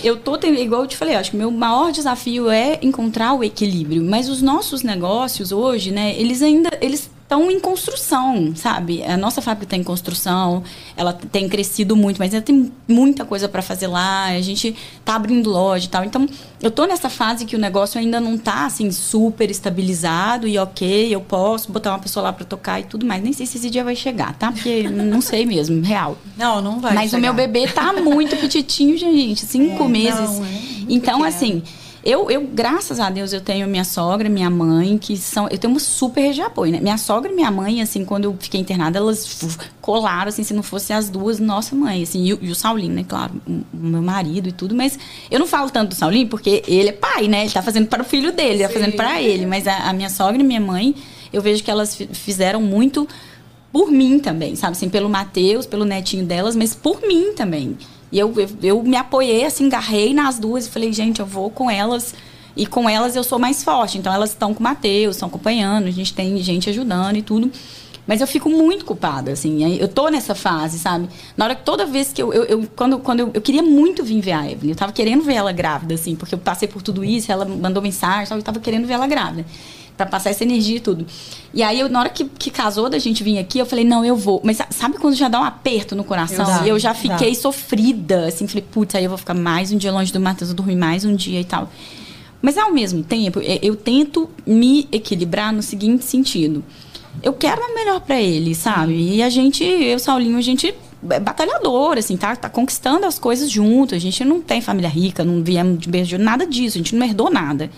B: Eu tô tendo, igual eu te falei, acho que o meu maior desafio é encontrar o equilíbrio. Mas os nossos negócios hoje, né, eles ainda eles estão em construção, sabe? A nossa fábrica está em construção, ela tem crescido muito, mas ainda tem muita coisa para fazer lá. A gente está abrindo loja e tal. Então, eu estou nessa fase que o negócio ainda não está assim super estabilizado e ok, eu posso botar uma pessoa lá para tocar e tudo mais. Nem sei se esse dia vai chegar, tá? Porque não sei mesmo, real.
D: Não, não vai.
B: Mas
D: chegar.
B: o meu bebê tá muito petitinho, gente, cinco é, meses. Não, é então, pequeno. assim eu, eu, graças a Deus, eu tenho minha sogra, minha mãe, que são. Eu tenho uma super rede de apoio, né? Minha sogra e minha mãe, assim, quando eu fiquei internada, elas colaram, assim, se não fossem as duas, nossa mãe, assim, e, e o Saulinho, né? Claro, o, meu marido e tudo, mas eu não falo tanto do Saulinho porque ele é pai, né? Ele tá fazendo para o filho dele, Sim. tá fazendo para ele. Mas a, a minha sogra e minha mãe, eu vejo que elas fizeram muito por mim também, sabe? Assim, pelo Matheus, pelo netinho delas, mas por mim também. E eu, eu, eu me apoiei, assim, garrei nas duas e falei, gente, eu vou com elas. E com elas eu sou mais forte. Então elas estão com o Matheus, estão acompanhando, a gente tem gente ajudando e tudo. Mas eu fico muito culpada, assim. Eu tô nessa fase, sabe? Na hora que toda vez que eu. eu, eu quando quando eu, eu, queria muito vir ver a Evelyn. Eu tava querendo ver ela grávida, assim, porque eu passei por tudo isso, ela mandou mensagem, eu tava querendo ver ela grávida para passar essa energia e tudo. E aí, eu, na hora que, que casou da gente vir aqui, eu falei, não, eu vou. Mas sabe quando já dá um aperto no coração? Eu e eu já fiquei dá. sofrida, assim, falei, putz, aí eu vou ficar mais um dia longe do Matheus, eu dormir mais um dia e tal. Mas ao mesmo tempo, é, eu tento me equilibrar no seguinte sentido. Eu quero o melhor para ele, sabe? E a gente, eu, Saulinho, a gente é batalhador, assim, tá, tá conquistando as coisas junto. A gente não tem família rica, não viemos de beijo, nada disso, a gente não herdou nada,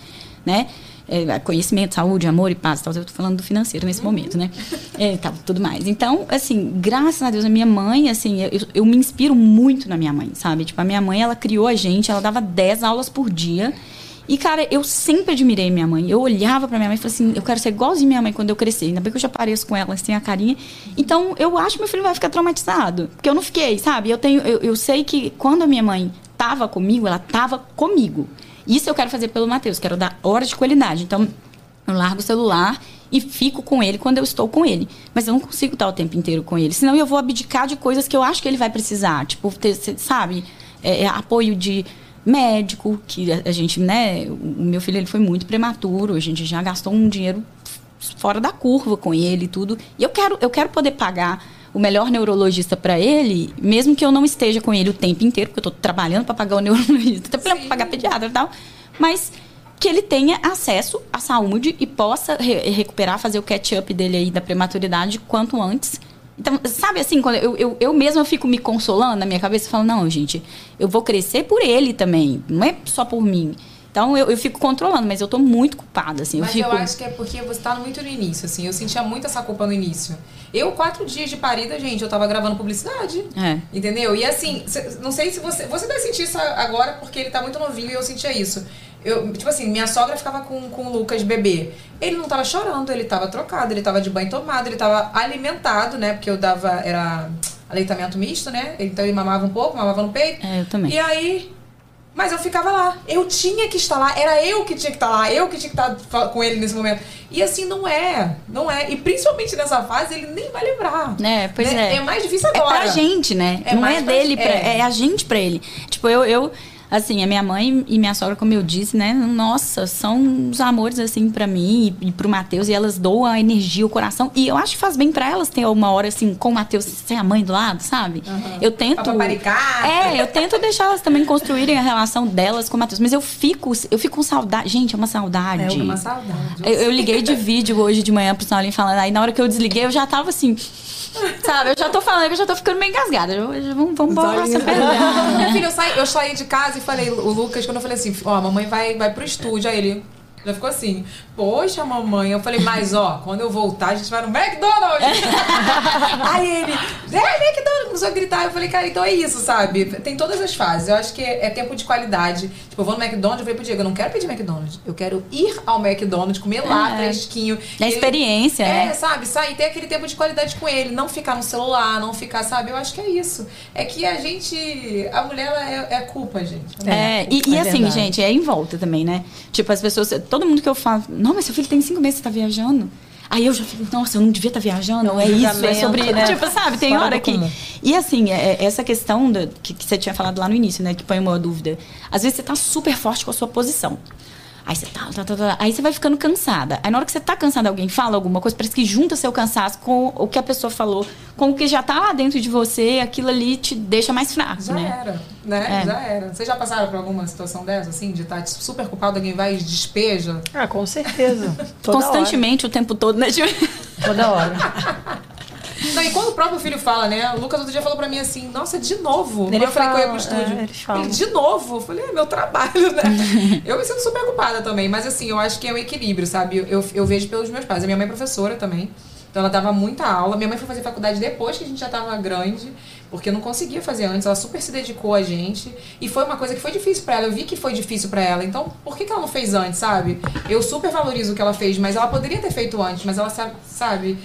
B: né? É, conhecimento, saúde, amor e paz. Tal. Eu estou falando do financeiro nesse momento, né? É, tal, tudo mais. Então, assim, graças a Deus, a minha mãe, assim, eu, eu me inspiro muito na minha mãe, sabe? Tipo, a minha mãe, ela criou a gente, ela dava 10 aulas por dia. E, cara, eu sempre admirei minha mãe. Eu olhava pra minha mãe e falei assim, eu quero ser igualzinho minha mãe quando eu crescer. Ainda bem que eu já pareço com ela, assim, a carinha. Então, eu acho que meu filho vai ficar traumatizado. Porque eu não fiquei, sabe? Eu, tenho, eu, eu sei que quando a minha mãe tava comigo, ela tava comigo. Isso eu quero fazer pelo Matheus, quero dar horas de qualidade. Então, eu largo o celular e fico com ele quando eu estou com ele. Mas eu não consigo estar o tempo inteiro com ele. Senão eu vou abdicar de coisas que eu acho que ele vai precisar. Tipo, ter, sabe, é, é, apoio de médico, que a, a, gente, né? O meu filho ele foi muito prematuro, a gente já gastou um dinheiro fora da curva com ele e tudo. E eu quero, eu quero poder pagar o melhor neurologista para ele, mesmo que eu não esteja com ele o tempo inteiro, porque eu estou trabalhando para pagar o neurologista, para pagar pediatra e tal, mas que ele tenha acesso à saúde e possa re recuperar, fazer o catch-up dele aí da prematuridade quanto antes. Então, sabe assim, quando eu, eu, eu mesma fico me consolando na minha cabeça, falando, não, gente, eu vou crescer por ele também, não é só por mim. Então eu, eu fico controlando, mas eu tô muito culpada, assim.
A: Mas
B: eu,
A: fico... eu acho que é porque você tá muito no início, assim. Eu sentia muito essa culpa no início. Eu, quatro dias de parida, gente, eu tava gravando publicidade. É. Entendeu? E assim, não sei se você. Você deve sentir isso agora porque ele tá muito novinho e eu sentia isso. Eu, tipo assim, minha sogra ficava com, com o Lucas bebê. Ele não tava chorando, ele tava trocado, ele tava de banho tomado, ele tava alimentado, né? Porque eu dava. Era aleitamento misto, né? Então ele mamava um pouco, mamava no peito.
B: É, eu também.
A: E aí Mas eu ficava lá. Eu tinha que estar lá. Era eu que tinha que estar lá. Eu que tinha que estar com ele nesse momento. E assim, não é. Não é. E principalmente nessa fase, ele nem vai lembrar.
B: É, pois
A: né?
B: é.
A: É mais difícil agora.
B: É pra gente, né? É não é dele, pra, é. é a gente pra ele. Tipo, eu, eu assim, a minha mãe e minha sogra, como eu disse, né? Nossa, são os amores, assim, para mim e, e pro Matheus. E elas doam a energia, o coração. E eu acho que faz bem para elas ter uma hora, assim, com o Matheus, sem a mãe do lado, sabe? Uhum. Eu tento... É, eu tento deixar elas também construírem a relação delas com o Matheus. Mas eu fico, eu fico com saudade. Gente, é uma saudade.
A: É uma saudade.
B: Eu, eu liguei de vídeo hoje de manhã pro Saulinho falando. Aí na hora que eu desliguei, eu já tava assim... Sabe, eu já tô falando eu já tô ficando meio engasgada. vamos, vamos embora nossa
A: Minha filha, eu saí, eu saí de casa e falei, o Lucas, quando eu falei assim, ó, a mamãe vai, vai pro estúdio. Aí ele, já ficou assim, poxa, mamãe. Eu falei, mas ó, quando eu voltar, a gente vai no McDonald's. Aí ele, é, McDonald's, começou a gritar. Eu falei, cara, então é isso, sabe? Tem todas as fases. Eu acho que é, é tempo de qualidade. Tipo, eu vou no McDonald's, eu falei pro Diego, eu não quero pedir McDonald's. Eu quero ir ao McDonald's, comer lá, é. fresquinho.
B: É experiência,
A: É,
B: né?
A: sabe? Sair, ter aquele tempo de qualidade com ele. Não ficar no celular, não ficar, sabe? Eu acho que é isso. É que a gente, a mulher, ela é, é culpa, gente.
B: É, é e, e assim, verdade. gente, é em volta também, né? Tipo, as pessoas todo mundo que eu falo, não, mas seu filho tem cinco meses, você tá viajando. Aí eu já fico, nossa, eu não devia estar tá viajando, é, é isso, é sobre. Né? Tipo, sabe, tem Fora hora que. Comum. E assim, é, é, essa questão do, que, que, você tinha falado lá no início, né? Que põe uma dúvida. Às vezes você tá super forte com a sua posição. Aí você tá, tá, tá, tá, aí você vai ficando cansada. Aí na hora que você tá cansada, alguém fala alguma coisa, parece que junta seu cansaço com o que a pessoa falou, com o que já tá lá dentro de você, aquilo ali te deixa mais fraco,
A: já
B: né?
A: Era, né? É. Já era. Vocês já passaram por alguma situação dessa, assim, de estar tá super culpado, alguém vai e despeja?
C: Ah, com certeza.
B: Constantemente, hora. o tempo todo, né?
C: Toda hora.
A: Não, e quando o próprio filho fala, né? O Lucas outro dia falou pra mim assim, nossa, de novo. Ele eu falei que eu ia pro estúdio. É, ele, de novo. Eu falei, é meu trabalho, né? eu me sinto super ocupada também, mas assim, eu acho que é um equilíbrio, sabe? Eu, eu, eu vejo pelos meus pais. A minha mãe é professora também. Então ela dava muita aula. Minha mãe foi fazer faculdade depois que a gente já estava grande, porque eu não conseguia fazer antes. Ela super se dedicou a gente. E foi uma coisa que foi difícil para ela. Eu vi que foi difícil para ela. Então, por que, que ela não fez antes, sabe? Eu super valorizo o que ela fez, mas ela poderia ter feito antes, mas ela sabe, sabe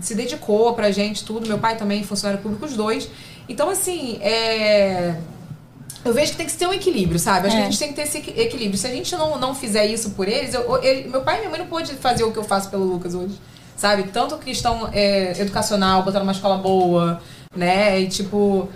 A: se dedicou pra gente, tudo. Meu pai também, funcionário público, os dois. Então, assim, é... Eu vejo que tem que ter um equilíbrio, sabe? Acho é. que a gente tem que ter esse equilíbrio. Se a gente não, não fizer isso por eles, eu, ele, meu pai e minha mãe não pôde fazer o que eu faço pelo Lucas hoje. Sabe? Tanto questão é, educacional, botar numa escola boa, né? E tipo,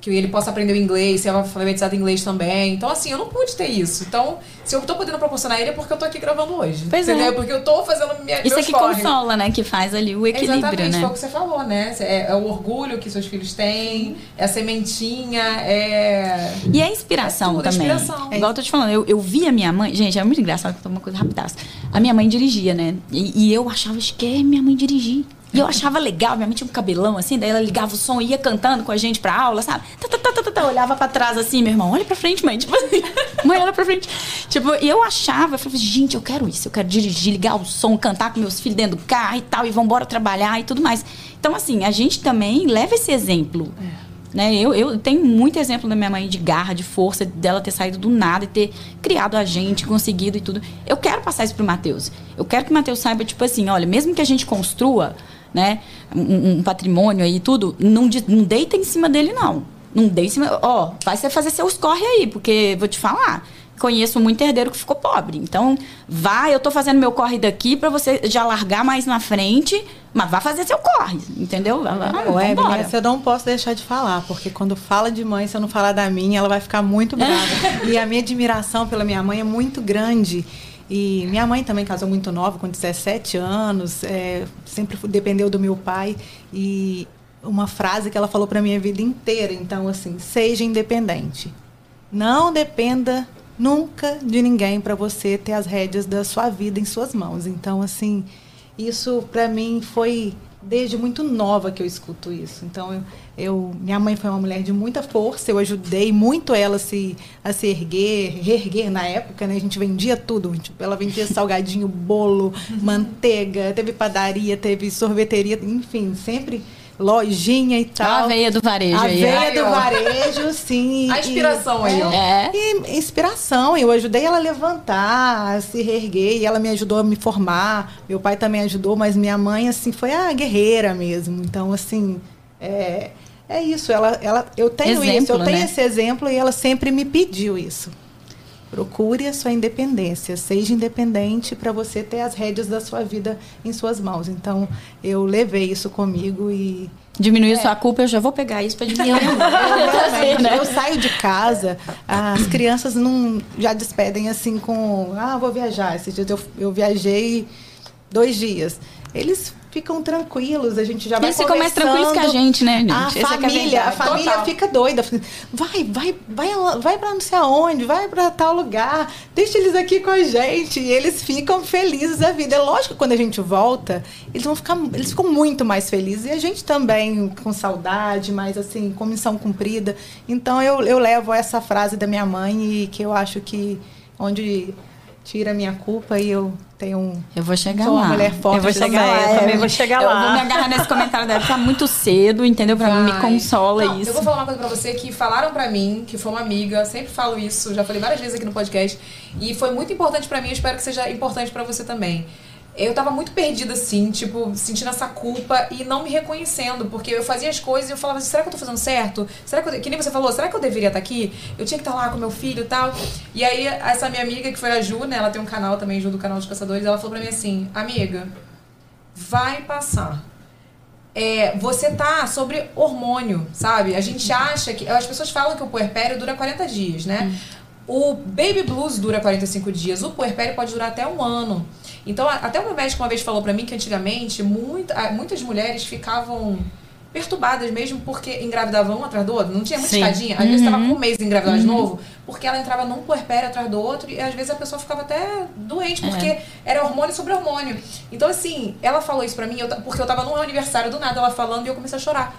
A: que ele possa aprender o inglês, ser alfabetizado em inglês também. Então, assim, eu não pude ter isso. Então, se eu tô podendo proporcionar ele é porque eu tô aqui gravando hoje.
B: Pois
A: é. entendeu?
B: é.
A: Porque eu tô fazendo minha
B: Isso é que consola, né? Que faz ali o equilíbrio,
A: Exatamente,
B: né?
A: foi o que você falou, né? É, é, o orgulho que seus filhos têm, é a sementinha, é...
B: E a inspiração é também. Inspiração. Igual eu tô te falando, eu, eu vi a minha mãe... Gente, é muito engraçado, uma coisa rapidaça. A minha mãe dirigia, né? E, e eu achava que é minha mãe dirigir. E eu achava legal, minha mãe tinha um cabelão assim, daí ela ligava o som e ia cantando com a gente pra aula, sabe? Tá, tá, tá, olhava pra trás assim, meu irmão, olha pra frente, mãe. Tipo assim, mãe, olha pra frente. Tipo, e eu achava, eu falava, gente, eu quero isso, eu quero dirigir, ligar o som, cantar com meus filhos dentro do carro e tal, e vambora trabalhar e tudo mais. Então, assim, a gente também leva esse exemplo. É. Né? Eu, eu tenho muito exemplo da minha mãe de garra, de força, dela ter saído do nada e ter criado a gente, conseguido e tudo. Eu quero passar isso pro Matheus. Eu quero que o Matheus saiba, tipo assim, olha, mesmo que a gente construa né, um, um patrimônio aí e tudo, não, não deita em cima dele, não. Não deita em cima. Ó, vai você fazer seus corre aí, porque vou te falar. Conheço muito herdeiro que ficou pobre. Então, vai, eu tô fazendo meu corre daqui para você já largar mais na frente, mas vá fazer seu corre, entendeu?
D: Não, é, eu não posso deixar de falar, porque quando fala de mãe, se eu não falar da minha, ela vai ficar muito brava. e a minha admiração pela minha mãe é muito grande. E minha mãe também casou muito nova, com 17 anos, é, sempre dependeu do meu pai. E uma frase que ela falou para minha vida inteira, então assim, seja independente. Não dependa nunca de ninguém para você ter as rédeas da sua vida em suas mãos. Então assim, isso para mim foi desde muito nova que eu escuto isso. Então, eu, eu, minha mãe foi uma mulher de muita força, eu ajudei muito ela a se, a se erguer, reerguer na época, né? A gente vendia tudo. Tipo, ela vendia salgadinho, bolo, manteiga, teve padaria, teve sorveteria, enfim, sempre lojinha e tal.
B: A veia do varejo.
D: A
B: aí,
D: veia do varejo, sim.
A: A inspiração e, aí, ó.
D: É. E inspiração. Eu ajudei ela a levantar, a se reerguer. E ela me ajudou a me formar. Meu pai também ajudou, mas minha mãe, assim, foi a guerreira mesmo. Então, assim, é, é isso, ela, ela, eu tenho exemplo, isso, eu tenho né? esse exemplo e ela sempre me pediu isso. Procure a sua independência, seja independente para você ter as rédeas da sua vida em suas mãos. Então, eu levei isso comigo e
B: Diminuir é. sua culpa, eu já vou pegar isso para diminuir. Eu,
D: né? eu, saio de casa, as crianças não já despedem assim com, ah, vou viajar. Esses dias eu, eu viajei dois dias. Eles ficam tranquilos, a gente já vai Eles ficam mais tranquilos
B: que a gente, né, gente?
D: A Esse família, é a, a família Total. fica doida. Vai, vai, vai, vai para não sei aonde, vai para tal lugar, deixa eles aqui com a gente. E eles ficam felizes da vida. É lógico que quando a gente volta, eles vão ficar, eles ficam muito mais felizes. E a gente também com saudade, mas assim, com missão cumprida. Então eu, eu levo essa frase da minha mãe e que eu acho que onde tira a minha culpa e eu tenho um.
B: Eu vou chegar
D: sou
B: lá.
D: uma mulher forte.
C: Eu vou chegar lá. Eu também vou chegar
B: eu
C: lá.
B: Eu vou me agarrar nesse comentário dela. Tá muito cedo, entendeu? Pra mim, me consola
A: Não,
B: isso.
A: Eu vou falar uma coisa pra você que falaram pra mim, que foi uma amiga, sempre falo isso, já falei várias vezes aqui no podcast. E foi muito importante pra mim, eu espero que seja importante pra você também eu tava muito perdida, assim, tipo, sentindo essa culpa e não me reconhecendo, porque eu fazia as coisas e eu falava assim, será que eu tô fazendo certo? Será que eu, que nem você falou, será que eu deveria estar tá aqui? Eu tinha que estar tá lá com meu filho e tal. E aí, essa minha amiga, que foi a Ju, né, ela tem um canal também, Ju do canal dos Caçadores, ela falou pra mim assim, amiga, vai passar. É, você tá sobre hormônio, sabe? A gente acha que. As pessoas falam que o puerpério dura 40 dias, né? Hum. O baby blues dura 45 dias, o puerpério pode durar até um ano. Então, até o meu médico uma vez falou para mim que antigamente muita, muitas mulheres ficavam perturbadas mesmo porque engravidavam um atrás do outro. Não tinha muita Sim. escadinha. Às uhum. vezes estava com um mês de engravidar uhum. de novo, porque ela entrava num puerpério atrás do outro e às vezes a pessoa ficava até doente, porque é. era hormônio sobre hormônio. Então, assim, ela falou isso pra mim, eu, porque eu tava num aniversário do nada, ela falando e eu comecei a chorar.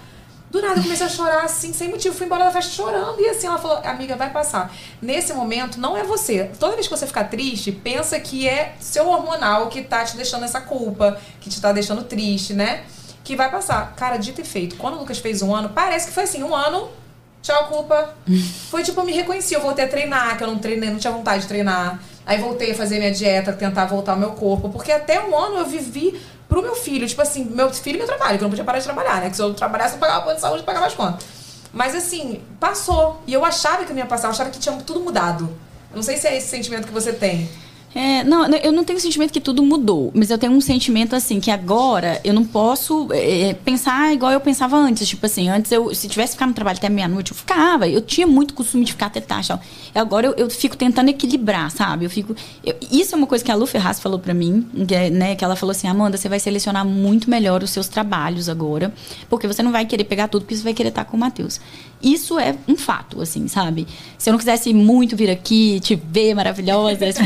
A: Do nada eu comecei a chorar assim, sem motivo. Fui embora da festa chorando. E assim, ela falou: Amiga, vai passar. Nesse momento, não é você. Toda vez que você ficar triste, pensa que é seu hormonal que tá te deixando essa culpa, que te tá deixando triste, né? Que vai passar. Cara, dito e feito. Quando o Lucas fez um ano, parece que foi assim: um ano, tchau, culpa. Foi tipo, eu me reconheci. Eu voltei a treinar, que eu não treinei, não tinha vontade de treinar. Aí voltei a fazer minha dieta, tentar voltar ao meu corpo. Porque até um ano eu vivi pro meu filho. Tipo assim, meu filho e meu trabalho, que eu não podia parar de trabalhar, né? Que se eu trabalhasse, eu pagava plano de saúde pagava as contas. Mas assim, passou. E eu achava que não ia passar, eu achava que tinha tudo mudado. Eu não sei se é esse sentimento que você tem.
B: É, não, eu não tenho o sentimento que tudo mudou, mas eu tenho um sentimento assim que agora eu não posso é, é pensar igual eu pensava antes. Tipo assim, antes eu, se tivesse ficado no trabalho até meia-noite, eu ficava. Eu tinha muito costume de ficar até tarde. E agora eu, eu, fico tentando equilibrar, sabe? Eu fico. Eu, isso é uma coisa que a Lu Ferraz falou para mim, que, é, né? Que ela falou assim: Amanda, você vai selecionar muito melhor os seus trabalhos agora, porque você não vai querer pegar tudo, porque você vai querer estar com o Matheus. Isso é um fato, assim, sabe? Se eu não quisesse muito vir aqui, te ver maravilhosa, esse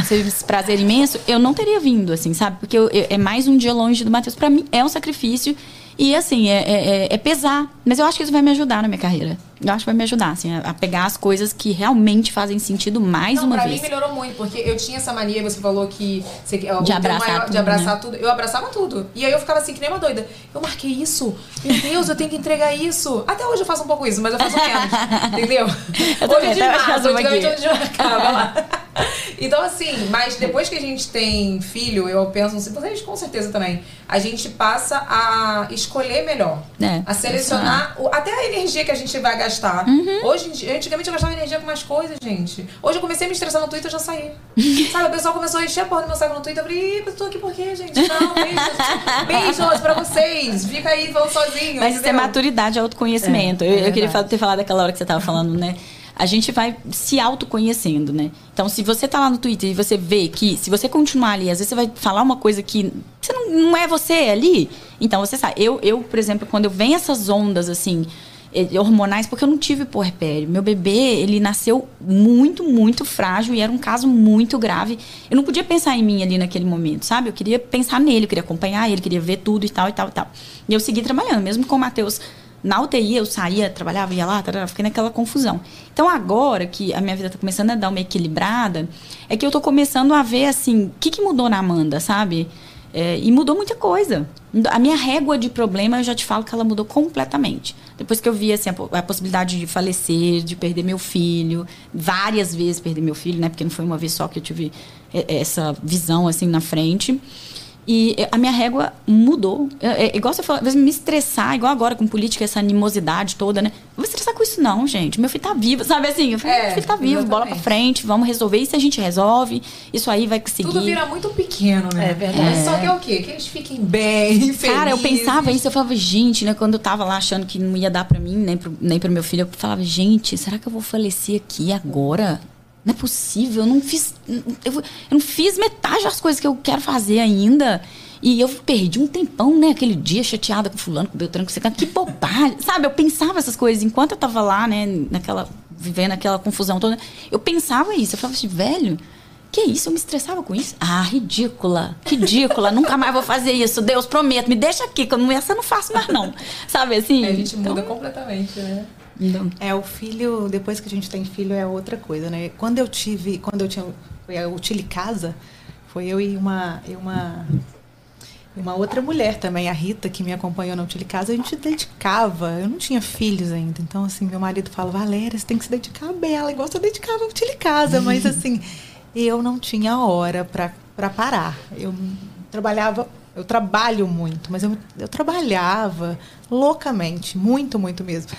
B: prazer imenso, eu não teria vindo, assim, sabe? Porque eu, eu, é mais um dia longe do Matheus. para mim, é um sacrifício. E, assim, é, é, é, é pesar. Mas eu acho que isso vai me ajudar na minha carreira. Eu acho que vai me ajudar, assim, a, pegar as coisas que realmente fazem sentido mais
A: não,
B: uma
A: pra
B: vez.
A: Pra mim melhorou muito, porque eu tinha essa mania, você falou que... Você,
B: de abraçar maior, tudo,
A: De abraçar
B: né?
A: tudo. Eu abraçava tudo. E aí eu ficava assim, que nem uma doida. Eu marquei isso. Meu Deus, eu tenho que entregar isso. Até hoje eu faço um pouco isso, mas eu faço menos. entendeu?
B: Eu hoje eu desmarco,
A: antigamente eu desmarcava lá. Então, assim, mas depois que a gente tem filho, eu penso, vocês com certeza também, a gente passa a escolher melhor. É, a selecionar o, até a energia que a gente vai gastar. Uhum. Hoje em dia, antigamente eu gastava energia com mais coisas, gente. Hoje eu comecei a me estressar no Twitter e já saí. Sabe, o pessoal começou a encher a porra do meu saco no Twitter. Eu falei, eu tô aqui por quê, gente? Não, beijos. beijos pra vocês. Fica aí falando sozinho.
B: Mas isso é maturidade, autoconhecimento. É, eu, eu queria ter falado daquela hora que você tava falando, né? a gente vai se autoconhecendo, né? Então, se você tá lá no Twitter e você vê que, se você continuar ali, às vezes você vai falar uma coisa que você não, não é você ali, então você sabe. Eu, eu, por exemplo, quando eu venho essas ondas, assim, hormonais, porque eu não tive puerpério. Meu bebê, ele nasceu muito, muito frágil e era um caso muito grave. Eu não podia pensar em mim ali naquele momento, sabe? Eu queria pensar nele, eu queria acompanhar ele, queria ver tudo e tal e tal e tal. E eu segui trabalhando, mesmo com o Matheus na UTI eu saía, trabalhava, ia lá, tarara, fiquei naquela confusão. Então agora que a minha vida está começando a dar uma equilibrada, é que eu estou começando a ver assim, o que, que mudou na Amanda, sabe? É, e mudou muita coisa. A minha régua de problema, eu já te falo que ela mudou completamente. Depois que eu vi assim, a, a, possibilidade de falecer, de perder meu filho, várias vezes perder meu filho, né? Porque não foi uma vez só que eu tive essa visão assim na frente. E a minha régua mudou. É, é, igual você falou, às vezes me estressar, igual agora com política, essa animosidade toda, né? Não vou estressar com isso, não, gente. Meu filho tá vivo, sabe assim? Eu falei, é, meu filho tá vivo, exatamente. bola pra frente, vamos resolver. Isso a gente resolve, isso aí vai seguir.
A: Tudo vira muito pequeno, né? É verdade. É. Só que é o quê? Que eles fiquem bem, felizes.
B: Cara, eu pensava isso, eu falava, gente, né? Quando eu tava lá achando que não ia dar pra mim, nem pro, nem pro meu filho, eu falava, gente, será que eu vou falecer aqui agora? Não é possível, eu não fiz. Eu, eu não fiz metade das coisas que eu quero fazer ainda. E eu perdi um tempão, né? Aquele dia chateada com fulano, com Beltrano, com você Que bobagem. Sabe, eu pensava essas coisas. Enquanto eu tava lá, né? Naquela... Vivendo aquela confusão toda. Eu pensava isso. Eu falava assim, velho... Que isso? Eu me estressava com isso? Ah, ridícula. Ridícula. Nunca mais vou fazer isso. Deus, prometo. Me deixa aqui, que eu não, essa eu não faço mais, não. Sabe assim?
A: É, a gente muda então... completamente, né?
D: Então. É, o filho, depois que a gente tem filho, é outra coisa, né? Quando eu tive, quando eu tinha, foi a Utile Casa, foi eu e uma, e uma uma outra mulher também, a Rita, que me acompanhou na Utile Casa, a gente dedicava. Eu não tinha filhos ainda. Então, assim, meu marido fala, Valéria, você tem que se dedicar a Bela, igual você dedicava a Utile Casa. Mas, assim, eu não tinha hora para parar. Eu trabalhava, eu trabalho muito, mas eu, eu trabalhava loucamente, muito, muito mesmo.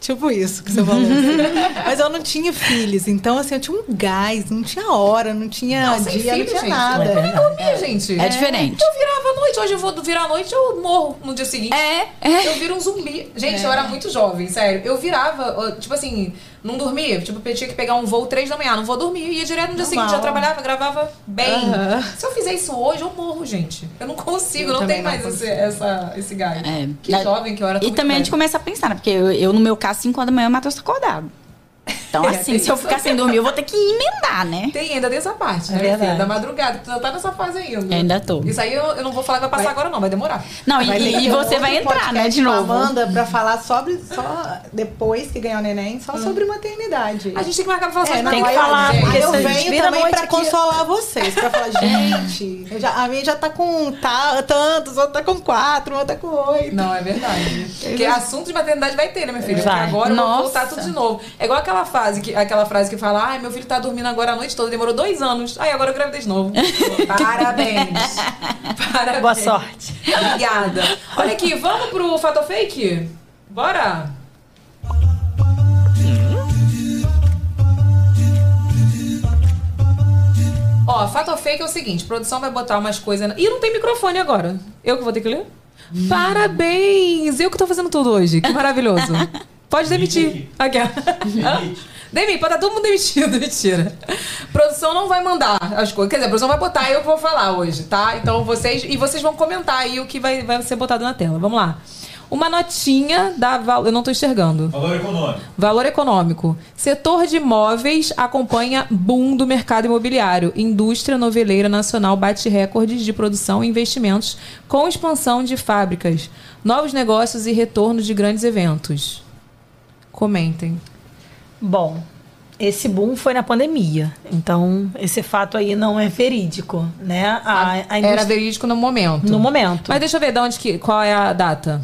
D: Tipo isso que você falou. Assim. Mas eu não tinha filhos, então assim, eu tinha um gás, não tinha hora, não tinha não, dia, filho, não tinha gente, nada.
A: Eu nem dormia, gente.
B: É, é, diferente.
A: Eu virava à noite, hoje eu vou virar à noite, eu morro no dia seguinte.
B: É, é.
A: Eu viro um zumbi. Gente, é. eu era muito jovem, sério. Eu virava, tipo assim, não dormia. Tipo, eu tinha que pegar um voo três da manhã, não vou dormir. Ia direto no dia Normal. seguinte, já trabalhava, gravava bem. Uhum. Se eu fizer isso hoje, eu morro, gente. Eu não consigo, eu não tenho mais esse, essa, esse gás. É. Que da... jovem que era.
B: E também a gente começa a pensar, né? Porque eu, eu, no meu caso, 5 horas da manhã, o Matheus tá acordado. Então, é, assim, se eu ficar sem dormir, eu vou ter que emendar, né?
A: Tem ainda dessa parte, né? É verdade. Da madrugada, tu tá nessa fase ainda.
B: Ainda tô.
A: Isso aí eu, eu não vou falar que vai passar vai. agora, não, vai demorar.
B: Não, vai e, e você vai entrar, né, de novo.
D: Amanda, pra falar sobre, só depois que ganhou o neném, só hum. sobre maternidade.
A: A gente tem que marcar pra falar sobre
B: é, Tem que falar,
D: gente. Aí eu venho também pra consolar vocês, pra falar, gente, já, a minha já tá com tá, tantos, outra tá com quatro, outra tá com oito.
A: Não, é verdade. Porque assunto de maternidade vai ter, né, minha filha? Porque agora eu vou voltar tudo de novo. É igual aquela fase, que, aquela frase que fala: ai, meu filho tá dormindo agora a noite toda, demorou dois anos. Ai, agora eu gravidez novo. Parabéns. Parabéns.
B: Boa sorte.
A: Obrigada. Olha aqui, vamos pro Fato Fake? Bora! Ó, fato ou fake é o seguinte: produção vai botar umas coisas. Ih, não tem microfone agora. Eu que vou ter que ler? Hum. Parabéns! Eu que tô fazendo tudo hoje. Que maravilhoso. Pode demitir. Aqui. Demite, pode estar todo mundo demitido, mentira. Produção não vai mandar as coisas. Quer dizer, a produção vai botar eu que vou falar hoje, tá? Então vocês. E vocês vão comentar aí o que vai, vai ser botado na tela. Vamos lá. Uma notinha da. Eu não estou enxergando.
H: Valor econômico.
A: Valor econômico. Setor de imóveis acompanha boom do mercado imobiliário. Indústria noveleira nacional bate recordes de produção e investimentos com expansão de fábricas, novos negócios e retorno de grandes eventos. Comentem.
C: Bom, esse boom foi na pandemia. Então, esse fato aí não é verídico, né?
A: A, a indústria... Era verídico no momento.
C: No momento.
A: Mas deixa eu ver de onde que, qual é a data.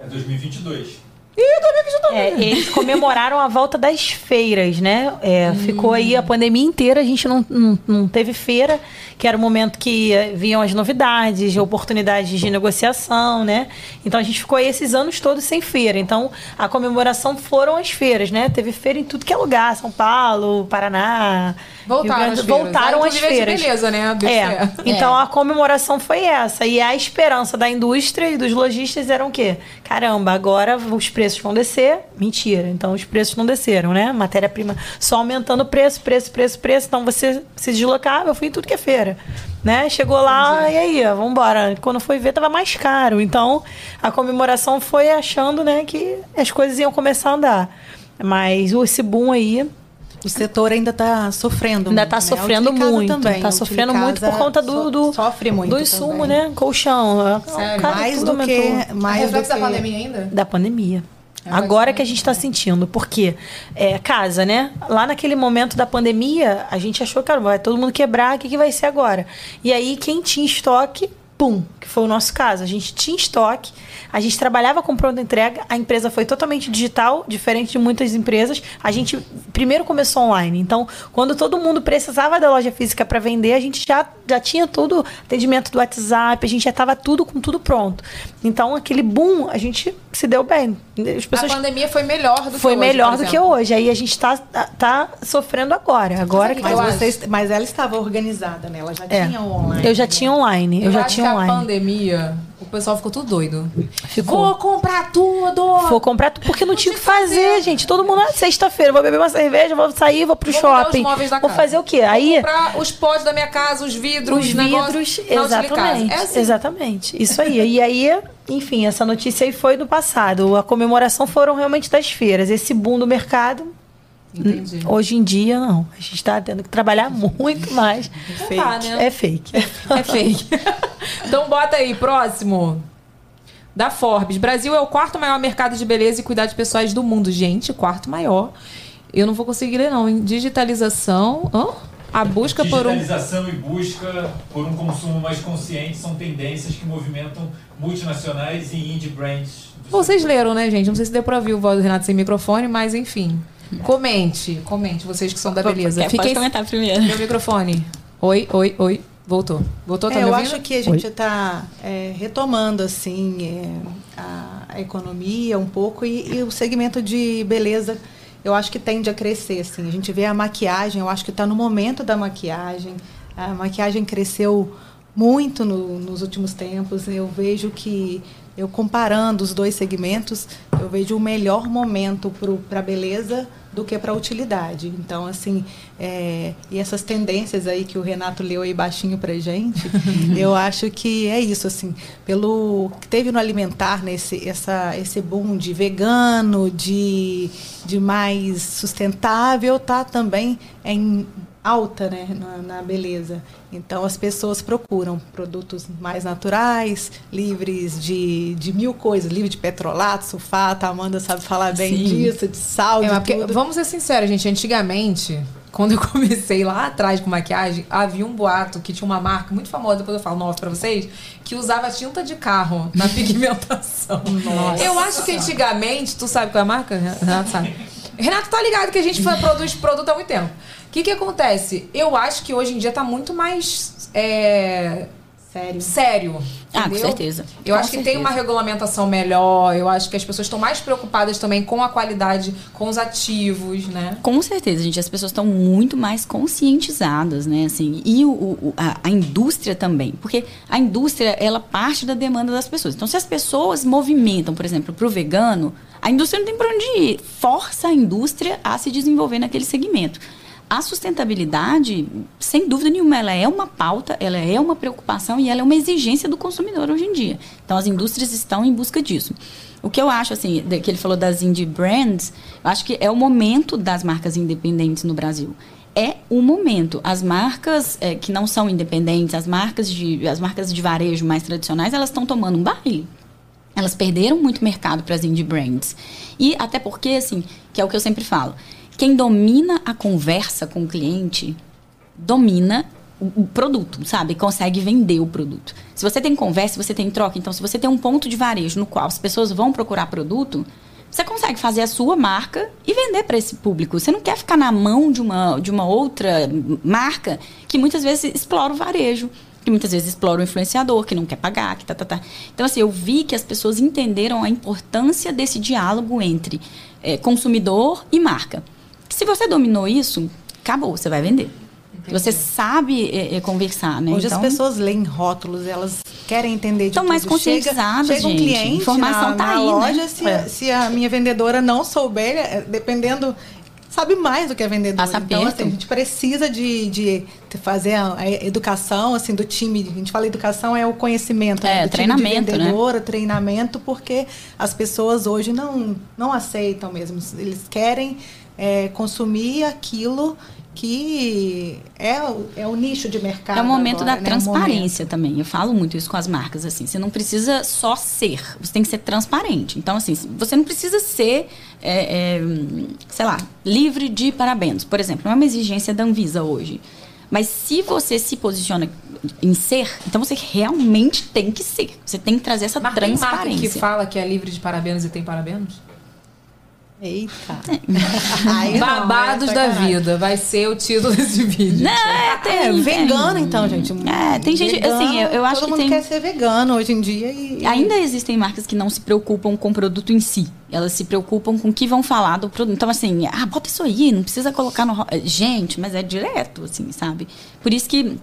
H: É 2022.
A: Ih, 2022. É,
C: eles comemoraram a volta das feiras, né? É, hum. Ficou aí a pandemia inteira, a gente não, não, não teve feira que era o momento que vinham as novidades, oportunidades de negociação, né? Então a gente ficou aí esses anos todos sem feira. Então a comemoração foram as feiras, né? Teve feira em tudo que é lugar, São Paulo, Paraná.
A: Voltaram Grande,
C: as feiras. Voltaram as feiras.
A: beleza, né?
C: É. Então é. a comemoração foi essa. E a esperança da indústria e dos lojistas eram o quê? Caramba, agora os preços vão descer. Mentira. Então os preços não desceram, né? Matéria-prima só aumentando o preço, preço, preço, preço. Então você se deslocava, eu fui em tudo que é feira né? Chegou lá e aí, ó, vambora. Quando foi ver, tava mais caro. Então, a comemoração foi achando, né, que as coisas iam começar a andar. Mas esse boom aí...
D: O setor ainda está sofrendo
C: Ainda está né? sofrendo muito. Está sofrendo muito por conta do, do,
D: sofre muito
C: do insumo, né? Colchão.
D: Sério? Mais do que... Mais
A: do que... da pandemia ainda?
C: Da pandemia. É Agora que a gente está sentindo, porque é, casa, né? Lá naquele momento da pandemia, a gente achou que vai todo mundo quebrar, o que, que vai ser agora? E aí, quem tinha estoque pum, que foi o nosso caso. A gente tinha estoque, a gente trabalhava com pronta entrega, a empresa foi totalmente digital, diferente de muitas empresas. A gente primeiro começou online. Então, quando todo mundo precisava da loja física para vender, a gente já, já tinha todo atendimento do WhatsApp, a gente já estava tudo com tudo pronto. Então, aquele boom, a gente se deu bem.
A: As pessoas... A pandemia foi melhor do
C: foi
A: que
C: hoje. Foi melhor do que hoje. Aí a gente está tá sofrendo agora. Agora
D: mas, que mas, vocês, mas ela estava organizada, né? Ela já é. tinha online.
C: Eu já tinha online. Eu, eu já tinha online.
A: A pandemia o pessoal ficou tudo doido. Ficou. Vou comprar tudo!
C: Vou comprar tudo porque não, tinha o que fazer, fazer, gente. Todo mundo, ah, sexta-feira, vou beber uma cerveja, vou sair, vou pro vou shopping. Vou casa. fazer o quê?
A: Vou
C: Aí.
A: comprar os potes da minha casa, os vidros, os vidros.
C: Exatamente. É assim. Exatamente. Isso aí. e aí, enfim, essa notícia aí foi do passado. A comemoração foram realmente das feiras. Esse boom do mercado Entendi. Hoje em dia, não. A gente está tendo que trabalhar muito mais.
A: É fake. Tá,
C: né? É fake.
A: É fake. então bota aí, próximo. Da Forbes. Brasil é o quarto maior mercado de beleza e cuidados pessoais do mundo. Gente, quarto maior. Eu não vou conseguir ler, não. Em digitalização. Hã? A busca
H: por um. Digitalização e busca por um consumo mais consciente são tendências que movimentam multinacionais e indie brands.
A: Vocês leram, né, gente? Não sei se deu pra ouvir o voz do Renato sem microfone, mas enfim. Comente, comente, vocês que são da beleza.
B: Fiquem... Pode comentar primeiro.
A: Meu microfone. Oi, oi, oi. Voltou. Voltou, tá
D: é, Eu acho que a gente está é, retomando assim é, a, a, economia um pouco e, e, o segmento de beleza eu acho que tende a crescer. Assim. A gente vê a maquiagem, eu acho que está no momento da maquiagem. A maquiagem cresceu muito no, nos últimos tempos. Eu vejo que eu comparando os dois segmentos, eu vejo o melhor momento para a beleza do que para utilidade. Então, assim, é, e essas tendências aí que o Renato leu aí baixinho para gente, eu acho que é isso, assim, pelo que teve no alimentar, nesse essa, esse boom de vegano, de, de mais sustentável, tá também em alta né, na, na, beleza. Então as pessoas procuram produtos mais naturais, livres de, de mil coisas, livre de petrolato, sulfato, a Amanda sabe falar bem Sim. disso, de sal, é, de tudo.
A: Vamos ser sinceros, gente, antigamente, quando eu comecei lá atrás com maquiagem, havia um boato que tinha uma marca muito famosa, depois eu falo nova pra vocês, que usava tinta de carro na pigmentação. Nossa. Eu acho que antigamente, tu sabe qual é a marca? Renato sabe. Renato tá ligado que a gente produz produto há muito tempo que, que acontece? Eu acho que hoje em dia está muito mais. É,
D: sério.
A: Sério.
B: Ah, com certeza.
A: Eu
B: com
A: acho
B: certeza.
A: que tem uma regulamentação melhor. Eu acho que as pessoas estão mais preocupadas também com a qualidade, com os ativos, né?
B: Com certeza, gente. As pessoas estão muito mais conscientizadas, né? Assim, e o, o a, a, indústria também. Porque a indústria, ela parte da demanda das pessoas. Então, se as pessoas movimentam, por exemplo, para o vegano, a indústria não tem para onde ir. Força a indústria a se desenvolver naquele segmento a sustentabilidade, sem dúvida nenhuma, ela é uma pauta, ela é uma preocupação e ela é uma exigência do consumidor hoje em dia. Então, as indústrias estão em busca disso. O que eu acho, assim, que ele falou das indie brands, eu acho que é o momento das marcas independentes no Brasil. É o momento. As marcas é, que não são independentes, as marcas de, as marcas de varejo mais tradicionais, elas estão tomando um baile. Elas perderam muito mercado para as indie brands. E até porque, assim, que é o que eu sempre falo, quem domina a conversa com o cliente domina o, produto, sabe? Consegue vender o produto. Se você tem conversa, você tem troca. Então, se você tem um ponto de varejo no qual as pessoas vão procurar produto, você consegue fazer a sua marca e vender para esse público. Você não quer ficar na mão de uma, de uma outra marca que muitas vezes explora o varejo, que muitas vezes explora o influenciador, que não quer pagar, que tá, tá, tá. Então, assim, eu vi que as pessoas entenderam a importância desse diálogo entre é, consumidor e marca. Se você dominou isso, acabou, você vai vender. Entendi. Você sabe é, é, conversar, né?
D: Hoje então, as pessoas leem rótulos, elas querem entender de Estão
B: mais conscientizadas,
D: chega, chega um cliente
B: informação
D: na,
B: tá
D: na
B: aí,
D: loja,
B: né?
D: se, é. se a minha vendedora não souber, é, dependendo sabe mais do que a vendedora.
B: Passa
D: então, assim, a gente precisa de, de fazer a, educação assim do time. A gente fala educação é o conhecimento,
B: é,
D: né? do
B: treinamento,
D: time de vendedora,
B: né?
D: treinamento, porque as pessoas hoje não não aceitam mesmo. Eles querem é, consumir aquilo que é, é o nicho de mercado.
B: É o momento
D: agora,
B: da
D: né?
B: transparência também. Eu falo muito isso com as marcas, assim. Você não precisa só ser, você tem que ser transparente. Então, assim, você não precisa ser, é, é, sei lá, livre de parabéns. Por exemplo, não é uma exigência da Anvisa hoje. Mas se você se posiciona em ser, então você realmente tem que ser. Você tem que trazer essa
A: Mas
B: transparência.
A: Tem marca que fala que é livre de parabenos e tem parabenos?
D: Eita.
A: Aí Babados não, é da vida. Vai ser o título desse vídeo.
B: Não, é, tem,
D: é vegano, então, gente.
B: É, tem gente. Vegano, assim, eu, eu acho
D: todo
B: que
D: mundo
B: tem.
D: quer ser vegano hoje em dia. E...
B: Ainda existem marcas que não se preocupam com o produto em si. Elas se preocupam com o que vão falar do produto. Então, assim, ah, bota isso aí, não precisa colocar no. Gente, mas é direto, assim, sabe? Por isso que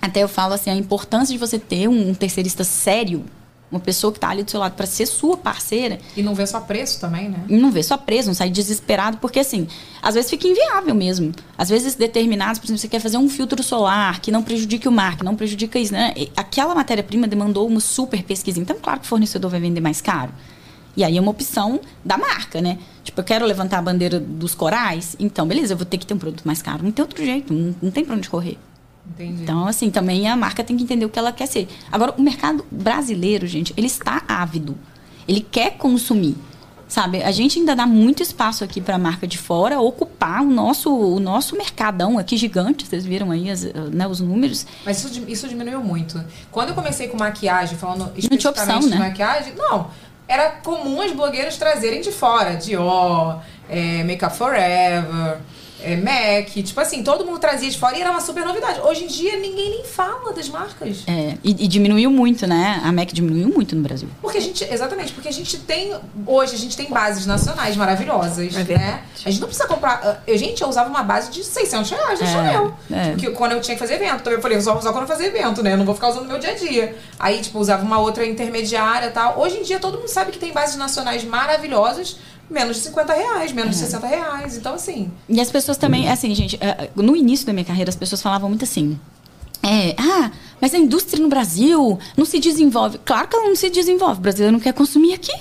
B: até eu falo assim, a importância de você ter um terceirista sério uma pessoa que está ali do seu lado para ser sua parceira.
A: E não vê só preço também, né?
B: Não vê só preço, não sai desesperado, porque assim, às vezes fica inviável mesmo. Às vezes determinados, por exemplo, você quer fazer um filtro solar que não prejudique o mar, que não prejudica isso, né? E aquela matéria-prima demandou uma super pesquisa. Então, claro que o fornecedor vai vender mais caro. E aí é uma opção da marca, né? Tipo, eu quero levantar a bandeira dos corais, então, beleza, eu vou ter que ter um produto mais caro. Não tem outro jeito, não, não tem para onde correr.
A: Entendi.
B: Então, assim, também a marca tem que entender o que ela quer ser. Agora, o mercado brasileiro, gente, ele está ávido. Ele quer consumir. Sabe, a gente ainda dá muito espaço aqui para a marca de fora ocupar o nosso, o nosso mercadão aqui gigante. Vocês viram aí as, né, os números.
A: Mas isso, isso diminuiu muito. Quando eu comecei com maquiagem, falando
B: especificamente opção,
A: de
B: né?
A: maquiagem, não. Era comum as blogueiras trazerem de fora. Dior, é, Makeup Forever é, Mac, tipo assim, todo mundo trazia de fora e era uma super novidade. Hoje em dia ninguém nem fala das marcas.
B: É, e, e, diminuiu muito, né? A Mac diminuiu muito no Brasil.
A: Porque a gente, exatamente, porque a gente tem, hoje a gente tem bases nacionais maravilhosas, é né? A gente não precisa comprar, ah, eu, gente, eu usava uma base de 600 reais no é, Chanel. É. Que, quando eu tinha que fazer evento, também eu falei, eu só usar quando eu fazer evento, né? Eu não vou ficar usando no meu dia a dia. Aí, tipo, usava uma outra intermediária e tal. Hoje em dia todo mundo sabe que tem bases nacionais maravilhosas menos de 50 reais, menos de 60 reais. Então, assim.
B: E as pessoas também, assim, gente, é, no início da minha carreira, as pessoas falavam muito assim. É, ah, mas a indústria no Brasil não se desenvolve. Claro que ela não se desenvolve. O brasileiro não quer consumir aqui.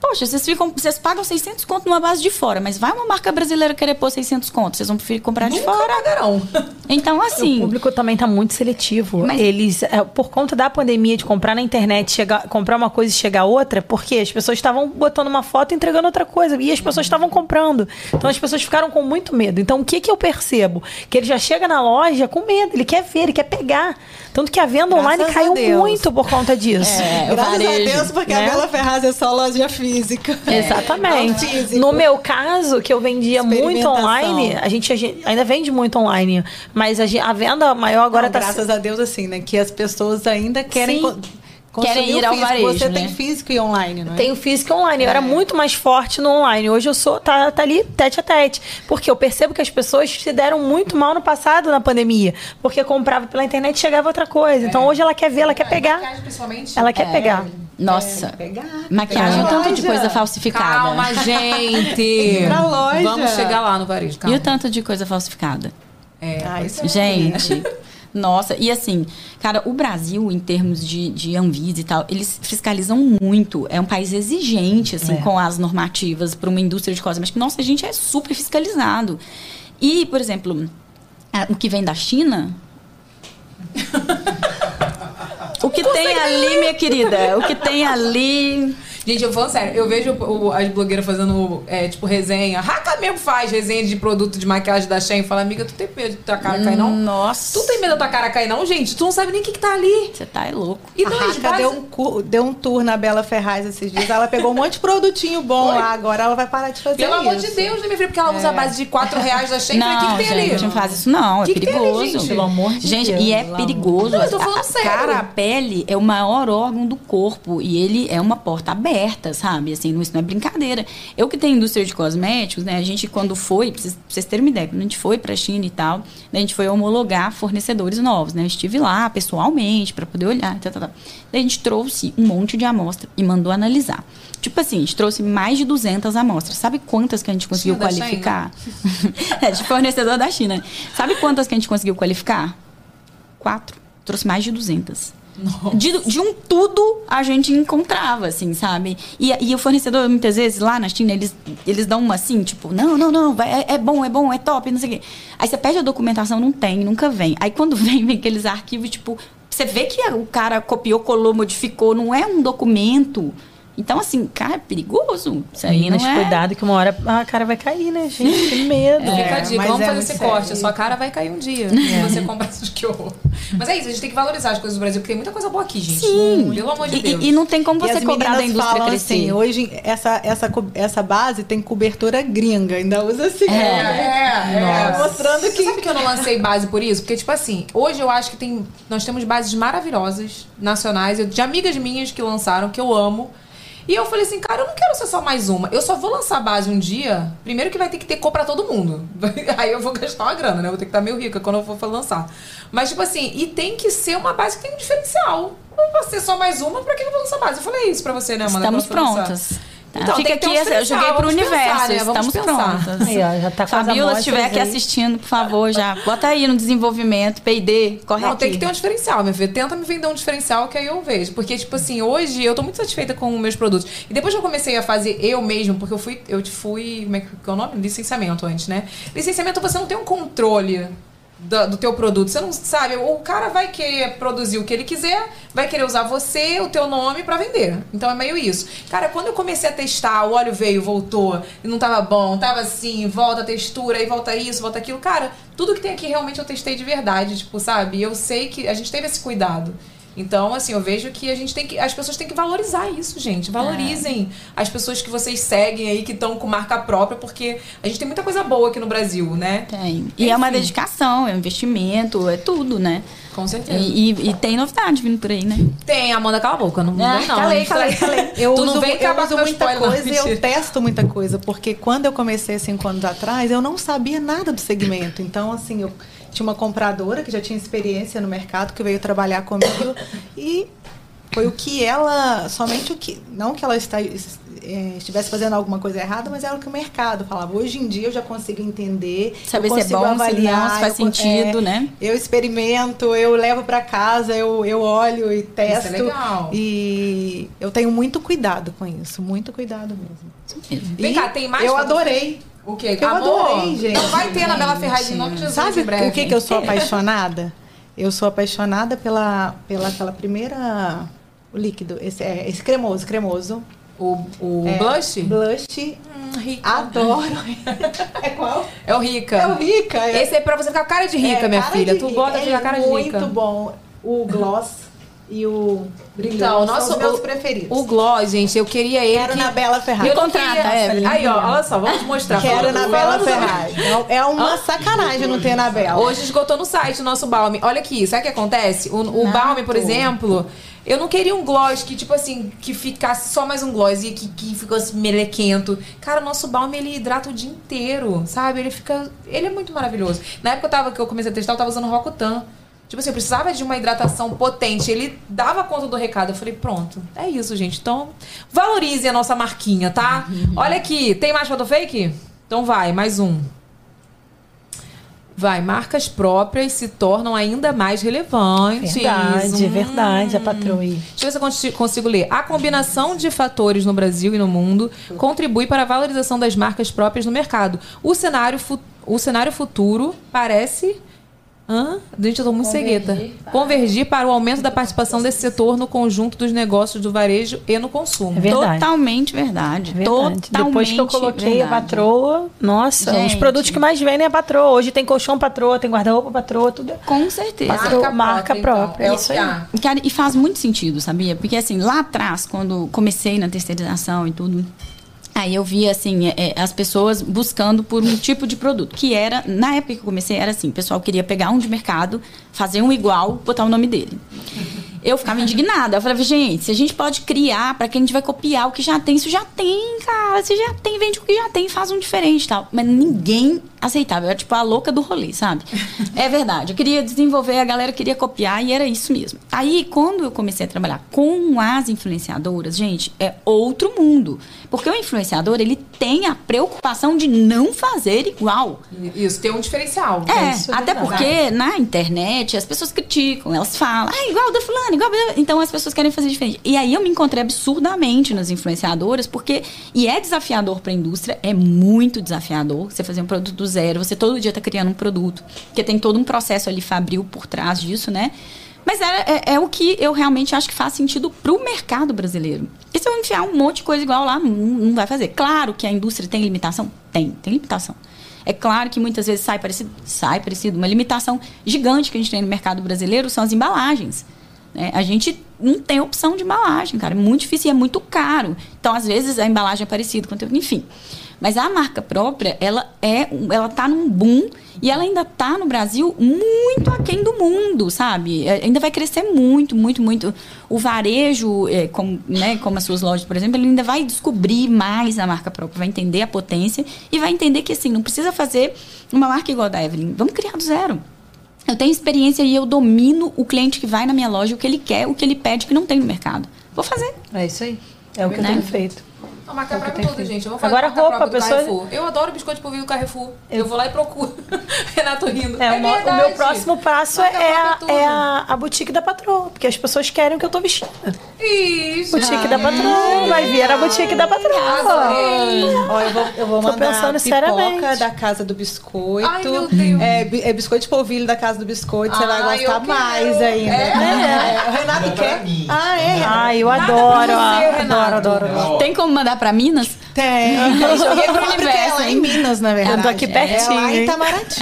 B: Poxa, vocês, ficam, vocês pagam 600 conto numa base de fora, mas vai uma marca brasileira querer pôr 600 conto, vocês vão preferir comprar
A: Nunca
B: de fora.
A: pagarão.
B: Então, assim...
C: O público também está muito seletivo. Mas... Eles, é, por conta da pandemia, de comprar na internet, chegar, comprar uma coisa e chegar outra, porque as pessoas estavam botando uma foto e entregando outra coisa, e as pessoas estavam comprando. Então, as pessoas ficaram com muito medo. Então, o que, que eu percebo? Que ele já chega na loja com medo, ele quer ver, ele quer pegar. Tanto que a venda Graças online caiu muito por conta disso.
D: É, Graças varejo, a Deus, porque né? a Bela Ferraz é só loja física.
C: É. Exatamente. No meu caso, que eu vendia muito online, a gente, a gente, ainda vende muito online, mas a, a venda maior agora está...
D: Graças a Deus, assim, né? Que as pessoas ainda querem... Sim
B: querem ir ao
D: físico.
B: varejo.
D: Você
B: né?
D: tem físico e online, não é?
C: Tenho físico e online. Eu era muito mais forte no online. Hoje eu sou, tá, tá ali tete a tete. Porque eu percebo que as pessoas se deram muito mal no passado, na pandemia. Porque comprava pela internet e chegava outra coisa. É. Então hoje ela quer ver, ela quer pegar. Ela quer é. pegar.
B: Nossa, pegar, maquiagem, pegar tanto de coisa falsificada.
A: Calma, gente.
D: pra loja.
A: Vamos chegar lá no varejo. Calma.
B: E o tanto de coisa falsificada?
A: É, Ai,
B: gente. Nossa, e assim, cara, o Brasil, em termos de, de Anvisa e tal, eles fiscalizam muito. É um país exigente, assim, é. com as normativas para uma indústria de cosméticos. Nossa, a gente é super fiscalizado. E, por exemplo, o que vem da China. o que tem ali, minha querida, o que tem ali.
A: Gente, eu falo sério, eu vejo o, as blogueiras fazendo, é, tipo, resenha. Raca mesmo faz resenha de produto de maquiagem da Shein. Fala, amiga, tu tem medo de tua cara cair, não?
B: Nossa.
A: Tu tem medo da tua cara cair, não, gente? Tu não sabe nem o que, que tá ali.
B: Você tá é louco.
D: E a Raca base... deu, um, deu um tour na Bela Ferraz esses dias. Ela pegou um monte de produtinho bom Foi? lá. Agora ela vai parar de fazer
A: Pelo
D: isso.
A: Pelo amor de Deus, né, minha filha? Porque ela é. usa a base de 4 reais da Shein.
B: Não,
A: o que, que tem
B: gente,
A: ali?
B: não faz isso não. É
A: que
B: perigoso.
A: Que tem ali, gente?
C: Pelo amor de
B: gente,
C: Deus.
B: e é perigoso.
A: Não, eu tô falando
B: a,
A: sério.
B: Cara, a pele é o maior órgão do corpo. E ele é uma porta aberta, sabe? Assim, não, isso não é brincadeira. Eu que tenho indústria de cosméticos, né? A gente, quando foi, pra vocês, vocês terem uma ideia, quando a gente foi pra China e tal, né, a gente foi homologar fornecedores novos, né? Eu estive lá pessoalmente para poder olhar, tal, tal, tal. Daí a gente trouxe um monte de amostra e mandou analisar. Tipo assim, a gente trouxe mais de 200 amostras. Sabe quantas que a gente conseguiu China qualificar? é, de fornecedor da China. Sabe quantas que a gente conseguiu qualificar? Quatro. Trouxe mais de 200. De, de, um tudo a gente encontrava, assim, sabe? E, e, o fornecedor, muitas vezes, lá na China, eles, eles dão uma assim, tipo, não, não, não, é, é, bom, é bom, é top, não sei o quê. Aí você pede a documentação, não tem, nunca vem. Aí quando vem, vem aqueles arquivos, tipo, você vê que o cara copiou, colou, modificou, não é um documento Então, assim, cara, é perigoso. Isso aí
C: Meninas,
B: não é...
C: cuidado que uma hora a cara vai cair, né, gente? Que medo.
A: Fica a
D: É,
A: dica,
D: mas
A: vamos
D: é
A: fazer
D: muito
A: esse
D: sério.
A: corte. A sua cara vai cair um dia. Se você comprar isso que horror. Mas é isso, a gente tem que valorizar as coisas do Brasil, porque tem muita coisa boa aqui, gente.
B: Sim.
A: Pelo amor de
B: E-
A: Deus.
B: E, e não tem como
D: E
B: você cobrar da indústria
D: falam
B: crescer.
D: assim, hoje essa, essa, essa base tem cobertura gringa, ainda usa assim.
A: É, é, é.
D: Mostrando
A: Você
D: que.
A: sabe que eu não lancei base por isso? Porque, tipo assim, hoje eu acho que tem. Nós temos bases maravilhosas, nacionais, de amigas minhas que lançaram, que eu amo. E eu falei assim, cara, eu não quero ser só mais uma. Eu só vou lançar base um dia. Primeiro que vai ter que ter cor pra todo mundo. Aí eu vou gastar uma grana, né? Eu vou ter que estar meio rica quando eu for lançar. Mas, tipo assim, e tem que ser uma base que tem um diferencial. Não vai ser só mais uma, pra que eu vou lançar base? Eu falei isso pra você, né, Amanda?
B: Estamos
A: for lançar.
B: Prontas. Tá?
A: Então,
B: Fica aqui, eu joguei pro
A: pensar,
B: universo.
A: né? Vamos
B: Estamos
A: pensar.
B: prontas.
C: Aí, ó, já tá
B: Fabiola, se estiver aqui
C: aí.
B: assistindo, por favor, já bota aí no desenvolvimento, P&D, corre
A: Não,
B: aqui.
A: tem que ter um diferencial, minha filha. Tenta me vender um diferencial que aí eu vejo. Porque, tipo assim, hoje eu tô muito satisfeita com os meus produtos. E depois que eu comecei a fazer eu mesmo, porque eu fui, eu fui, como é que é o nome? Licenciamento antes, né? Licenciamento você não tem um controle do, do teu produto. Você não sabe, o cara vai querer produzir o que ele quiser, vai querer usar você, o teu nome pra vender. Então é meio isso. Cara, quando eu comecei a testar, o óleo veio, voltou, e não tava bom, tava assim, volta a textura, aí volta isso, volta aquilo. Cara, tudo que tem aqui realmente eu testei de verdade, tipo, sabe? Eu sei que a gente teve esse cuidado. Então, assim, eu vejo que a gente tem que. As pessoas têm que valorizar isso, gente. Valorizem as pessoas que vocês seguem aí, que estão com marca própria, porque a gente tem muita coisa boa aqui no Brasil, né?
B: Tem. E é uma
A: Enfim.
B: dedicação, é um investimento, é tudo, né?
A: Com certeza.
B: E, e- e tem novidade vindo por aí, né?
A: Tem, Amanda, cala a boca. Não, não
B: Ah,
A: não.
B: calei,
A: tá-
B: calei.
D: Eu
A: Tu
D: uso,
A: não vem
D: eu
A: acabar
D: uso muita
A: spoiler, não.
D: coisa e eu testo muita coisa, porque quando eu comecei cinco anos atrás, eu não sabia nada do segmento. Então, assim, eu tinha uma compradora que já tinha experiência no mercado, que veio trabalhar comigo e foi o que ela, somente o que, não que ela está, eh, estivesse fazendo alguma coisa errada, mas era o que o mercado falava. Hoje em dia eu já consigo entender,
B: Saber
D: eu
B: se é
D: consigo
B: bom, se
D: avaliar,
B: não, se faz
D: eu
B: sentido,
D: é,
B: né?
D: Eu experimento, eu levo para casa, eu, eu olho e testo.
A: legal.
D: E eu tenho muito cuidado com isso, muito cuidado mesmo.
B: Isso mesmo.
A: Vem
D: E
A: cá, tem mais
D: Eu adorei.
A: O quê?
D: Eu
A: Amor,
D: adorei, gente.
A: Não vai ter na Bela Ferragem em nome de Jesus
D: Sabe
A: breve.
D: o que, que eu sou apaixonada? Eu sou apaixonada pela, pela aquela primeira o líquido, esse, é, esse cremoso, cremoso.
A: O, o
D: É,
A: blush?
D: Blush.
A: Hum, rica.
D: Adoro. é qual?
A: É o rica.
D: É o rica. é-
A: Esse é pra você ficar com cara de rica,
D: é,
A: minha filha. Tu
D: rica.
A: gosta de ficar
D: é
A: cara de rica.
D: Muito bom. O gloss e o brilhoso
A: Então,
D: são
A: nosso,
D: os meus
A: o,
D: preferidos.
A: o gloss, gente, eu queria ele
D: Quero
A: que...
D: na Bela Ferrari.
A: Não
B: contrata, Evelyn.
A: Aí, ó, olha só, vamos mostrar.
D: Quero na Bela Ferrari. É uma sacanagem não ter na Bela.
A: Hoje esgotou no site o nosso balme. Olha aqui, sabe o que acontece? O, o balme, por exemplo, eu não queria um gloss que, tipo assim, que ficasse só mais um gloss e que, que ficasse melequento. Cara, o nosso balme, ele hidrata o dia inteiro, sabe? Ele fica... Ele é muito maravilhoso. Na época eu tava, que eu comecei a testar, eu tava usando Rocutan. Tipo assim, eu precisava de uma hidratação potente. Ele dava conta do recado. Eu falei, pronto, é isso, gente. Então, valorize a nossa marquinha, tá? Olha aqui, tem mais foto fake? Então vai, mais um. Vai, marcas próprias se tornam ainda mais relevantes.
C: Verdade,
A: Hum.
C: verdade, a patroa aí.
A: Deixa eu ver se eu consi- consigo ler. A combinação de fatores no Brasil e no mundo contribui para a valorização das marcas próprias no mercado. O cenário, o cenário futuro parece. Hã? Gente, eu tô muito cegueta. Convergir para o aumento da participação desse setor no conjunto dos negócios do varejo e no consumo.
C: É verdade.
B: Totalmente verdade.
C: Verdade.
B: Totalmente
C: Depois que eu coloquei a
B: verdade.
C: patroa, nossa, os
B: Gente.
C: produtos que mais vendem é a patroa. Hoje tem colchão patroa, tem guarda-roupa patroa, tudo. é
B: Com certeza.
C: Marca, marca própria.
A: então.
C: É isso aí.
B: Cara, e faz muito sentido, sabia? Porque assim, lá atrás, quando comecei na terceirização e tudo, aí eu vi assim, é, é, as pessoas buscando por um tipo de produto. Que era, na época que eu comecei, era assim, o pessoal queria pegar um de mercado, fazer um igual, botar o nome dele. Eu ficava indignada. Eu falava, gente, se a gente pode criar, para que a gente vai copiar o que já tem? Isso já tem, cara. Você já tem, vende o que já tem, faz um diferente e tal. Mas ninguém aceitava. Eu era tipo a louca do rolê, sabe? é verdade. Eu queria desenvolver, a galera queria copiar e era isso mesmo. Aí, quando eu comecei a trabalhar com as influenciadoras, gente, é outro mundo. Porque o influenciador, ele tem a preocupação de não fazer igual.
A: Isso, tem um diferencial.
B: É,
A: Isso
B: até
A: verdade.
B: porque na internet as pessoas criticam, elas falam, ah, igual da fulana, igual. da-" Então as pessoas querem fazer diferente. E aí eu me encontrei absurdamente nas influenciadoras, porque. E é desafiador para a indústria, é muito desafiador você fazer um produto do zero, você todo dia tá criando um produto, porque tem todo um processo ali fabril por trás disso, né? Mas é, é, é, o que eu realmente acho que faz sentido pro mercado brasileiro. E se eu enfiar um monte de coisa igual lá, não, não vai fazer. Claro que a indústria tem limitação? Tem, tem limitação. É claro que muitas vezes sai parecido, sai parecido. Uma limitação gigante que a gente tem no mercado brasileiro são as embalagens. Né? A gente não tem opção de embalagem, cara. É muito difícil e é muito caro. Então, às vezes, a embalagem é parecida, enfim. Mas a marca própria, ela é, ela tá num boom e ela ainda tá no Brasil muito aquém do mundo, sabe? É, ainda vai crescer muito, muito, muito. O varejo, é, como, né, como as suas lojas, por exemplo, ele ainda vai descobrir mais a marca própria, vai entender a potência e vai entender que assim, não precisa fazer uma marca igual a da Evelyn. Vamos criar do zero. Eu tenho experiência e eu domino o cliente que vai na minha loja, o que ele quer, o que ele pede que não tem no mercado. Vou fazer.
C: É isso aí. É o que né? eu tenho feito.
A: A marca própria toda, gente. Eu vou fazer
C: Agora roupa, a pessoa...
A: Carrefour. Eu adoro biscoito de polvilho do Carrefour. Eu... eu vou lá e procuro. Renato rindo.
C: É, é o, meu próximo passo é, a, é a, a, boutique da patroa. Porque as pessoas querem o que eu tô vestindo.
A: Isso.
C: Boutique da patroa. Vai vir a boutique da patroa.
D: Ó, eu vou, eu vou tô mandar pensando pipoca da Casa do Biscoito. Ai, meu Deus. É, é biscoito de polvilho da Casa do Biscoito. Você vai gostar mais ainda. É. é. O Renato quer.
C: Ah, é? Ah, eu adoro. Adoro, adoro,
B: adoro. Tem como mandar pra Minas?
D: Tem. Eu joguei pro universo. É em Minas, na verdade.
C: Eu tô aqui pertinho. É
D: lá em Itamaraty.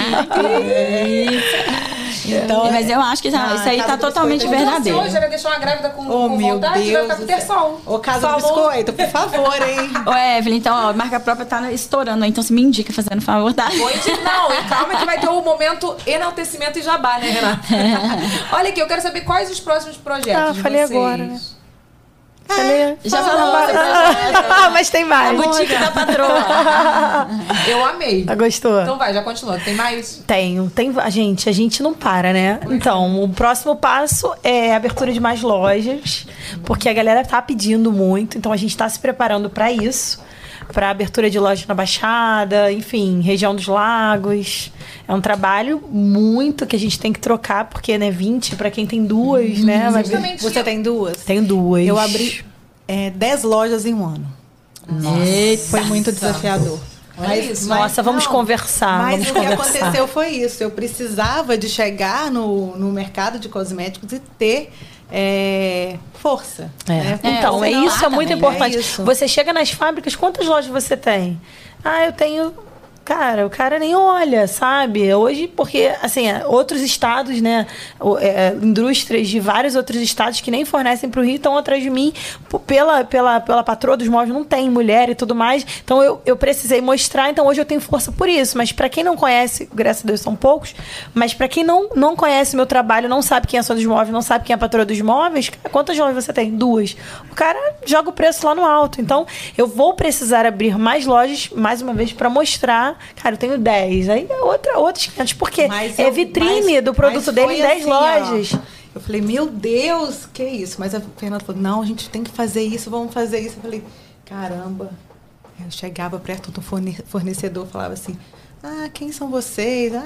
B: Então, mas eu acho que já, ah, isso aí tá totalmente verdadeiro.
A: Hoje ela deixou uma grávida com, oh, com meu vontade, Deus vai ficar com sol.
D: Ô, Casa do Biscoito, por favor, hein?
B: Ô, Evelyn, então, ó, a marca própria tá estourando, então você me indica fazendo favor, tá?
A: Não, e calma que vai ter o momento enaltecimento e jabá, né, Renata? Olha aqui, eu quero saber quais os próximos projetos ah,
C: falei vocês. agora, né?
B: É, já falou.
C: Ah, mas tem mais.
B: A boutique da patroa.
A: Eu amei.
C: Ah, gostou?
A: Então vai, já continua. Tem mais?
C: Tenho. Tem, a gente, a gente não para, né? Então, o próximo passo é a abertura de mais lojas, porque a galera tá pedindo muito, então a gente tá se preparando para isso para abertura de loja na Baixada, enfim, região dos lagos. É um trabalho muito que a gente tem que trocar, porque, né, 20 para quem tem duas, uhum. né?
D: Mas você tem duas?
C: Tenho duas.
D: Eu abri é, 10 lojas em um ano.
C: Nossa.
D: Foi muito desafiador.
C: Mas, isso, mas, nossa, vamos não, conversar.
D: Mas
C: vamos
D: o
C: conversar.
D: que aconteceu foi isso. Eu precisava de chegar no, no mercado de cosméticos e ter é, força.
C: É. Né? Então, é isso, é muito também, importante. É você chega nas fábricas, quantas lojas você tem? Ah, eu tenho cara, o cara nem olha, sabe? Hoje, porque, assim, é, outros estados, né? É, indústrias de vários outros estados que nem fornecem para o Rio estão atrás de mim pela, pela, pela patroa dos móveis, não tem mulher e tudo mais. Então, eu, eu precisei mostrar, então hoje eu tenho força por isso. Mas para quem não conhece, graças a Deus são poucos, mas para quem não, não conhece meu trabalho, não sabe quem é a sua dos móveis, não sabe quem é a patroa dos móveis, quantas lojas você tem? Duas. O cara joga o preço lá no alto. Então, eu vou precisar abrir mais lojas, mais uma vez, para mostrar cara, eu tenho 10. Aí é outra, outros 500, porque mas é vitrine mas, do produto dele em 10 assim, lojas. Ó.
D: Eu falei, meu Deus, que isso? Mas a Fernanda falou, não, a gente tem que fazer isso, vamos fazer isso. Eu falei, caramba. Eu chegava perto do fornecedor, falava assim, ah, quem são vocês? Ah,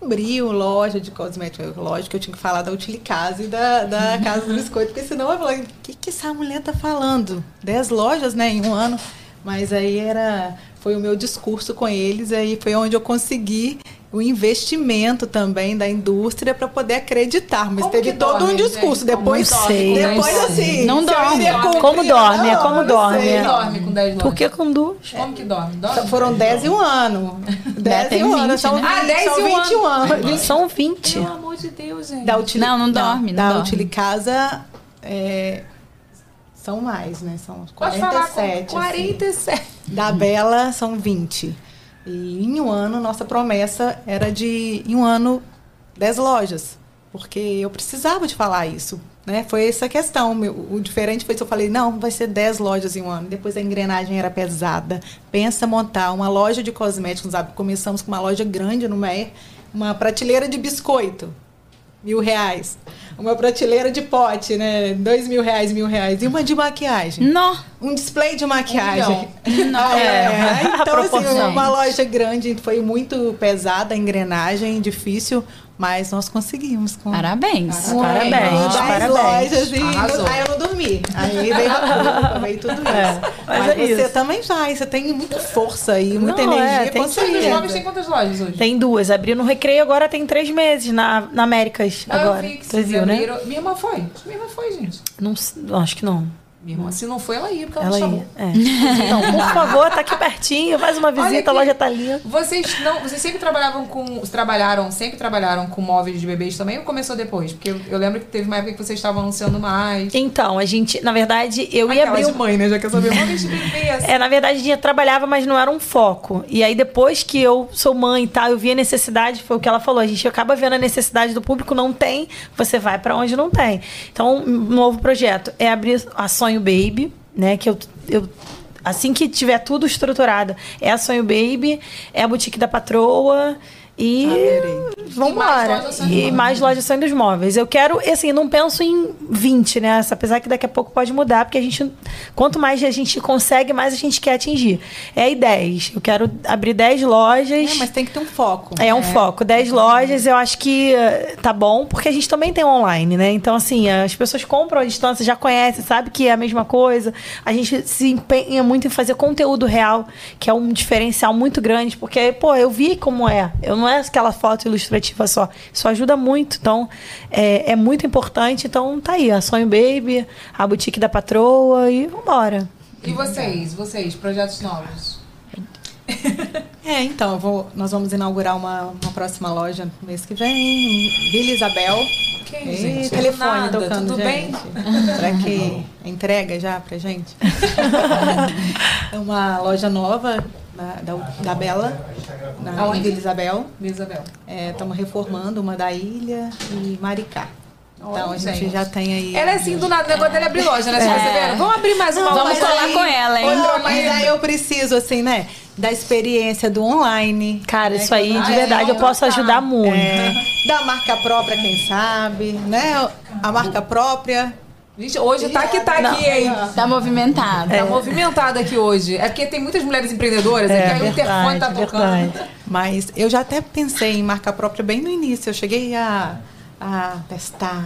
D: abriu loja de cosméticos. Lógico que eu tinha que falar da Utilicase e da, da Casa do Biscoito, porque senão eu falei, o que, que essa mulher tá falando? Dez lojas, né, em um ano. Mas aí era foi o meu discurso com eles, aí foi onde eu consegui o investimento também da indústria para poder acreditar. Mas como teve todo dorme, um discurso. Gente? Depois,
C: sei,
D: depois assim.
B: Não dorme.
C: Cumprir, como dorme? É como dorme.
A: Não dorme com 10
C: Por que com duas?
A: Como que dorme? dorme?
D: Então, foram 10 e um ano. 10 e um ano. São, 20, ah, 10 são 21 anos.
C: São 20.
A: Pelo amor de Deus, gente.
B: Da Utili, não, não dorme. Não,
D: da
B: dorme.
D: Utilicasa. É, são mais, né? São 47.
A: 47.
D: Assim. Da Bela são 20. E em um ano, nossa promessa era de, em um ano, 10 lojas. Porque eu precisava de falar isso. Né? Foi essa questão. O diferente foi que eu falei, não, vai ser 10 lojas em um ano. Depois a engrenagem era pesada. Pensa montar uma loja de cosméticos, sabe? Começamos com uma loja grande no Meier, uma prateleira de biscoito mil reais. Uma prateleira de pote, né? Dois mil reais, mil reais. E uma de maquiagem.
B: Não.
D: Um display de maquiagem.
B: Não.
D: é. é. Então, assim, uma loja grande foi muito pesada, a engrenagem, difícil. Mas nós conseguimos. Com...
B: Parabéns.
C: Parabéns. Parabéns.
D: parabéns. lojas e aí eu não dormi. Aí veio a culpa, veio tudo isso. É, mas, mas é você isso. também vai, você tem muita força e muita não, energia. É,
A: tem quantos lojas tem quantas lojas hoje?
C: Tem duas. Abriu no Recreio agora tem três meses na, na Américas. Ah, agora. Eu vi que
A: Você viu, né? Minha irmã foi. Minha irmã foi, gente.
C: Não, acho que não.
A: Minha irmã, se não foi, ela ia, porque ela, ela. Ia, é.
C: Então, por favor, tá aqui pertinho, faz uma visita, a loja tá ali.
A: Vocês não, vocês sempre trabalhavam com, trabalharam, sempre trabalharam com móveis de bebês também ou começou depois? Porque eu, eu lembro que teve uma época que vocês estavam anunciando mais.
C: Então, a gente, na verdade, eu ia abrir
A: um... mãe, né, já quer saber móveis de bebês.
C: É, na verdade, a gente trabalhava, mas não era um foco. E aí depois que eu sou mãe e tal, eu vi a necessidade, foi o que ela falou, a gente acaba vendo a necessidade do público, não tem, você vai para onde não tem. Então, um novo projeto é abrir a Sonho Baby, né? Que eu, eu assim que tiver tudo estruturado, é a Sonho Baby, é a boutique da patroa e vamos embora. E mais lojas dos móveis. Eu quero, assim, não penso em 20, né? Apesar que daqui a pouco pode mudar, porque a gente, quanto mais a gente consegue, mais a gente quer atingir. É aí 10. Eu quero abrir 10 lojas.
D: É, mas tem que ter um foco.
C: É um é. foco. 10 lojas, eu acho que uh, tá bom, porque a gente também tem online, né? Então, assim, as pessoas compram à distância, já conhecem, sabe que é a mesma coisa. A gente se empenha muito em fazer conteúdo real, que é um diferencial muito grande, porque, pô, eu vi como é. Eu não não é aquela foto ilustrativa só. Isso ajuda muito. Então, é, é muito importante. Então, tá aí, a Sonho Baby, a boutique da patroa e vambora.
A: E vocês, vocês, projetos novos?
D: É, então, vou, nós vamos inaugurar uma, uma próxima loja no mês que vem, Vila Isabel.
A: Quem, e gente?
D: telefone Nada, tocando, tudo gente. bem? Para que entrega já pra gente. é uma loja nova da, da, da Bela, na Vila Isabel.
A: Vila Isabel.
D: Estamos é, reformando uma da Ilha e Maricá. Então a gente, gente, já tem aí.
A: Ela é assim do nada, o negócio dele é abrir loja, né? É. Vamos abrir mais uma
B: Não, Vamos colar aí, com ela, hein?
D: Não, mas aí eu preciso, assim, né? Da experiência do online.
C: Cara, né? isso aí, de verdade, eu posso ajudar muito. É,
D: da marca própria, quem sabe, né? A marca própria
A: Gente, hoje tá que tá aqui, hein?
B: Tá movimentado.
A: Tá é. movimentado aqui hoje. É porque tem muitas mulheres empreendedoras, é, aqui, o interfone tá tocando.
D: Mas eu já até pensei em marca própria bem no início. Eu cheguei a, a testar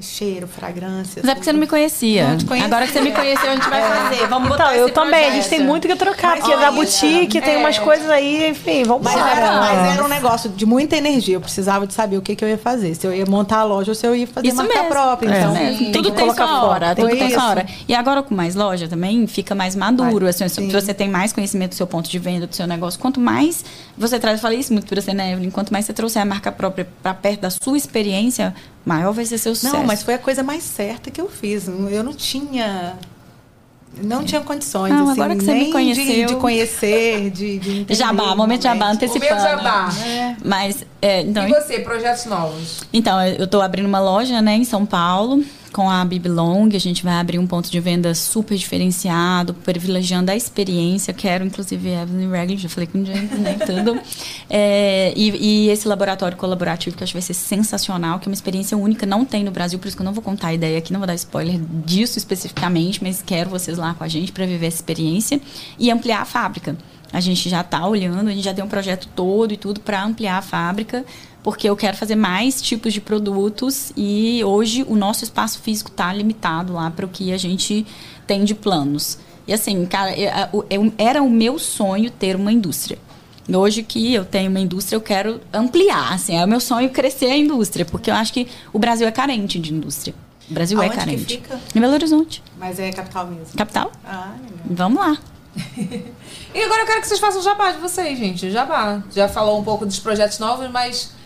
D: cheiro, fragrância.
B: Mas é porque você não me conhecia. Não Agora que você me conheceu, a gente vai é. fazer. Vamos botar
C: então, eu também. A gente tem muito que trocar, mas porque olha, da boutique é. tem umas coisas aí, enfim, vamos
D: mas era, mas era um negócio de muita energia. Eu precisava de saber o que, que eu ia fazer. Se eu ia montar a loja ou se eu ia fazer Isso marca mesmo. própria.
B: Então, é. tem tudo tem sua hora. Tudo tem sua hora. E agora com mais loja também fica mais maduro. Assim, você tem mais conhecimento do seu ponto de venda, do seu negócio. Quanto mais você traz, eu falei isso muito para você, né, Evelyn? Quanto mais você trouxer a marca própria para perto da sua experiência, maior vai ser seu sucesso.
D: Não, mas foi a coisa mais certa que eu fiz. Eu não tinha não tinha condições,
B: não,
D: assim,
B: agora que você me conheceu.
D: De, de conhecer, de, de entender.
B: Jabá, momento jabá, antecipando. Momento jabá. É. Mas, é, então,
A: e você, projetos novos?
B: Então, eu estou abrindo uma loja, né, em São Paulo com a Biblong, a gente vai abrir um ponto de venda super diferenciado, privilegiando a experiência. Quero, inclusive, Evelyn Regler, já falei com o James, né? Tudo. É, e, e, esse laboratório colaborativo que eu acho que vai ser sensacional, que é uma experiência única, não tem no Brasil, por isso que eu não vou contar a ideia aqui, não vou dar spoiler disso especificamente, mas quero vocês lá com a gente para viver essa experiência e ampliar a fábrica. A gente já está olhando, a gente já tem um projeto todo e tudo para ampliar a fábrica porque eu quero fazer mais tipos de produtos e hoje o nosso espaço físico está limitado lá para o que a gente tem de planos. E assim, cara, eu, eu, era o meu sonho ter uma indústria. Hoje que eu tenho uma indústria, eu quero ampliar, assim, é o meu sonho crescer a indústria, porque eu acho que o Brasil é carente de indústria. O Brasil é
D: Aonde
B: é carente.
D: Que fica?
B: Em Belo Horizonte.
D: Mas é capital mesmo.
B: Capital?
D: Ah, legal.
B: Vamos lá.
A: e agora eu quero que vocês façam jabá de vocês, gente. Jabá. Já falou um pouco dos projetos novos, mas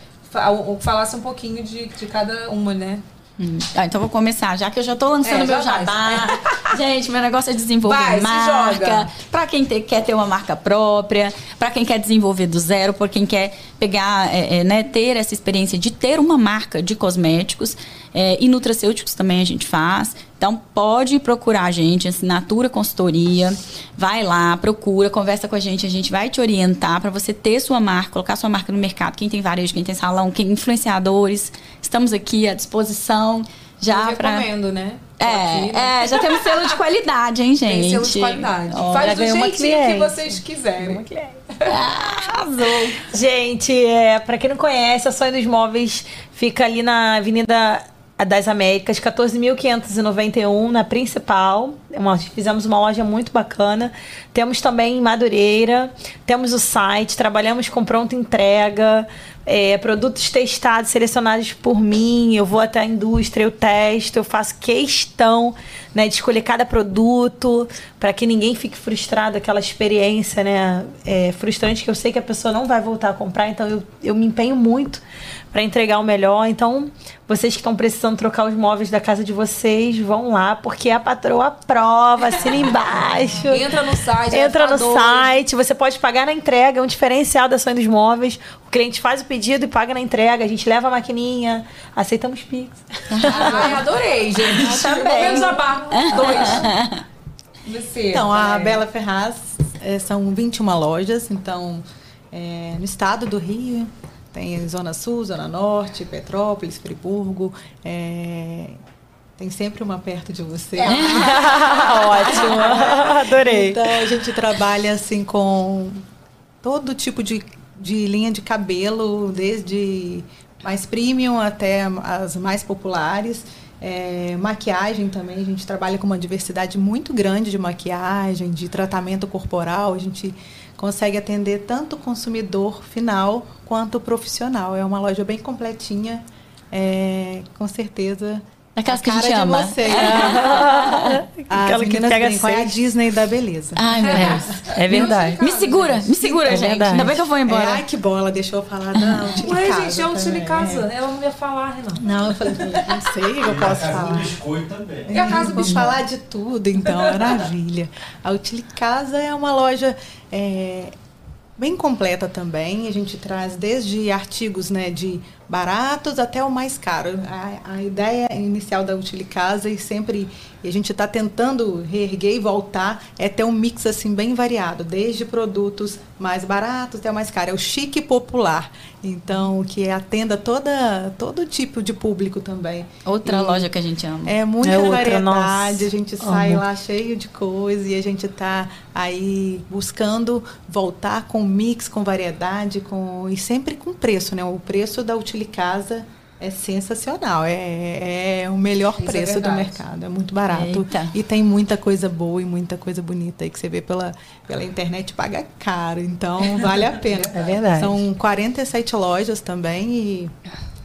A: falasse um pouquinho de, de cada uma, né?
B: Hum. Ah, então vou começar, já que eu já tô lançando é, meu jabá. Gente, meu negócio é desenvolver vai, marca. Para quem te, quer ter uma marca própria, para quem quer desenvolver do zero, por quem quer pegar, é, é, né, ter essa experiência de ter uma marca de cosméticos. É, e nutracêuticos também a gente faz. Então, pode procurar a gente, assinatura consultoria. Vai lá, procura, conversa com a gente. A gente vai te orientar para você ter sua marca, colocar sua marca no mercado. Quem tem varejo, quem tem salão, quem influenciadores. Estamos aqui à disposição. Já
A: Eu pra... recomendo, né?
B: É, aqui, né? é, já temos selo de qualidade, hein, gente?
A: Tem selo de qualidade. Olha, Faz do jeitinho que vocês quiserem.
C: Arrasou. Gente, é, para quem não conhece, a Sonho dos Móveis fica ali na Avenida das Américas, 14.591 na principal. Uma, fizemos uma loja muito bacana. Temos também em Madureira, temos o site, trabalhamos com pronta entrega, é, produtos testados, selecionados por mim. Eu vou até a indústria, eu testo, eu faço questão né, de escolher cada produto para que ninguém fique frustrado, aquela experiência né, é, frustrante que eu sei que a pessoa não vai voltar a comprar. Então eu, eu me empenho muito para entregar o melhor. Então, vocês que estão precisando trocar os móveis da casa de vocês, vão lá, porque a patroa aprova, assina embaixo.
A: Entra no site.
C: Entra no site. Você pode pagar na entrega, é um diferencial da Sonho dos Móveis. O cliente faz o pedido e paga na entrega. A gente leva a maquininha, aceitamos Pix.
A: Ai, adorei, gente. Também. Vou bar. Dois.
D: Você, então, a Bela Ferraz é, são 21 lojas, então, é, no estado do Rio, tem Zona Sul, Zona Norte, Petrópolis, Friburgo. É... Tem sempre uma perto de você. É.
C: Ótimo, adorei.
D: Então a gente trabalha assim com todo tipo de, de linha de cabelo, desde mais premium até as mais populares. É, maquiagem também, a gente trabalha com uma diversidade muito grande de maquiagem, de tratamento corporal. A gente consegue atender tanto o consumidor final quanto o profissional. É uma loja bem completinha, é, com certeza.
B: Aquelas que a gente ama.
D: De vocês. É.
C: Aquela que pega
D: brincam, é a Disney da beleza.
B: Ai, meu Deus.
C: É, é verdade.
B: Me segura, me segura, é gente. Verdade. Ainda bem que eu vou embora.
D: É, ai, que bom, ela deixou eu falar da Utile Ué,
A: gente, é Utile Casa. Ela não ia falar, Renan.
D: Não, eu falei, não sei o que eu posso falar. A casa
H: do biscoito também.
D: E a casa do biscoito. falar de tudo, então, maravilha. A Utile Casa é uma loja... É, bem completa também. A gente traz desde artigos né, de baratos até o mais caro. A, a ideia inicial da Utilicasa e sempre e a gente está tentando reerguer e voltar é ter um mix assim bem variado, desde produtos mais baratos até mais caros. É o chique popular, então que atenda toda todo tipo de público também.
B: Outra e loja que a gente ama.
D: É muita é variedade. Nossa, a gente sai lá cheio de coisa e a gente está aí buscando voltar com mix, com variedade, com e sempre com preço, né? O preço da Utilicasa Casa é sensacional. É, é o melhor Isso é preço é do mercado. É muito barato. Eita. E tem muita coisa boa e muita coisa bonita aí que você vê pela, pela internet paga caro. Então vale a pena.
C: É verdade.
D: São 47 lojas também e.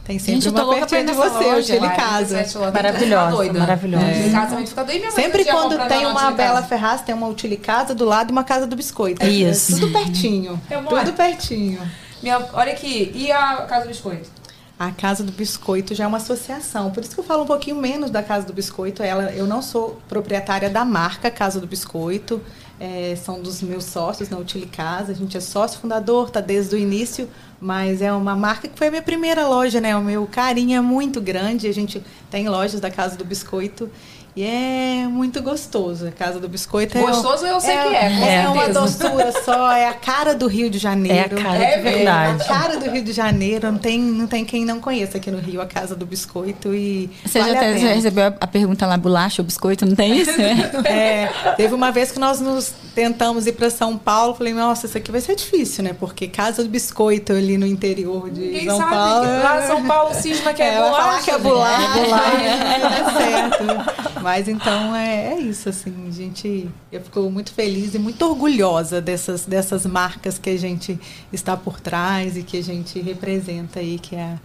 D: Tem sempre Gente, uma pertinho de você, Chile Casa.
C: Maravilhosa, maravilhosa. É.
D: Casa sempre quando tem uma Bela Ferraz, tem uma Utile Casa do lado e uma Casa do Biscoito.
C: Isso.
D: Tudo pertinho. Tudo pertinho.
A: Minha, olha aqui, e a Casa do Biscoito?
D: A Casa do Biscoito já é uma associação, por isso que eu falo um pouquinho menos da Casa do Biscoito. Ela, eu não sou proprietária da marca Casa do Biscoito, é, são dos meus sócios na Utile Casa. A gente é sócio fundador, está desde o início, mas é uma marca que foi a minha primeira loja, né? O meu carinho é muito grande. A gente tem lojas da Casa do Biscoito e é muito gostoso. A Casa do Biscoito
A: é. Gostoso eu sei é, que é.
D: É uma doçura só, é a cara do Rio de Janeiro.
C: É a cara é, de verdade.
D: É a cara do Rio de Janeiro. Não tem, não tem quem não conheça aqui no Rio a Casa do Biscoito. E
B: Você vale já até, recebeu a pergunta lá, bolacha ou biscoito? Não tem isso?
D: é, teve uma vez que nós nos tentamos ir para São Paulo. Falei, nossa, isso aqui vai ser difícil, né? Porque Casa do Biscoito ali no interior de Ninguém São sabe Paulo. Que
A: lá São Paulo cisma que é, é bolacha.
D: falar que é bolacha. É bolacha. é certo. Mas então é, é, isso, assim, gente. Eu fico muito feliz e muito orgulhosa dessas, dessas marcas que a gente está por trás e que a gente representa aí, que é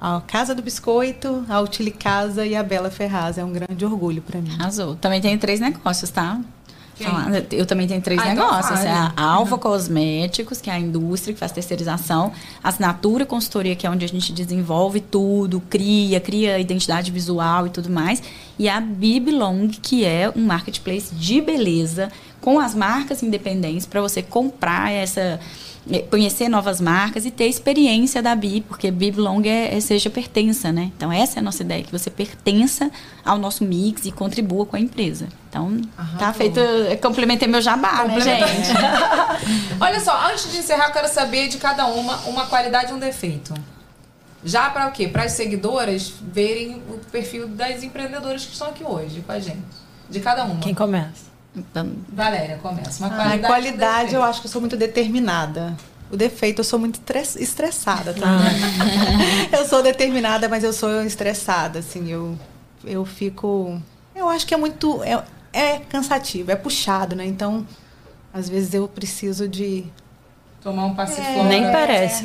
D: a Casa do Biscoito, a Utili Casa e a Bela Ferraz. É um grande orgulho para mim.
B: Arrasou. Também tem três negócios, tá? Eu também tenho três ah, então negócios. Então é a Alva uhum. Cosméticos, que é a indústria que faz terceirização. Assinatura Consultoria, que é onde a gente desenvolve tudo, cria, cria identidade visual e tudo mais. E a Biblong, que é um marketplace de beleza com as marcas independentes para você comprar essa conhecer novas marcas e ter experiência da Bi, porque Biblong é, é seja pertença, né? Então essa é a nossa ideia, que você pertença ao nosso mix e contribua com a empresa. Então, Aham, tá feito, complementei meu jabá, né, gente?
A: Olha só, antes de encerrar, eu quero saber de cada uma uma qualidade e um defeito. Já para o quê? Para as seguidoras verem o perfil das empreendedoras que estão aqui hoje com a gente. De cada uma.
C: Quem começa?
B: Então...
A: Valéria, começa. Uma
D: qualidade. Ah, qualidade, eu acho que eu sou muito determinada. O defeito, eu sou muito estressada, tá? Ah. eu sou determinada, mas eu sou estressada, assim, eu, eu fico... Eu acho que é muito... É, é cansativo, é puxado, né? Então, às vezes eu preciso de
A: tomar um passiflora. É,
C: nem parece,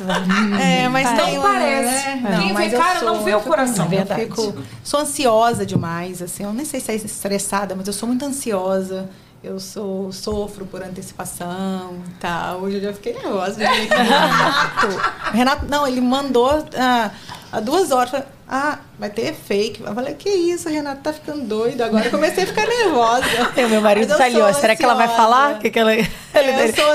D: É, mas
A: não tem, parece.
D: Né? Não,
A: Quem mas vê cara sou, não vê o coração.
D: Eu fico, sou ansiosa demais, assim. Eu nem sei se é estressada, mas eu sou muito ansiosa. Eu sou, sofro por antecipação e tal. Hoje eu já fiquei nervosa. Renato, Renato, não, ele mandou ah, há duas horas. Ah, vai ter fake. Eu falei, que isso, Renato tá ficando doido. Agora eu comecei a ficar nervosa.
C: E o meu marido tá ali, ó. Será que ela vai falar? Que que ela... ele,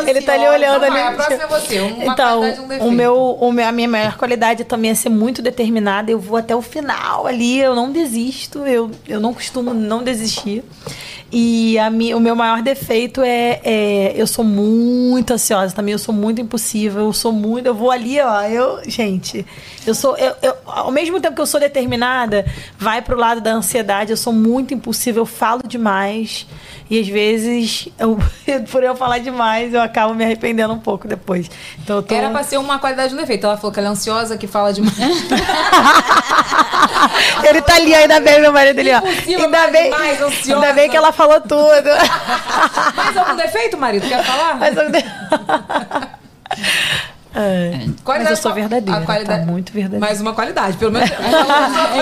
C: ele tá ali olhando ali.
A: A próxima é você. Uma
C: então, um o meu, o meu, a minha maior qualidade também é ser muito determinada. Eu vou até o final ali, eu não desisto. Eu, eu não costumo não desistir. E a minha, o meu maior defeito é, é, eu sou muito ansiosa também, eu sou muito impossível, eu sou muito, eu vou ali, ó, eu, gente, eu sou, eu, eu, ao mesmo tempo que eu sou determinada, vai pro lado da ansiedade, eu sou muito impulsiva, eu falo demais. E às vezes, eu, por eu falar demais, eu acabo me arrependendo um pouco depois. Então, tô...
A: Era pra ser uma qualidade no defeito. Ela falou que ela é ansiosa, que fala demais.
C: Ele tá ali, ainda bem, meu marido ali, ó. Ainda bem, mais ansiosa. ainda bem que ela falou tudo.
A: Mais algum defeito, marido? Quer falar? Mais algum defeito.
C: É. Mas eu sou verdadeira. A tá? qualidade... Tá muito verdadeira.
A: Mais uma qualidade, pelo menos.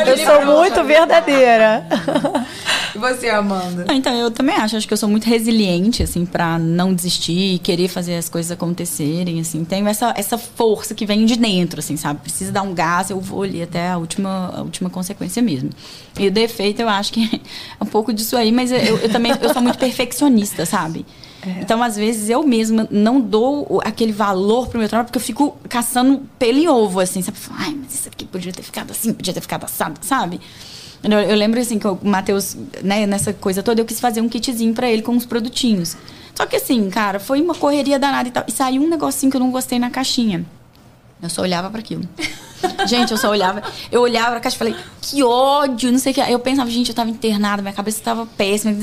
C: eu sou muito verdadeira.
A: E você, Amanda?
B: Então, eu também acho. Acho que eu sou muito resiliente, assim, pra não desistir, querer fazer as coisas acontecerem, assim. Tenho essa, essa força que vem de dentro, assim, sabe? Precisa dar um gás, eu vou ali até a última, a última consequência mesmo. E o defeito, eu acho que é um pouco disso aí, mas eu, eu também eu sou muito perfeccionista, sabe? É. Então, às vezes, eu mesma não dou aquele valor pro meu trabalho, porque eu fico caçando pelo em ovo, assim, sabe? Ai, mas isso aqui podia ter ficado assim, podia ter ficado assado, sabe? Eu, eu lembro, assim, que o Matheus, né, nessa coisa toda, eu quis fazer um kitzinho para ele com uns produtinhos. Só que, assim, cara, foi uma correria danada e tal. E saiu um negocinho que eu não gostei na caixinha. Eu só olhava para aquilo. Gente, eu só olhava. Eu olhava pra caixa e falei, que ódio, não sei o que. Aí eu pensava, gente, eu tava internada, minha cabeça tava péssima.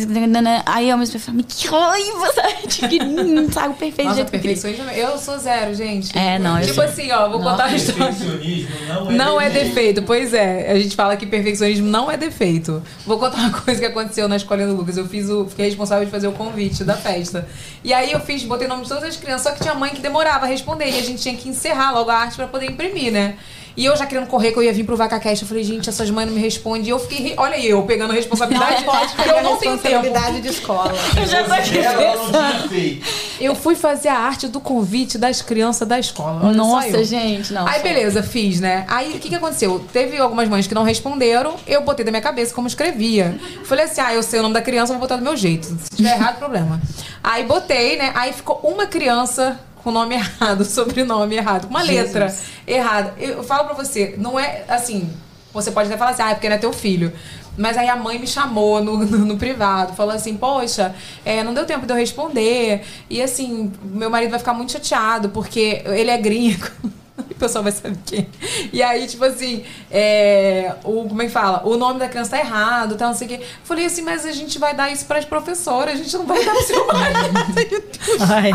B: Aí eu mesmo falei, que raiva, sabe? Não sabe o perfeito
A: Nossa, perfeições Eu sou zero, gente.
B: É, não.
A: Tipo
B: eu
A: assim, ó, vou Nossa, contar a história.
H: Perfeccionismo não é
A: Não é defeito, pois é. A gente fala que perfeccionismo não é defeito. Vou contar uma coisa que aconteceu na escolinha do Lucas. Eu fiz o. Fiquei responsável de fazer o convite da festa. E aí eu fiz, botei o nome de todas as crianças, só que tinha mãe que demorava a responder. E a gente tinha que encerrar logo a arte pra poder imprimir, né? E eu já querendo correr, que eu ia vir pro VacaCast. Eu falei, gente, essas mães não me respondem. E eu fiquei, olha aí, eu pegando a responsabilidade.
D: Não pode pegar eu não responsabilidade de escola.
A: eu já tô aqui Eu fui fazer a arte do convite das crianças da escola.
B: Nossa, gente, não.
A: Aí, beleza, fiz, né? Aí, o que que aconteceu? Teve algumas mães que não responderam. Eu botei da minha cabeça como escrevia. Falei assim, ah, eu sei o nome da criança, vou botar do meu jeito. Se tiver errado, problema. Aí, botei, né? Aí, ficou uma criança com nome errado, sobrenome errado, uma Jesus. letra errada. Eu falo pra você, não é assim. Você pode até falar assim, ah, é porque não é teu filho. Mas aí a mãe me chamou no, no, no privado, falou assim, poxa, é, não deu tempo de eu responder. E assim, meu marido vai ficar muito chateado, porque ele é gringo. o pessoal vai saber quem. E aí, tipo assim, é, o, como é que fala? O nome da criança tá errado, tá, não sei o quê. Falei assim, mas a gente vai dar isso pras professoras, a gente não vai dar pro seu marido.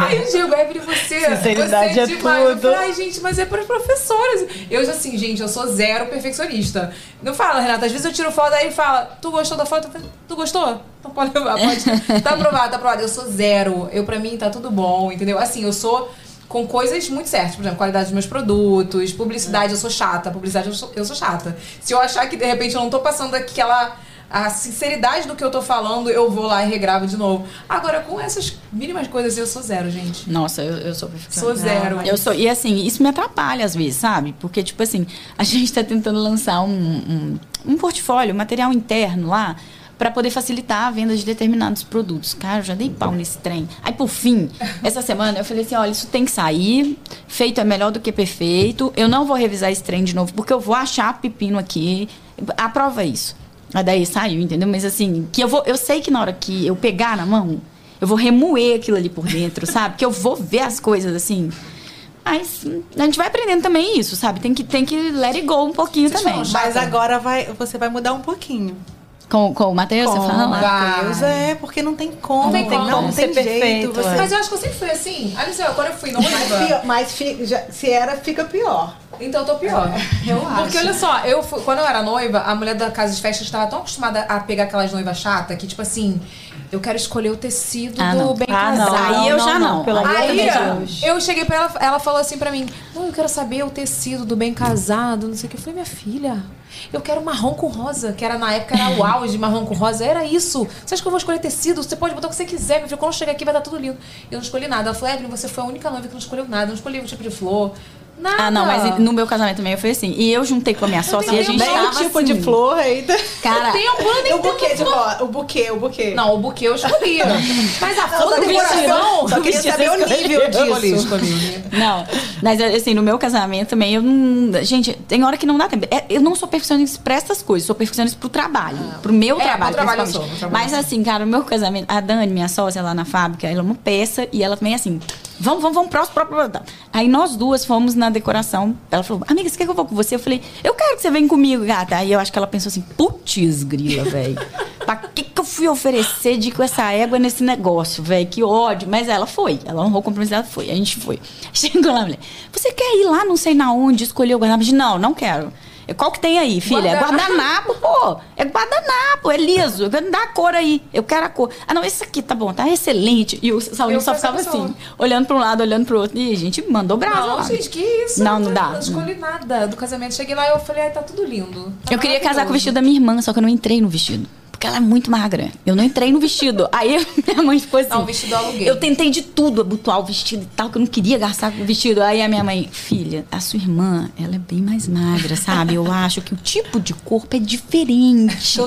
A: aí o Diego, Evelyn, você.
C: Sinceridade
A: você
C: é, é
A: tudo.
C: Eu
A: falei, ai, gente, mas é pras professoras. Eu assim, gente, eu sou zero perfeccionista. Não fala, Renata, às vezes eu tiro foto aí e fala, tu gostou da foto? Tu gostou? Então pode levar, pode. tá aprovado, tá aprovado. Eu sou zero. Eu, pra mim, tá tudo bom, entendeu? Assim, eu sou com coisas muito certas. Por exemplo, qualidade dos meus produtos, publicidade, eu sou chata. Publicidade, eu sou, eu sou chata. Se eu achar que de repente eu não tô passando aquela a sinceridade do que eu tô falando, eu vou lá e regravo de novo. Agora, com essas mínimas coisas, eu sou zero, gente.
B: Nossa, eu, eu sou perfeita.
A: Sou zero.
B: Mas... Eu sou, e assim, isso me atrapalha às vezes, sabe? Porque, tipo assim, a gente tá tentando lançar um, um, um portfólio, um material interno lá, para poder facilitar a venda de determinados produtos. Cara, eu já dei pau nesse trem. Aí, por fim, essa semana eu falei assim: olha, isso tem que sair. Feito é melhor do que perfeito. Eu não vou revisar esse trem de novo, porque eu vou achar pepino aqui. Aprova isso. Aí daí saiu, entendeu? Mas assim, que eu vou. Eu sei que na hora que eu pegar na mão, eu vou remoer aquilo ali por dentro, sabe? Que eu vou ver as coisas assim. Mas a gente vai aprendendo também isso, sabe? Tem que, tem que let it go um pouquinho Vocês também.
D: Mas agora vai, você vai mudar um pouquinho.
B: Com, com o Matheus, você fala?
D: Matheus é porque não tem como. Não tem como, não, não tem jeito. Perfeito,
A: você... Mas eu acho que eu sempre fui assim. Olha só, quando eu fui noiva...
D: Mas, mas já, se era, fica pior.
A: Então eu tô pior.
D: É, eu acho.
A: Porque olha só, eu fui, quando eu era noiva, a mulher da casa de festa estava tão acostumada a pegar aquelas noivas chatas que, tipo assim, eu quero escolher o tecido
B: ah,
A: do bem
B: ah,
A: casado.
B: Aí eu já não. Pelo amor
A: de Deus. Eu cheguei pra ela, ela falou assim pra mim: Não, eu quero saber o tecido do bem casado, não sei o que. Eu falei, minha filha, eu quero marrom com rosa, que era na época era o auge de marrom com rosa. Era isso. Você acha que eu vou escolher tecido? Você pode botar o que você quiser, meu filho. Quando eu chegar aqui vai dar tudo lindo. Eu não escolhi nada. Ela falou, Evelyn, você foi a única noiva que não escolheu nada. Não escolhi o tipo de flor. Nada.
B: Ah, não, mas no meu casamento também foi assim. E eu juntei com a minha sócia e a gente tava
D: tipo
B: assim.
D: de flor ainda.
B: Cara,
A: tem um plano
D: o buquê de flor. O buquê, o buquê.
A: Não, o buquê eu escolhi. mas a flor da decoração...
D: Só queria saber o nível disso. Escolhi.
B: Não, mas assim, no meu casamento também, eu não... Gente, tem hora que não dá tempo. É, eu não sou perfeccionista pra essas coisas. Sou perfeccionista pro trabalho. Ah. Pro meu
A: é,
B: trabalho,
A: pro trabalho sou,
B: trabalho Mas assim, cara, o meu casamento... A Dani, minha sócia lá na fábrica, ela é uma peça e ela também assim... Vamos, vamos, vamos, próximo, próximo. Aí nós duas fomos na decoração. Ela falou, amiga, você quer que eu vou com você? Eu falei, eu quero que você venha comigo, gata. Aí eu acho que ela pensou assim, putz, grila, velho. pra que, que eu fui oferecer de com essa égua nesse negócio, velho? Que ódio. Mas ela foi. Ela honrou o compromisso dela, foi. A gente foi. Chegou lá, mulher, você quer ir lá, não sei na onde, escolher o guardanapo? Não, não quero. Qual que tem aí, filha? Guardanapo. É guardanapo, pô. É guardanapo, é liso. Dá a cor aí. Eu quero a cor. Ah, não, esse aqui tá bom, tá excelente. E o Saulinho só ficava assim, olhando para um lado, olhando para o outro. E a gente mandou brasa
A: Não,
B: lá.
A: gente, que isso?
B: Não, não dá.
A: Não escolhi nada do casamento. Cheguei lá e eu falei, ai, tá tudo lindo. Tá
B: eu queria casar com o vestido da minha irmã, só que eu não entrei no vestido porque ela é muito magra. Eu não entrei no vestido. Aí minha mãe ficou assim.
A: Não, o vestido aluguei.
B: Eu tentei de tudo, abotoar o vestido e tal, que eu não queria gastar com o vestido. Aí a minha mãe, filha, a sua irmã, ela é bem mais magra, sabe? Eu acho que o tipo de corpo é diferente.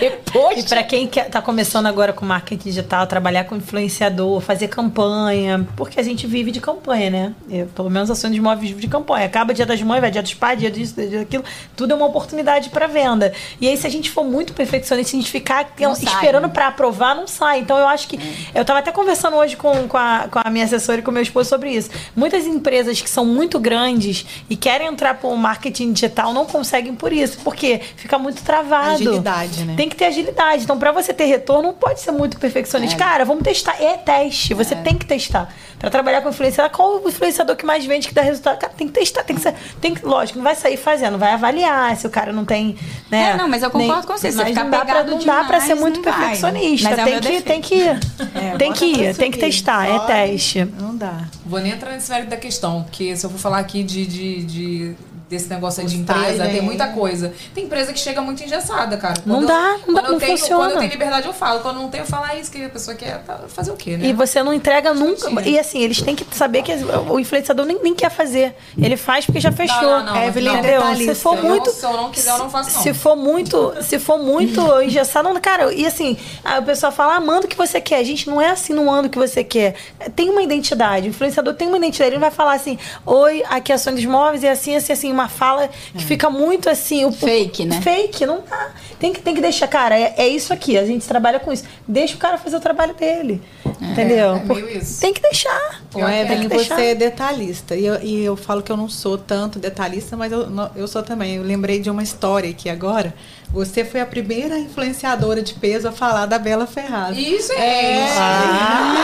C: Depois. E para quem quer, tá começando agora com marketing digital, trabalhar com influenciador, fazer campanha, porque a gente vive de campanha, né? Eu, pelo menos a de Móveis vive de campanha. Acaba dia das mães, vai dia dos pais, dia disso, dia daquilo. Tudo é uma oportunidade para venda. E aí, se a gente for muito perfeccionista, a gente ficar não esperando né? para aprovar, não sai. Então eu acho que. É. Eu estava até conversando hoje com, com, a, com a minha assessora e com o meu esposo sobre isso. Muitas empresas que são muito grandes e querem entrar para o marketing digital não conseguem por isso. Porque fica muito travado.
D: Agilidade, né?
C: Tem que ter agilidade. Então, para você ter retorno, não pode ser muito perfeccionista. É. Cara, vamos testar. É teste. Você é. tem que testar. Para trabalhar com influenciador, qual o influenciador que mais vende, que dá resultado? Cara, tem que testar, tem que ser. Tem que, lógico, não vai sair fazendo, vai avaliar se o cara não tem. Né,
B: é, não, mas eu concordo nem, com você. Você
C: dá pra, não dá pra ser muito perfeccionista. Vai, tem, que, tem que ir. É, tem que ir, tem que testar, é teste.
D: Não dá.
A: Vou nem entrar nesse mérito da questão, porque se eu for falar aqui de, de, de desse negócio aí de empresa, tem muita coisa. Tem empresa que chega muito engessada, cara.
C: Quando não dá, não dá,
A: quando
C: não
A: tenho,
C: funciona.
A: Quando eu tenho liberdade, eu falo. Quando não tenho, eu falo, ah, isso que a pessoa quer tá, fazer o quê, né?
C: E você não entrega nunca. E assim, eles têm que saber que o influenciador nem, nem quer fazer. Ele faz porque já fechou. Não,
A: não, não, é,
C: não. Entendeu? Se for muito.
A: se eu não quiser, eu não faço, não.
C: Se for muito, se for muito engessado, não, cara, e assim, a pessoa fala, ah, manda o que você quer. Gente, não é assim, não anda o que você quer. Tem uma identidade. O influenciador tem uma identidade. Ele não vai falar assim, oi, aqui é a Sônia dos Móveis, e assim, assim, assim, uma fala que é. fica muito assim. O,
B: fake, né?
C: Fake, não dá. Tem que, tem que deixar, cara, é, é isso aqui, a gente trabalha com isso. Deixa o cara fazer o trabalho dele. É, entendeu?
A: É
C: tem que deixar.
D: Ou é, tem que você é detalhista. E eu, e eu falo que eu não sou tanto detalhista, mas eu, eu sou também. Eu lembrei de uma história aqui agora. Você foi a primeira influenciadora de peso a falar da Bela Ferraz.
A: Isso é. é. Ah,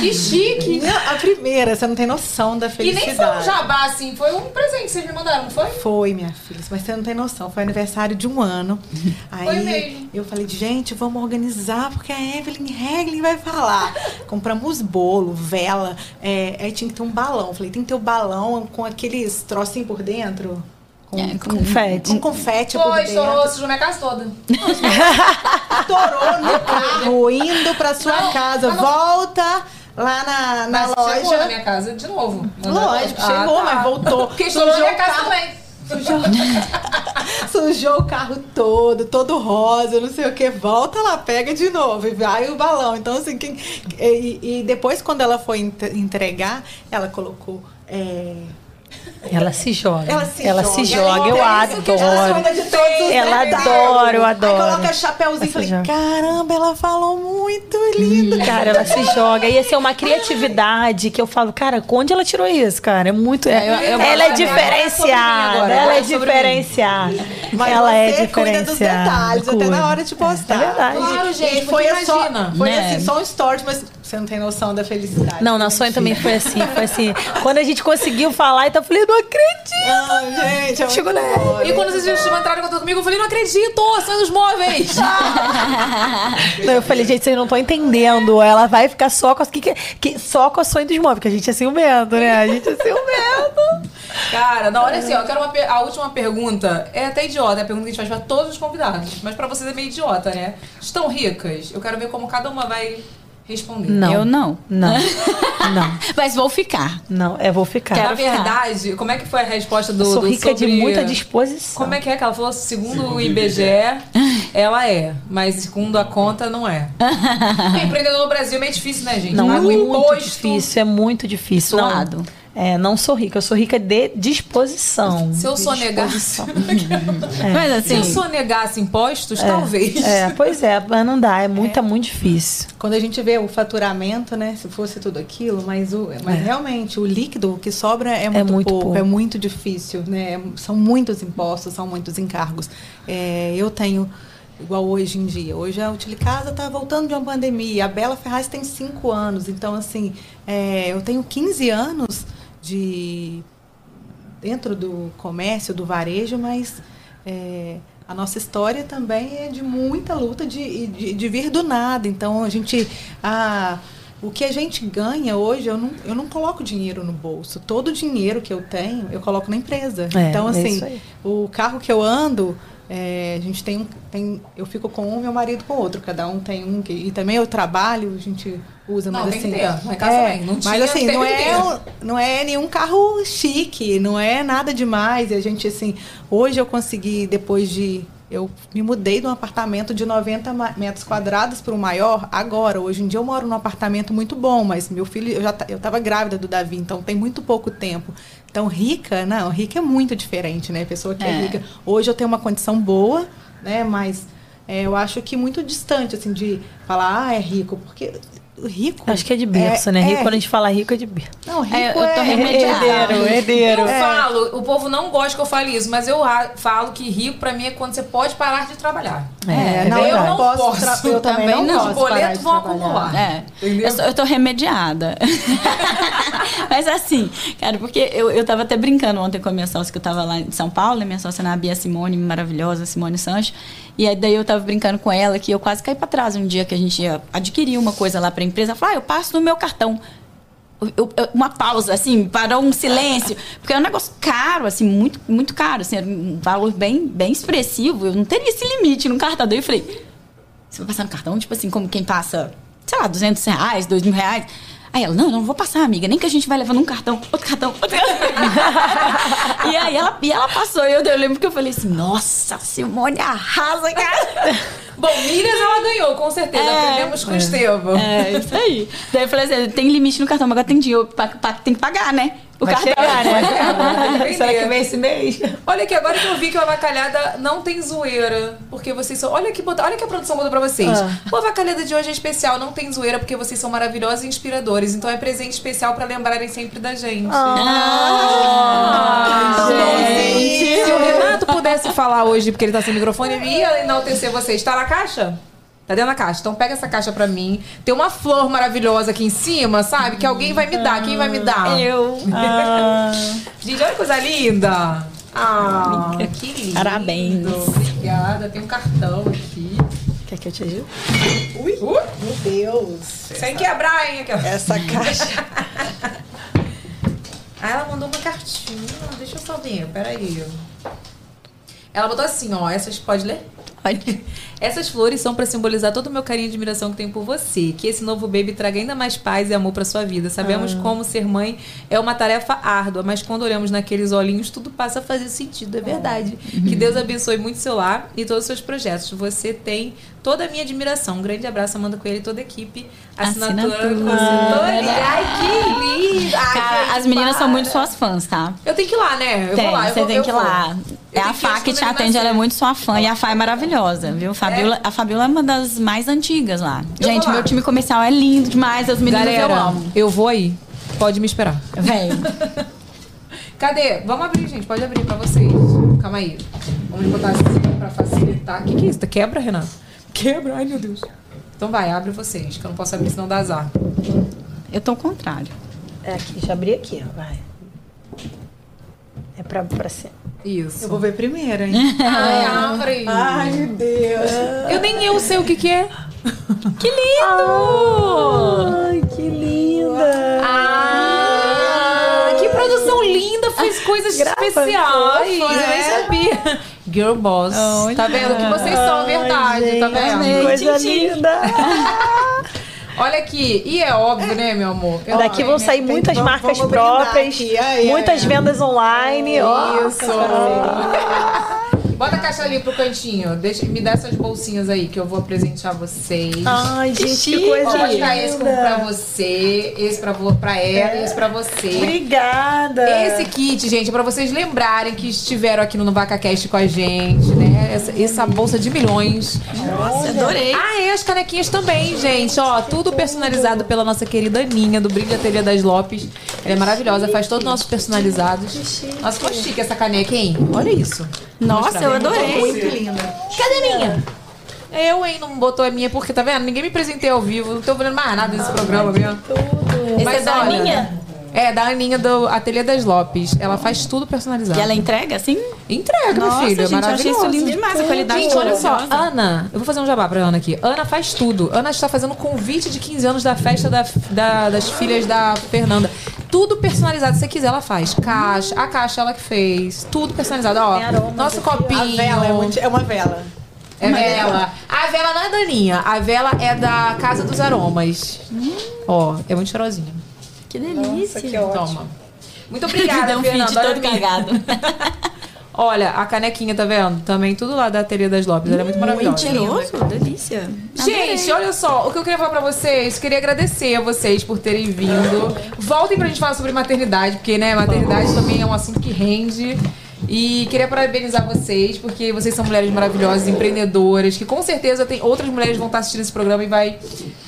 A: Que chique.
D: Não, a primeira, você não tem noção da felicidade.
A: E nem foi um jabá, assim, foi um presente que vocês me mandaram, não foi?
D: Foi, minha filha, mas você não tem noção. Foi aniversário de um ano. Aí foi mesmo. eu falei, gente, vamos organizar, porque a Evelyn Reglin vai falar. Compramos bolo, vela, é, aí tinha que ter um balão. Falei, tem que ter o um balão com aqueles trocinhos por dentro.
C: Com, é, com confete.
D: Com confete
A: Foi, estourou, sujou minha casa toda.
D: estourou no carro, indo pra sua não, casa. Não, volta lá na, na mas loja. Chegou
A: na minha casa de novo.
D: Lógico, ah, chegou, tá. mas voltou.
A: Porque estourou na minha casa também.
D: Sujou, sujou o carro todo, todo rosa, não sei o que. Volta lá, pega de novo e vai o balão. Então, assim, quem, e, e depois, quando ela foi entregar, ela colocou. É,
C: Ela se joga.
D: Ela se
C: ela
D: joga.
C: Se joga. Eu
D: Ela
C: adoro.
D: de todos os
C: ela adora, eu adoro.
D: Aí coloca chapéuzinho e falei,
C: joga.
D: caramba, ela falou muito lindo.
C: Cara, ela se joga. E assim, é uma criatividade que eu falo, cara, onde ela tirou isso, cara? É muito. É,
B: eu- eu
C: ela é diferenciada.
A: agora,
C: Ela é
A: é mim.
C: diferenciada.
D: Mas
C: ela
D: você
C: é
D: cuida
C: diferenciada.
D: dos detalhes, até
C: Cuida.
D: na hora de postar.
C: É verdade.
A: Claro, gente,
D: foi só, foi
B: Né?
D: assim, só um stories, mas você não tem noção da felicidade.
C: Não, na Sônia também foi assim, foi assim. Quando a gente conseguiu falar, então eu falei, não acredito.
D: Não, gente, é
C: Chegou na-.
A: E quando vocês entraram em contato comigo, eu falei, não acredito, são os móveis.
C: Não, eu falei, gente, vocês não estão entendendo. Ela vai ficar só com as que, que, só com a sonho dos móveis, que a gente é ciumento, né? A gente é ciumento.
A: Cara, não, olha assim, ó, eu quero uma a última pergunta. É até idiota, é a pergunta que a gente faz pra todos os convidados. Mas pra vocês é meio idiota, né? Estão ricas? Eu quero ver como cada uma vai responder.
C: Não.
B: Eu não.
C: Não. Não.
B: Mas vou ficar.
C: Não, é, vou ficar.
A: Na
B: Quero ficar.
A: verdade, como é que foi a resposta do,
C: Sou
A: do
C: rica
A: sobre...
C: de muita disposição.
A: Como é que é que ela falou? Segundo o IBGE, ela é. Mas segundo a conta, não é. Empreendedor no Brasil é meio difícil, né, gente?
C: Não, é
A: Paga o
C: muito
A: imposto.
C: difícil, é muito difícil. Não,
B: Suado.
C: É, não sou rica, eu sou rica de disposição.
A: Se eu sonegasse...
B: Mas
A: Se
B: assim,
A: eu sonegasse impostos, talvez.
C: É, pois é, mas não dá, é muito, é muito difícil.
D: Quando a gente vê o faturamento, né? Se fosse tudo aquilo, mas, o, mas realmente o líquido que sobra é muito,
C: muito
D: pouco,
C: pouco.
D: é muito difícil, né? São muitos impostos, são muitos encargos. É, eu tenho, igual hoje em dia, hoje a Utilicasa está voltando de uma pandemia, a Bela Ferraz tem cinco anos, então assim, é, eu tenho 15 anos de dentro do comércio, do varejo, mas é, a nossa história também é de muita luta de, de, de vir do nada. Então a gente. A, o que a gente ganha hoje, eu não, eu não coloco dinheiro no bolso. Todo o dinheiro que eu tenho, eu coloco na empresa.
C: É,
D: então,
C: é
D: assim,
C: aí.
D: o carro que eu ando, é, a gente tem, um- tem. Eu fico com um, meu marido com outro. Cada um tem um. E também eu trabalho, a gente usa,
A: Não,
D: mas assim.
A: ter. Em casa
D: é.
A: Não
D: mas
A: tinha,
D: assim, não é, um- não é nenhum carro chique, não é nada demais. E a gente, assim, hoje eu consegui, depois de. Eu me mudei de um apartamento de 90 ma- metros quadrados para o maior agora. Hoje em dia eu moro num apartamento muito bom, mas meu filho, eu já eu estava grávida do Davi, então tem muito pouco tempo. Então, rica, não, rica é muito diferente, né? Pessoa que é,
B: É.
D: rica. Hoje eu tenho uma condição boa, né? Mas é, eu acho que muito distante, assim, de falar, ah, é rico, porque rico.
C: Acho que é de berço, né? Rico,
D: é-
C: quando a gente fala rico, é de berço.
D: Não, rico
B: É, eu tô
D: é.
C: Herdeiro, herdeiro.
A: Eu falo, o povo não gosta que eu fale isso, mas eu falo que rico pra mim é quando você pode parar de trabalhar.
D: É,
C: é
D: não,
A: eu não
D: posso.
A: posso.
D: tra- Eu também,
B: Também
D: não,
B: não.
A: Os boletos vão
D: trabalhar.
A: acumular.
B: É, eu, sou- eu tô remediada. Mas assim, cara, porque eu, eu tava até brincando ontem com a minha sócia, que eu tava lá em São Paulo, né? minha sócia na Bia Simone, maravilhosa, Simone Sanches. E aí daí eu tava brincando com ela que eu quase caí pra trás um dia que a gente ia adquirir uma coisa lá pra empresa. Ela falou, ah, eu passo no meu cartão. Eu- eu- uma pausa, assim, parou um silêncio. Porque é um negócio caro, assim, muito, muito caro. Assim, um valor bem, bem expressivo. Eu não teria esse limite no cartão. Daí eu falei, você vai passar no cartão? Tipo assim, como quem passa, sei lá, 200 reais, 2 mil reais. Aí ela, não, não vou passar, amiga. Nem que a gente vai levando um cartão, outro cartão, outro cartão. e aí ela, e ela passou. E eu, eu lembro que eu falei assim, nossa, Simone arrasa, cara.
A: Bom, milhas ela ganhou, com certeza.
B: É.
A: Aprendemos com o Estevam.
B: É, isso aí. Daí eu falei assim, tem limite no cartão, mas agora tem dinheiro, pra, pra- tem que pagar, né? O
C: Vai
B: cartão.
C: chegar, né?
A: Vai
C: Será que vem esse mês?
A: Olha aqui, agora que eu vi que o Avacalhada não tem zoeira, porque vocês são... Olha que, bota... Olha que a produção botou pra vocês.
C: Ah.
A: O Avacalhada de hoje é especial, não tem zoeira, porque vocês são maravilhosos e inspiradores. Então é presente especial pra lembrarem sempre da gente.
B: Ah, gente.
A: Se o Renato pudesse falar hoje, porque ele tá sem microfone, ele ia enaltecer vocês. Tá na caixa? Tá dentro da caixa. Então pega essa caixa pra mim. Tem uma flor maravilhosa aqui em cima, sabe? Que alguém vai me dar. Quem vai me dar?
B: Eu.
A: Gente, olha que coisa linda. Ah, que lindo.
B: Parabéns.
A: Obrigada. Tem um cartão aqui.
C: Quer que eu te ajude?
A: Ui,
D: Meu Deus.
A: sem quebrar, hein? Aquela.
D: Essa caixa.
A: Ah, ela mandou uma cartinha. Deixa eu só ver. Peraí. Ela botou assim, ó. Essas pode ler?
B: Pode.
A: Essas flores são para simbolizar todo o meu carinho e admiração que tenho por você. Que esse novo baby traga ainda mais paz e amor para sua vida. Sabemos
C: Ah.
A: como ser mãe é uma tarefa árdua, mas quando olhamos naqueles olhinhos, tudo passa a fazer sentido. É verdade. Que Deus abençoe muito seu lar e todos os seus projetos. Você tem toda a minha admiração. Um grande abraço, Amanda Coelho e toda a equipe. Assinatura,
B: Assinatura.
A: consultoria. Ai, que lindo! Ai,
B: Cara,
A: gente,
B: as meninas são
A: para.
B: muito suas fãs, tá?
A: Eu tenho que ir lá, né? Eu
B: tem,
A: vou lá. eu
B: você
A: vou-
B: tem que ir lá. É a Fá
A: ir
B: que te atende, ela é muito sua fã. E a Fá é maravilhosa, viu? Fabiola, A Fabiola é uma das mais antigas lá.
A: Eu
B: Gente, meu time comercial é lindo demais, as meninas
A: Galera,
B: eu amo.
A: eu vou aí. Pode me esperar.
B: Vem.
A: Cadê? Vamos abrir, gente. Pode abrir pra vocês. Calma aí. Vamos botar assim pra facilitar. O que, que é isso? Quebra, Renato? Quebra? Ai, meu Deus. Então vai, abre vocês, que eu não posso abrir senão dá azar.
B: Eu tô ao contrário.
C: É aqui, já abri aqui, ó, vai. É pra, pra cima.
A: Isso.
D: Eu vou ver primeiro, hein?
A: Ai, abre.
D: Ai, meu Deus.
A: Eu nem eu sei o que que é.
B: Que lindo!
C: Ai, que linda!
A: Ah, coisas
C: Grava,
A: especiais.
C: fofa,
A: Eu nem
D: né?
A: sabia. Girl Boss.
B: Olha.
A: Tá vendo? Que vocês são, verdade. tá vendo?
C: Que coisa
B: Titi.
C: linda!
A: Olha aqui. E é óbvio, né, meu amor? Eu
C: Daqui vão
A: né?
C: sair
D: Tem-
C: muitas
D: vamos-
C: marcas próprias.
D: Ai,
C: muitas
D: ai, ai.
C: vendas online.
A: Isso. Bota a caixa ali pro cantinho. Deixa, me dá essas bolsinhas aí que eu vou presentear vocês.
C: Ai, gente, que
B: chique.
C: coisa
A: Vou mostrar esse pra você, esse pra, pra ela e esse pra você.
C: Obrigada.
A: Esse kit, gente, é pra vocês lembrarem que estiveram aqui no VacaCast com a gente, né? Essa, essa bolsa de milhões.
B: Nossa, adorei.
A: Ah, e as canequinhas também, gente. Ó, tudo personalizado pela nossa querida Aninha, do Brilho Ateliê das Lopes. Ela é maravilhosa, faz todos os nossos personalizados. Nossa, ficou chique essa caneca, hein? Olha isso.
B: Nossa, eu adorei.
D: Muito linda.
A: Cadê a minha? Eu, hein, não botou a minha porque, tá vendo? Ninguém me presenteia ao vivo. Não tô vendo mais nada desse programa mesmo.
B: Esse
A: Mas
B: é da
A: olha,
B: Aninha?
A: É, da Aninha do Ateliê das Lopes. Ela faz tudo personalizado.
B: E ela entrega assim?
A: Entrega, meu
B: Nossa,
A: filho. é
B: gente, eu achei
A: maravilhoso.
B: isso lindo demais, a qualidade
A: Gente, olha só. Ana, eu vou fazer um jabá pra Ana aqui. Ana faz tudo. Ana está fazendo convite de 15 anos da festa da- da- das filhas da Fernanda. Tudo personalizado. Se você quiser, ela faz. Caixa. A caixa ela que fez. Tudo personalizado. Ó,
C: Tem aromas
A: nosso copinho.
D: A vela é, muito- é uma vela.
A: É vela. A vela não é da Aninha. A vela é da Casa dos Aromas. Ó, é muito cheirosinha.
B: Que delícia.
D: que ótimo.
A: Toma. Muito obrigada,
B: Deu um
A: Fernanda.
B: todo cagado.
A: Olha, a canequinha, tá vendo? Também tudo lá da Ateliê das Lopes. Ela é muito maravilhosa.
B: Cheiroso, delícia.
A: Gente, olha só, o que eu queria falar pra vocês, queria agradecer a vocês por terem vindo. Voltem pra gente falar sobre maternidade, porque, né, maternidade também é um assunto que rende. E queria parabenizar vocês, porque vocês são mulheres maravilhosas, empreendedoras, que com certeza tem outras mulheres que vão estar assistindo esse programa e vai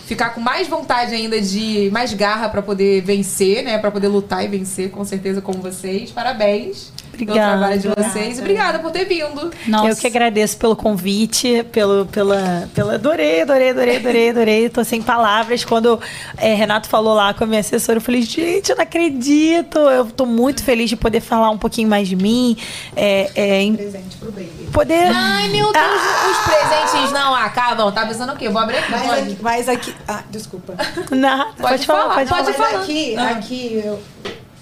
A: ficar com mais vontade ainda de mais garra pra poder vencer, né, Pra poder lutar e vencer, com certeza como vocês. Parabéns pelo
C: Obrigada.
A: trabalho de vocês. e Obrigada por ter vindo.
B: Nossa.
C: Eu que agradeço pelo convite, pelo, pela, pela. Adorei, adorei, adorei, adorei, adorei. Tô sem palavras. Quando é, Renato falou lá com a minha assessora, eu falei, gente, eu não acredito. Eu tô muito feliz de poder falar um pouquinho mais de mim. É, é, em
D: Presente pro baby.
C: poder.
A: Ai, meu Deus, os presentes não acabam. Tá pensando o quê? Vou abrir aqui.
D: Mas
A: pode?
D: aqui, mas aqui. Ah, desculpa.
C: Nada, pode, falar,
A: falar,
C: pode
A: pode
C: falar.
D: mas aqui,
A: Ah.
D: aqui eu.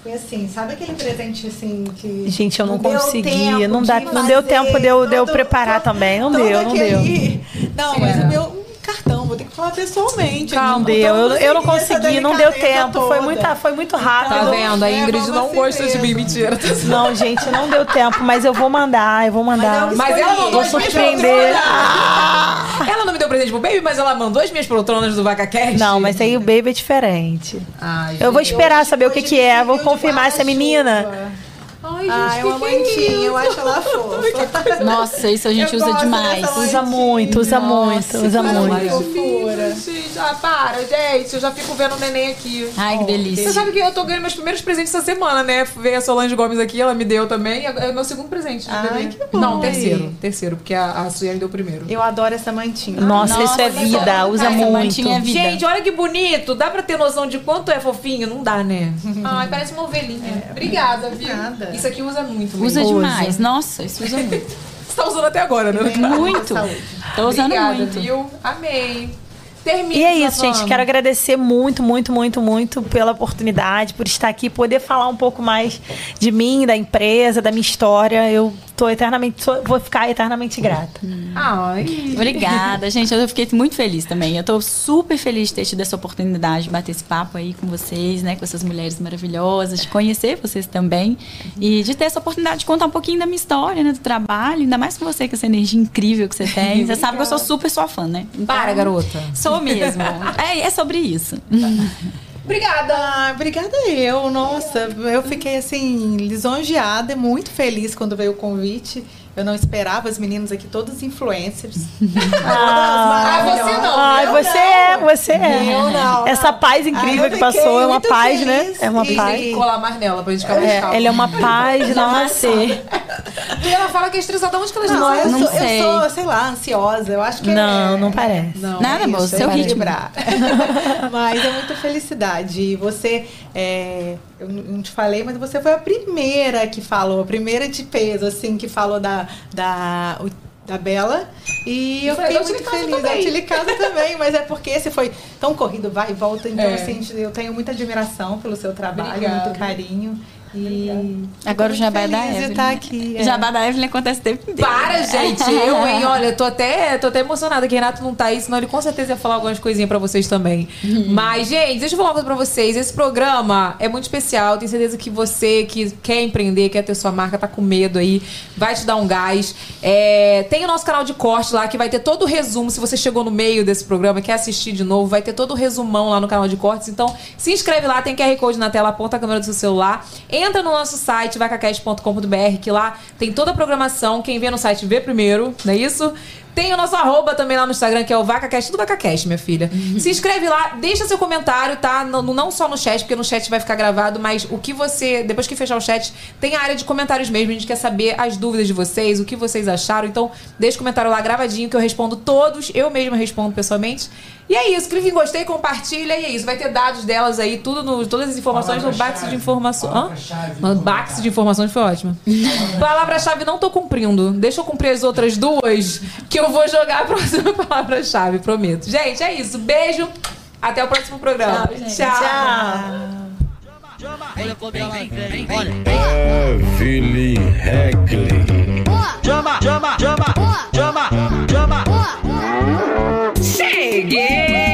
D: Foi assim, sabe aquele presente assim que.
C: Gente, eu não,
D: deu
C: consegui. Não, dá,
D: de
C: não deu tempo de eu, de eu
D: todo-
C: preparar
D: todo-
C: também. Não
D: todo
C: deu, não deu.
D: Não, mas
A: É.
D: o meu cartão, vou ter que falar pessoalmente.
C: Não
D: não
C: deu, eu, eu não
D: consegui essa
C: não deu tempo. Foi, muita, foi muito rápido.
A: Tá vendo? A
D: É,
A: Ingrid
D: vamos
A: não gosta de mim. Mentira.
C: Não, gente, não deu tempo, mas eu vou mandar, eu vou mandar.
D: eu
A: Mas ela mandou
C: Vou surpreender.
A: poltronas. Ela não me deu presente pro baby, mas ela mandou as minhas poltronas do VacaCast.
C: Não, mas aí o baby é diferente.
A: Ai,
C: Eu vou esperar saber o que, que é, vou confirmar se é menina.
A: Ai, gente,
D: Ah, é
A: que
D: uma
A: que é
D: mantinha, eu acho ela fofa.
B: Nossa, isso a gente
D: Eu
B: usa demais.
C: Usa muito, usa muito, usa muito.
D: que fofura.
A: Gente, ah, para, gente. Eu já fico vendo o neném aqui.
B: Ai, que delícia.
A: Você sabe que eu tô ganhando meus primeiros presentes essa semana, né? Veio a Solange Gomes aqui, ela me deu também. É o meu segundo presente. de
D: Ai, que bom.
A: Não, terceiro. Terceiro, porque a, a Sueli deu o primeiro.
D: Eu adoro essa mantinha.
C: Nossa, isso é
B: Nossa,
C: vida, usa
B: essa
C: muito.
B: mantinha é vida.
A: Gente, olha que bonito. Dá pra ter noção de quanto é fofinho? Não dá, né? Ai, parece uma ovelhinha. Obrigada, viu?
D: nada.
A: Isso aqui usa muito.
B: Usa
A: mesmo.
B: demais. Nossa, isso usa muito.
A: Você tá usando até agora, né?
B: Muito. Tô usando
A: Obrigada,
B: muito.
A: viu? Amei. Termina.
C: E é isso, gente. Quero agradecer muito, muito, muito, muito pela oportunidade, por estar aqui, poder falar um pouco mais de mim, da empresa, da minha história. Eu tô eternamente, sou, vou ficar eternamente grata.
B: Ai. Obrigada, gente. Eu fiquei muito feliz também. Eu tô super feliz de ter tido essa oportunidade de bater esse papo aí com vocês, né? Com essas mulheres maravilhosas, de conhecer vocês também. E de ter essa oportunidade de contar um pouquinho da minha história, né? Do trabalho, ainda mais com você, com essa energia incrível que você tem. Você sabe que eu sou super sua fã, né?
A: Então, Para, garota.
B: Sou mesmo. é, é sobre isso.
D: Obrigada! Ah, obrigada eu. Nossa, eu fiquei assim, lisonjeada, muito feliz quando veio o convite. Eu não esperava as meninas aqui, todos influencers.
C: ah, você não. Ah, você é, você é. Eu não. Essa paz incrível que passou é uma paz, né? É uma paz. Tem
A: que colar mais nela pra gente ficar mais
C: calma. Ela é uma paz, namastê.
A: E ela fala que é estressada. Onde que ela
D: não, eu, não sou, sei. eu sou, sei lá, ansiosa. Eu acho que
C: Não, é... não parece.
B: Não, Nada, moço. Seu ritmo.
D: mas é muita felicidade. E você... É eu não te falei, mas você foi a primeira que falou, a primeira de peso, assim, que falou da, da, da Bela. E eu fiquei muito feliz. Da Tilicasa também, mas é porque esse foi tão corrido, vai e volta. Então, é. assim, eu tenho muita admiração pelo seu trabalho, Obrigada. muito carinho. E
B: agora o Jabá da Evelyn.
D: Tá aqui, é.
B: Jabá da Evelyn acontece o tempo inteiro.
A: Para, gente. Eu, hein? Olha, tô até, tô até emocionada que o Renato não tá aí, senão ele com certeza ia falar algumas coisinhas pra vocês também. Uhum. Mas, gente, deixa eu falar uma coisa pra vocês. Esse programa é muito especial. Tenho certeza que você que quer empreender, quer ter sua marca, tá com medo aí, vai te dar um gás. É, tem o nosso canal de corte lá, que vai ter todo o resumo. Se você chegou no meio desse programa quer assistir de novo, vai ter todo o resumão lá no canal de cortes. Então, se inscreve lá, tem QR Code na tela, aponta a câmera do seu celular. Entra no nosso site, vacacast.com.br, que lá tem toda a programação. Quem vê no site vê primeiro, não é isso? Tem o nosso arroba também lá no Instagram, que é o VacaCast, tudo VacaCast, minha filha. Uhum. Se inscreve lá, deixa seu comentário, tá? No, não só no chat, porque no chat vai ficar gravado, mas o que você, depois que fechar o chat, tem a área de comentários mesmo. A gente quer saber as dúvidas de vocês, o que vocês acharam. Então, deixa o comentário lá gravadinho, que eu respondo todos. Eu mesma respondo pessoalmente. E é isso, clique em gostei, compartilha e é isso. Vai ter dados delas aí, tudo no, todas as informações no box de informações. No box de informações foi ótimo. Palavra-chave não tô cumprindo. Deixa eu cumprir as outras duas, que eu eu vou jogar a próxima palavra-chave, prometo. Gente, é isso. Beijo. Até o próximo programa. Tchau. Tchau. Heckley. Chama, chama, chama, chama, chama. Cheguei!